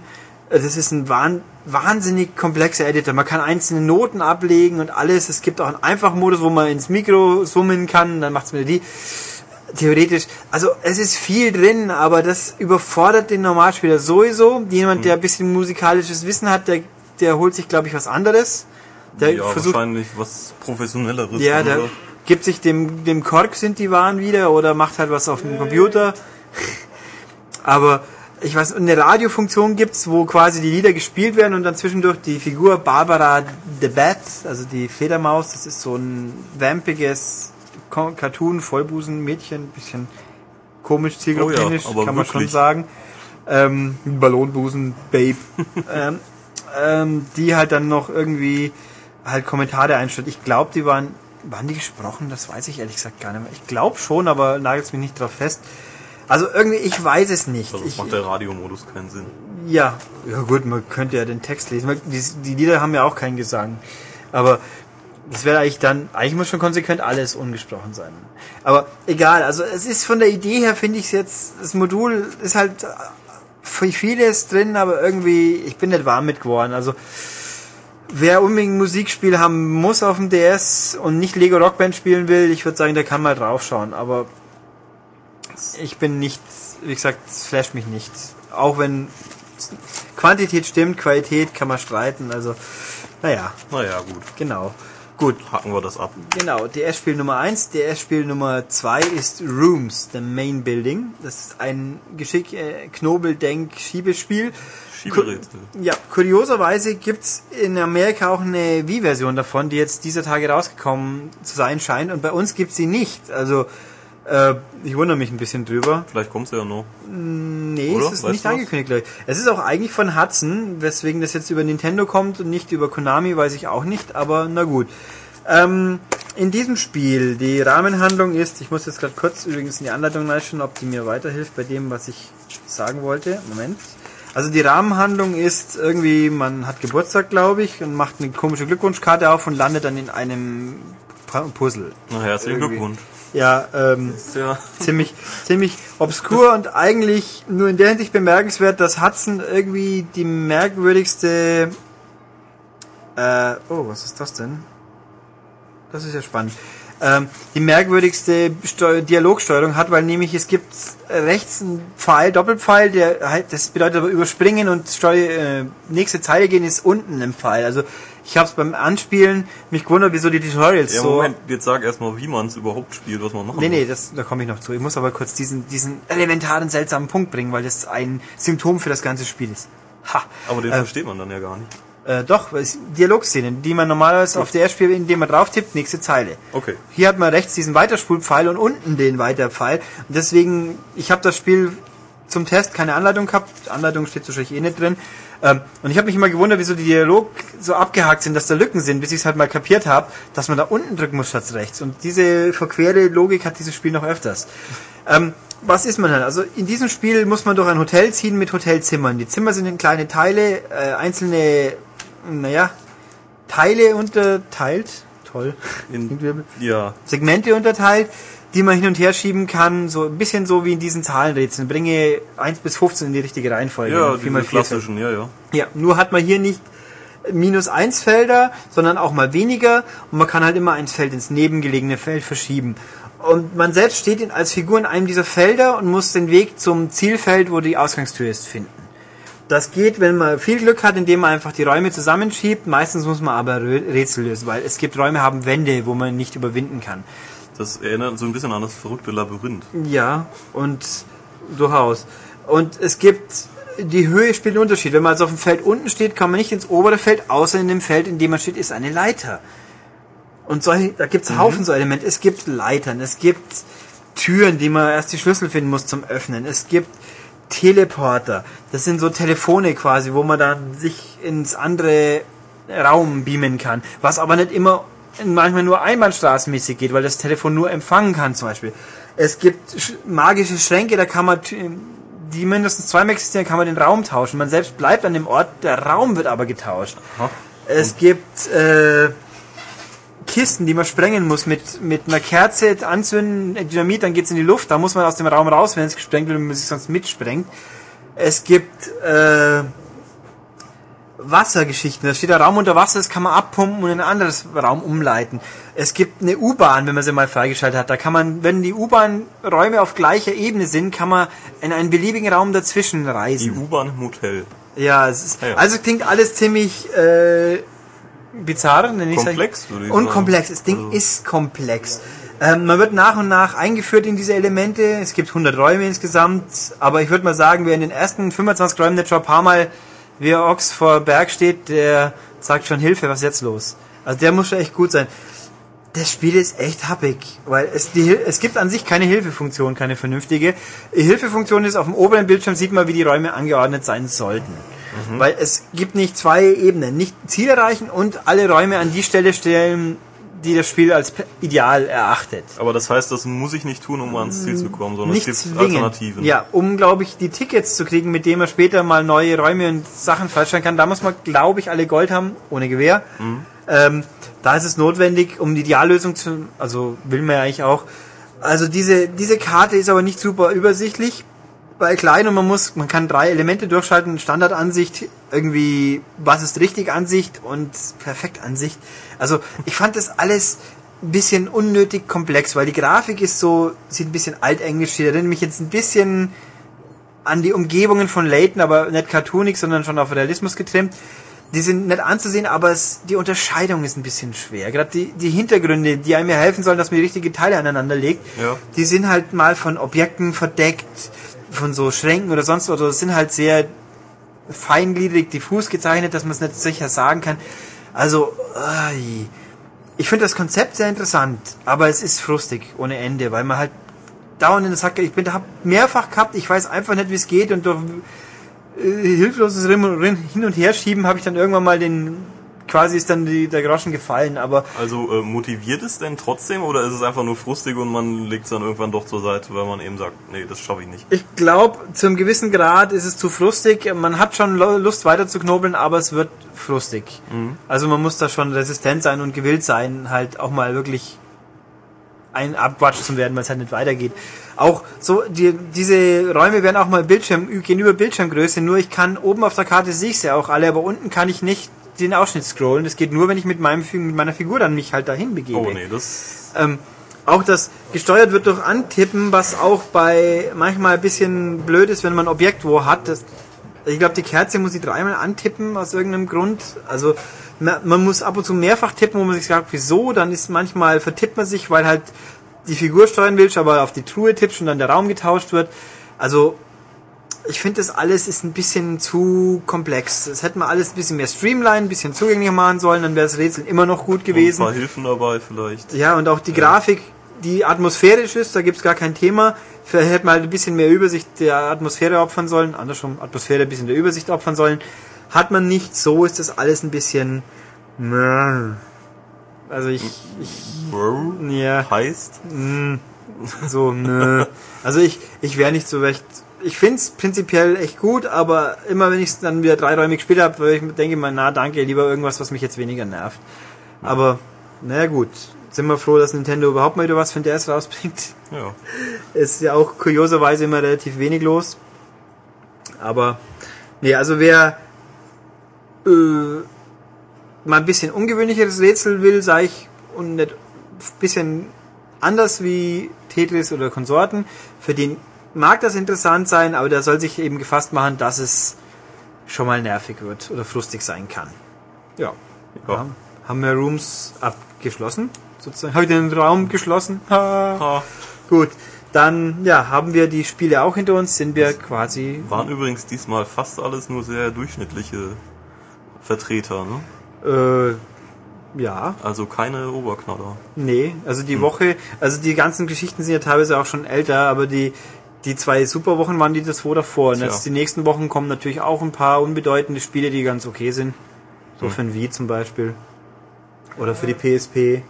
Das ist ein wahn, wahnsinnig komplexer Editor. Man kann einzelne Noten ablegen und alles. Es gibt auch einen einfachen Modus, wo man ins Mikro summen kann, dann macht's Melodie. Theoretisch, also es ist viel drin, aber das überfordert den Normalspieler sowieso. Jemand, der ein bisschen musikalisches Wissen hat, der, der holt sich, glaube ich, was anderes. Der ja, wahrscheinlich was professionelleres. ja, der oder? gibt sich dem, dem Kork sind die Waren wieder oder macht halt was auf dem Computer. (laughs) Aber ich weiß, eine Radiofunktion gibt's, wo quasi die Lieder gespielt werden und dann zwischendurch die Figur Barbara the Bat, also die Fledermaus, das ist so ein vampiges Cartoon, Vollbusen, Mädchen, bisschen komisch, zielgruppenisch, Oh ja, kann man schon sagen. Ähm, Ballonbusen, Babe. (laughs) ähm, ähm, die halt dann noch irgendwie halt Kommentare einstellt. Ich glaube, die waren, waren die gesprochen? Das weiß ich ehrlich gesagt gar nicht mehr. Ich glaube schon, aber nagelt mich nicht drauf fest. Also irgendwie, ich weiß es nicht. Also ich, macht der Radiomodus keinen Sinn. ja, ja gut, man könnte ja den Text lesen. Die, die Lieder haben ja auch keinen Gesang. Aber das wäre eigentlich dann, eigentlich muss schon konsequent alles ungesprochen sein. Aber egal, also es ist von der Idee her, finde ich es jetzt, das Modul ist halt äh, für vieles drin, aber irgendwie, ich bin nicht warm mit geworden. Also wer unbedingt ein Musikspiel haben muss auf dem DS und nicht Lego Rockband spielen will, ich würde sagen, der kann mal draufschauen. Aber ich bin nicht, wie gesagt, es flasht mich nicht. Auch wenn Quantität stimmt, Qualität kann man streiten. Also, naja, Naja, gut. genau. Gut, Hacken wir das ab. genau. DS-Spiel Nummer 1. DS-Spiel Nummer 2 ist Rooms, the Main Building. Das ist ein Geschick, äh, Knobel-Denk-Schiebespiel. Schieberätsel. Ja, kurioserweise gibt's in Amerika auch eine Wii-Version davon, die jetzt dieser Tage rausgekommen zu sein scheint. Und bei uns gibt's sie nicht. Also, äh, ich wundere mich ein bisschen drüber. Vielleicht kommst du ja noch. Nee, Oder? es ist Weißt nicht angekündigt, glaube ich. Es ist auch eigentlich von Hudson, weswegen das jetzt über Nintendo kommt und nicht über Konami, weiß ich auch nicht, aber na gut. Ähm, in diesem Spiel, die Rahmenhandlung ist, ich muss jetzt gerade kurz übrigens in die Anleitung reinschauen, ob die mir weiterhilft bei dem, was ich sagen wollte. Moment. Also die Rahmenhandlung ist irgendwie, man hat Geburtstag, glaube ich, und macht eine komische Glückwunschkarte auf und landet dann in einem Puzzle. Na, herzlichen Irgendwie. Glückwunsch. Ja, ähm, Ja. (laughs) ziemlich, ziemlich obskur und eigentlich nur in der Hinsicht bemerkenswert, dass Hudson irgendwie die merkwürdigste. Äh, oh, was ist das denn? Das ist ja spannend. Ähm, die merkwürdigste Steu Dialogsteuerung hat, weil nämlich es gibt rechts einen Pfeil, Doppelpfeil, der halt, das bedeutet aber überspringen und Steu äh, nächste Zeile gehen ist unten im Pfeil. Also ich habe es beim Anspielen mich gewundert, wieso die Tutorials Ja, so. Moment, jetzt sag erstmal, wie man es überhaupt spielt, was man machen Nee, muss. nee, das, da komme ich noch zu. Ich muss aber kurz diesen, diesen elementaren, seltsamen Punkt bringen, weil das ein Symptom für das ganze Spiel ist. Ha. Aber den Äh, versteht man dann ja gar nicht. Äh, doch, Dialogszenen, die man normalerweise auf der spielt, indem man drauf tippt, nächste Zeile. Okay. Hier hat man rechts diesen Weiterspulpfeil und unten den Weiterpfeil. Und deswegen, ich habe das Spiel zum Test keine Anleitung gehabt. Die Anleitung steht wahrscheinlich eh nicht drin. Ähm, und ich habe mich immer gewundert, wieso die Dialog so abgehakt sind, dass da Lücken sind, bis ich es halt mal kapiert habe, dass man da unten drücken muss statt rechts. Und diese verquere Logik hat dieses Spiel noch öfters. Ähm, was ist man dann? Also in diesem Spiel muss man durch ein Hotel ziehen mit Hotelzimmern. Die Zimmer sind in kleine Teile, äh, einzelne, naja, Teile unterteilt. Toll. In, ja, Segmente unterteilt, die man hin und her schieben kann, so ein bisschen so wie in diesen Zahlenrätseln. Bringe 1 bis 15 in die richtige Reihenfolge. ja, Vier mal diese vier klassischen, ja, ja. ja, nur hat man hier nicht minus 1 Felder, sondern auch mal weniger und man kann halt immer ein Feld ins nebengelegene Feld verschieben. Und man selbst steht in, als Figur in einem dieser Felder und muss den Weg zum Zielfeld, wo die Ausgangstür ist, finden. Das geht, wenn man viel Glück hat, indem man einfach die Räume zusammenschiebt. Meistens muss man aber Rätsel lösen, weil es gibt Räume, haben Wände, wo man nicht überwinden kann. Das erinnert so ein bisschen an das verrückte Labyrinth. Ja, und durchaus. Und es gibt, die Höhe spielt einen Unterschied. Wenn man also auf dem Feld unten steht, kann man nicht ins obere Feld, außer in dem Feld, in dem man steht, ist eine Leiter. Und solche, da gibt's Haufen so Elemente. Es gibt Leitern, es gibt Türen, die man erst die Schlüssel finden muss zum Öffnen. Es gibt Teleporter. Das sind so Telefone quasi, wo man dann sich ins andere Raum beamen kann. Was aber nicht immer manchmal nur einbahnstraßenmäßig geht, weil das Telefon nur empfangen kann zum Beispiel. Es gibt sch- magische Schränke, da kann man t- die mindestens zweimal existieren, kann man den Raum tauschen. Man selbst bleibt an dem Ort, der Raum wird aber getauscht. Es gibt äh, Kisten, die man sprengen muss, mit, mit einer Kerze anzünden, Dynamit, dann geht's in die Luft, da muss man aus dem Raum raus, wenn es gesprengt wird und man sich sonst mitsprengt. Es gibt äh, Wassergeschichten, da steht der Raum unter Wasser, das kann man abpumpen und in ein anderes Raum umleiten. Es gibt eine U-Bahn, wenn man sie mal freigeschaltet hat, da kann man, wenn die U-Bahn-Räume auf gleicher Ebene sind, kann man in einen beliebigen Raum dazwischen Die reisen. U-Bahn im Hotel. Ja, es ist, Ja, ja. also klingt alles ziemlich äh, bizarr, Komplex, würde ich Und sagen. komplex. Das Ding Also- ist komplex. Ähm, man wird nach und nach eingeführt in diese Elemente. Es gibt 100 Räume insgesamt, aber ich würde mal sagen, wer in den ersten 25 Räumen nicht schon ein paar Mal wie ein Ochs vor Berg steht, der sagt schon Hilfe, was ist jetzt los? Also der muss schon echt gut sein. Das Spiel ist echt happig, weil es, die, es gibt an sich keine Hilfefunktion, keine vernünftige. Die Hilfefunktion ist, auf dem oberen Bildschirm sieht man, wie die Räume angeordnet sein sollten. Weil es gibt nicht zwei Ebenen, nicht Ziel erreichen und alle Räume an die Stelle stellen, die das Spiel als ideal erachtet. Aber das heißt, das muss ich nicht tun, um ans Ziel zu kommen, sondern Nicht es gibt zwingend. Alternativen. Ja, um, glaube ich, die Tickets zu kriegen, mit denen man später mal neue Räume und Sachen freischalten kann. Da muss man, glaube ich, alle Gold haben, ohne Gewehr. Ähm, da ist es notwendig, um die Ideallösung zu, also will man ja eigentlich auch. Also diese, diese Karte ist aber nicht super übersichtlich, weil klein und man muss, man kann drei Elemente durchschalten, Standardansicht, irgendwie, was ist richtig Ansicht und perfekt Ansicht. Also ich fand das alles ein bisschen unnötig komplex, weil die Grafik ist so, sieht ein bisschen altenglisch, die erinnert mich jetzt ein bisschen an die Umgebungen von Layton, aber nicht cartoonig, sondern schon auf Realismus getrimmt. Die sind nett anzusehen, aber es, die Unterscheidung ist ein bisschen schwer. Gerade die, die Hintergründe, die einem ja helfen sollen, dass man die richtigen Teile aneinander legt, Ja. die sind halt mal von Objekten verdeckt, von so Schränken oder sonst was. Es sind halt sehr feingliedrig, diffus gezeichnet, dass man es nicht sicher sagen kann. Also, ich finde das Konzept sehr interessant, aber es ist frustig ohne Ende, weil man halt dauernd in der Sackgasse, ich bin, hab mehrfach gehabt, ich weiß einfach nicht, wie es geht und durch äh, hilfloses Hin- und Herschieben habe ich dann irgendwann mal den, quasi ist dann die, der Groschen gefallen, aber Also äh, motiviert es denn trotzdem oder ist es einfach nur frustig und man legt es dann irgendwann doch zur Seite, weil man eben sagt, nee, das schaffe ich nicht. ich glaube, zu einem gewissen Grad ist es zu frustig. Man hat schon Lust weiter zu knobeln, aber es wird frustig. Also man muss da schon resistent sein und gewillt sein, halt auch mal wirklich ein Abwatsch zu werden, weil es halt nicht weitergeht. Auch so, die, diese Räume werden auch mal Bildschirm, gehen über Bildschirmgröße, nur ich kann oben auf der Karte sehe ich sie auch alle, aber unten kann ich nicht den Ausschnitt scrollen. Das geht nur, wenn ich mit, meinem, mit meiner Figur dann mich halt dahin begebe. Oh nee, das Ähm, auch das gesteuert wird durch Antippen, was auch bei manchmal ein bisschen blöd ist, wenn man ein Objekt wo hat. Das, ich glaube, die Kerze muss ich dreimal antippen aus irgendeinem Grund. Also ma- man muss ab und zu mehrfach tippen, wo man sich sagt, wieso? Dann ist manchmal vertippt man sich, weil halt die Figur steuern willst, aber auf die Truhe tippst und dann der Raum getauscht wird. Also ich finde, das alles ist ein bisschen zu komplex. Das hätte man alles ein bisschen mehr streamline, ein bisschen zugänglicher machen sollen, dann wäre das Rätsel immer noch gut ein gewesen. paar Hilfen dabei vielleicht. Ja, und auch die Grafik, die atmosphärisch ist, da gibt's gar kein Thema. Vielleicht hätte man halt ein bisschen mehr Übersicht der Atmosphäre opfern sollen, andersrum Atmosphäre ein bisschen der Übersicht opfern sollen. Hat man nicht, so ist das alles ein bisschen. Also ich, ich ja, heißt, so, nö. Also ich, ich wäre nicht so recht. Ich find's prinzipiell echt gut, aber immer wenn ich dann wieder dreiräumig gespielt habe, ich denke ich mal, na danke, lieber irgendwas, was mich jetzt weniger nervt. Aber, naja gut. Sind wir froh, dass Nintendo überhaupt mal wieder was für den DS rausbringt. ja. (laughs) Ist ja auch kurioserweise immer relativ wenig los. Aber, nee, also wer äh, mal ein bisschen ungewöhnlicheres Rätsel will, sage ich, und nicht ein bisschen anders wie Tetris oder Konsorten, für den mag das interessant sein, aber der soll sich eben gefasst machen, dass es schon mal nervig wird oder frustig sein kann. Ja. Ja. Haben wir Rooms abgeschlossen? Sozusagen. Habe ich den Raum geschlossen? Ha. Ha. Gut, dann ja, haben wir die Spiele auch hinter uns, sind wir quasi. Waren übrigens diesmal fast alles nur sehr durchschnittliche Vertreter, ne? Ja, Also keine Oberknaller. nee, also die Woche, also die ganzen Geschichten sind ja teilweise auch schon älter, aber die, die zwei Superwochen waren die das wo davor. Und Tja. jetzt die nächsten Wochen kommen natürlich auch ein paar unbedeutende Spiele, die ganz okay sind. So für ein Wii zum Beispiel. Oder für die PSP.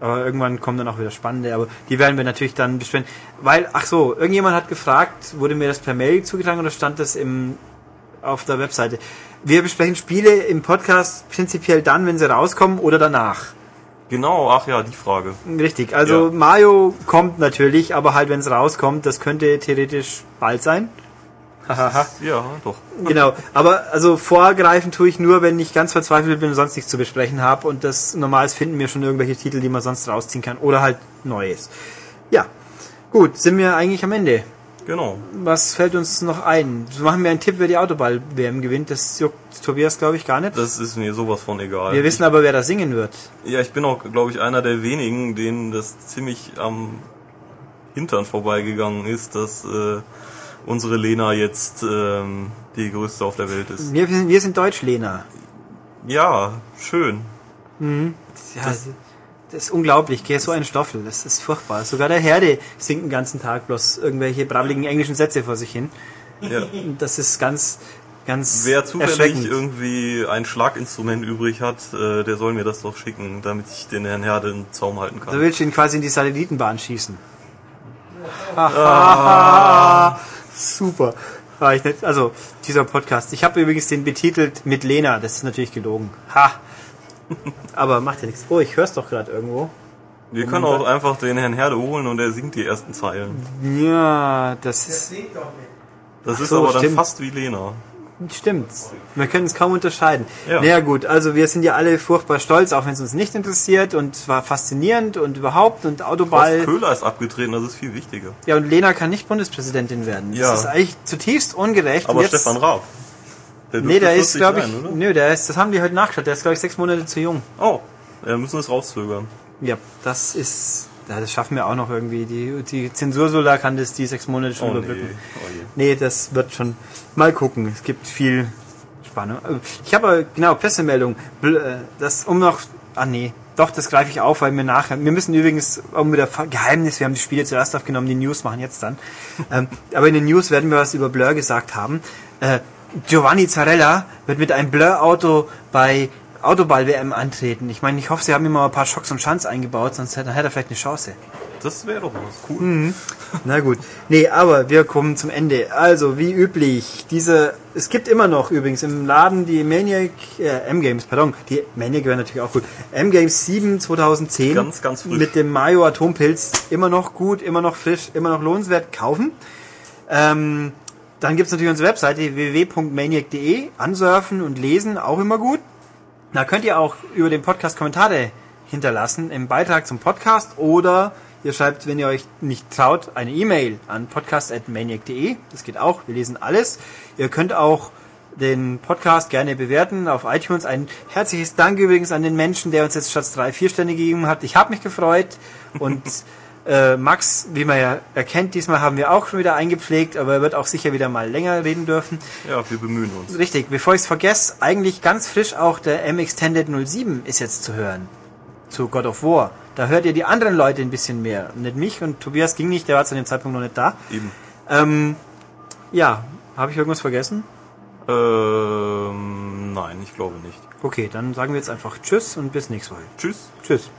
Aber irgendwann kommen dann auch wieder spannende, aber die werden wir natürlich dann besprechen. Weil, ach so, irgendjemand hat gefragt, wurde mir das per Mail zugetragen oder stand das im, auf der Webseite? Wir besprechen Spiele im Podcast prinzipiell dann, wenn sie rauskommen oder danach. Genau, ach ja, die Frage. Richtig, also Ja. Mario kommt natürlich, aber halt wenn es rauskommt, das könnte theoretisch bald sein. (laughs) Ja, doch. genau, aber also vorgreifen tue ich nur, wenn ich ganz verzweifelt bin und sonst nichts zu besprechen habe und das normals finden wir schon irgendwelche Titel, die man sonst rausziehen kann oder halt Neues. Ja, gut, sind wir eigentlich am Ende. Genau. Was fällt uns noch ein? Machen wir einen Tipp, wer die Autoball-WM gewinnt. Das juckt Tobias, glaube ich, gar nicht. Das ist mir sowas von egal. Wir wissen aber, wer da singen wird. Ja, ich bin auch, glaube ich, einer der wenigen, denen das ziemlich am Hintern vorbeigegangen ist, dass äh, unsere Lena jetzt ähm, die größte auf der Welt ist. Wir, wir sind- wir sind Deutsch, Lena. Ja, schön. Ja, das, ist unglaublich, gell, so ein Stoffel, das ist furchtbar. Sogar der Herde singt den ganzen Tag bloß irgendwelche brabbeligen englischen Sätze vor sich hin. Ja. (laughs) Das ist ganz, ganz Wer zufällig irgendwie ein Schlaginstrument übrig hat, äh, der soll mir das doch schicken, damit ich den Herrn Herde im Zaum halten kann. willst du ihn quasi in die Satellitenbahn schießen. (laughs) Super. War ich nicht, also, dieser Podcast. Ich habe übrigens den betitelt mit Lena, das ist natürlich gelogen. Ha! (laughs) Aber macht ja nichts. Oh, ich hör's doch gerade irgendwo. Wir können auch einfach den Herrn Herde holen und er singt die ersten Zeilen. Ja, das ist. Das ist so, aber dann stimmt. fast wie Lena. Stimmt. Wir können es kaum unterscheiden. Ja. Naja gut, also wir sind ja alle furchtbar stolz, auch wenn es uns nicht interessiert und es war faszinierend und überhaupt und Horst Autoball. Köhler ist abgetreten, das ist viel wichtiger. Ja, und Lena kann nicht Bundespräsidentin werden. Ja. Das ist eigentlich zutiefst ungerecht. Aber Stefan Raab. Der Nee, der ist, 40 glaube ich, oder? nö, der ist, das haben die heute nachgeschaut, der ist, glaube ich, sechs Monate zu jung. Oh, wir müssen es rauszögern. Ja, das ist, ja, das schaffen wir auch noch irgendwie. Die, die Zensursola kann das die sechs Monate schon Oh nee, überbrücken. oh je. Nee, das wird schon. Mal gucken. Es gibt viel Spannung. Ich habe genau, Pressemeldung. Äh, Das, um noch, ah nee, doch, das greife ich auf, weil wir nachher, wir müssen übrigens, um wieder Geheimnis, wir haben die Spiele zuerst aufgenommen, die News machen jetzt dann. (laughs) ähm, aber in den News werden wir was über Blur gesagt haben. Äh, Giovanni Zarella wird mit einem Blur-Auto bei Autoball-WM antreten. Ich meine, ich hoffe, sie haben immer ein paar Schocks und Schanz eingebaut, sonst hätte, hätte er vielleicht eine Chance. Das wäre doch was. Cool. Mhm. Na gut. Nee, aber wir kommen zum Ende. Also, wie üblich, diese, es gibt immer noch übrigens im Laden die Maniac, äh, M-Games, pardon, die Maniac wäre natürlich auch gut. M-Games 7 2010. Ganz, ganz frisch. Mit dem Mayo Atompilz. Immer noch gut, immer noch frisch, immer noch lohnenswert. Kaufen. Ähm, dann gibt's natürlich unsere Webseite www.maniac.de. Ansurfen und lesen, auch immer gut. Da könnt ihr auch über den Podcast Kommentare hinterlassen im Beitrag zum Podcast oder ihr schreibt, wenn ihr euch nicht traut, eine E-Mail an podcast.maniac.de. Das geht auch. Wir lesen alles. Ihr könnt auch den Podcast gerne bewerten auf iTunes. Ein herzliches Dank übrigens an den Menschen, der uns jetzt statt drei, vier Sterne gegeben hat. Ich habe mich gefreut und (laughs) äh, Max, wie man ja erkennt, diesmal haben wir auch schon wieder eingepflegt, aber er wird auch sicher wieder mal länger reden dürfen. Ja, wir bemühen uns. Richtig, bevor ich es vergesse, eigentlich ganz frisch auch der M-Extended 07 ist jetzt zu hören. Zu God of War. Da hört ihr die anderen Leute ein bisschen mehr. Nicht mich und Tobias ging nicht, der war zu dem Zeitpunkt noch nicht da. Eben. Ähm, ja, habe ich irgendwas vergessen? Ähm, nein, ich glaube nicht. Okay, dann sagen wir jetzt einfach Tschüss und bis nächste Woche. Tschüss. Tschüss.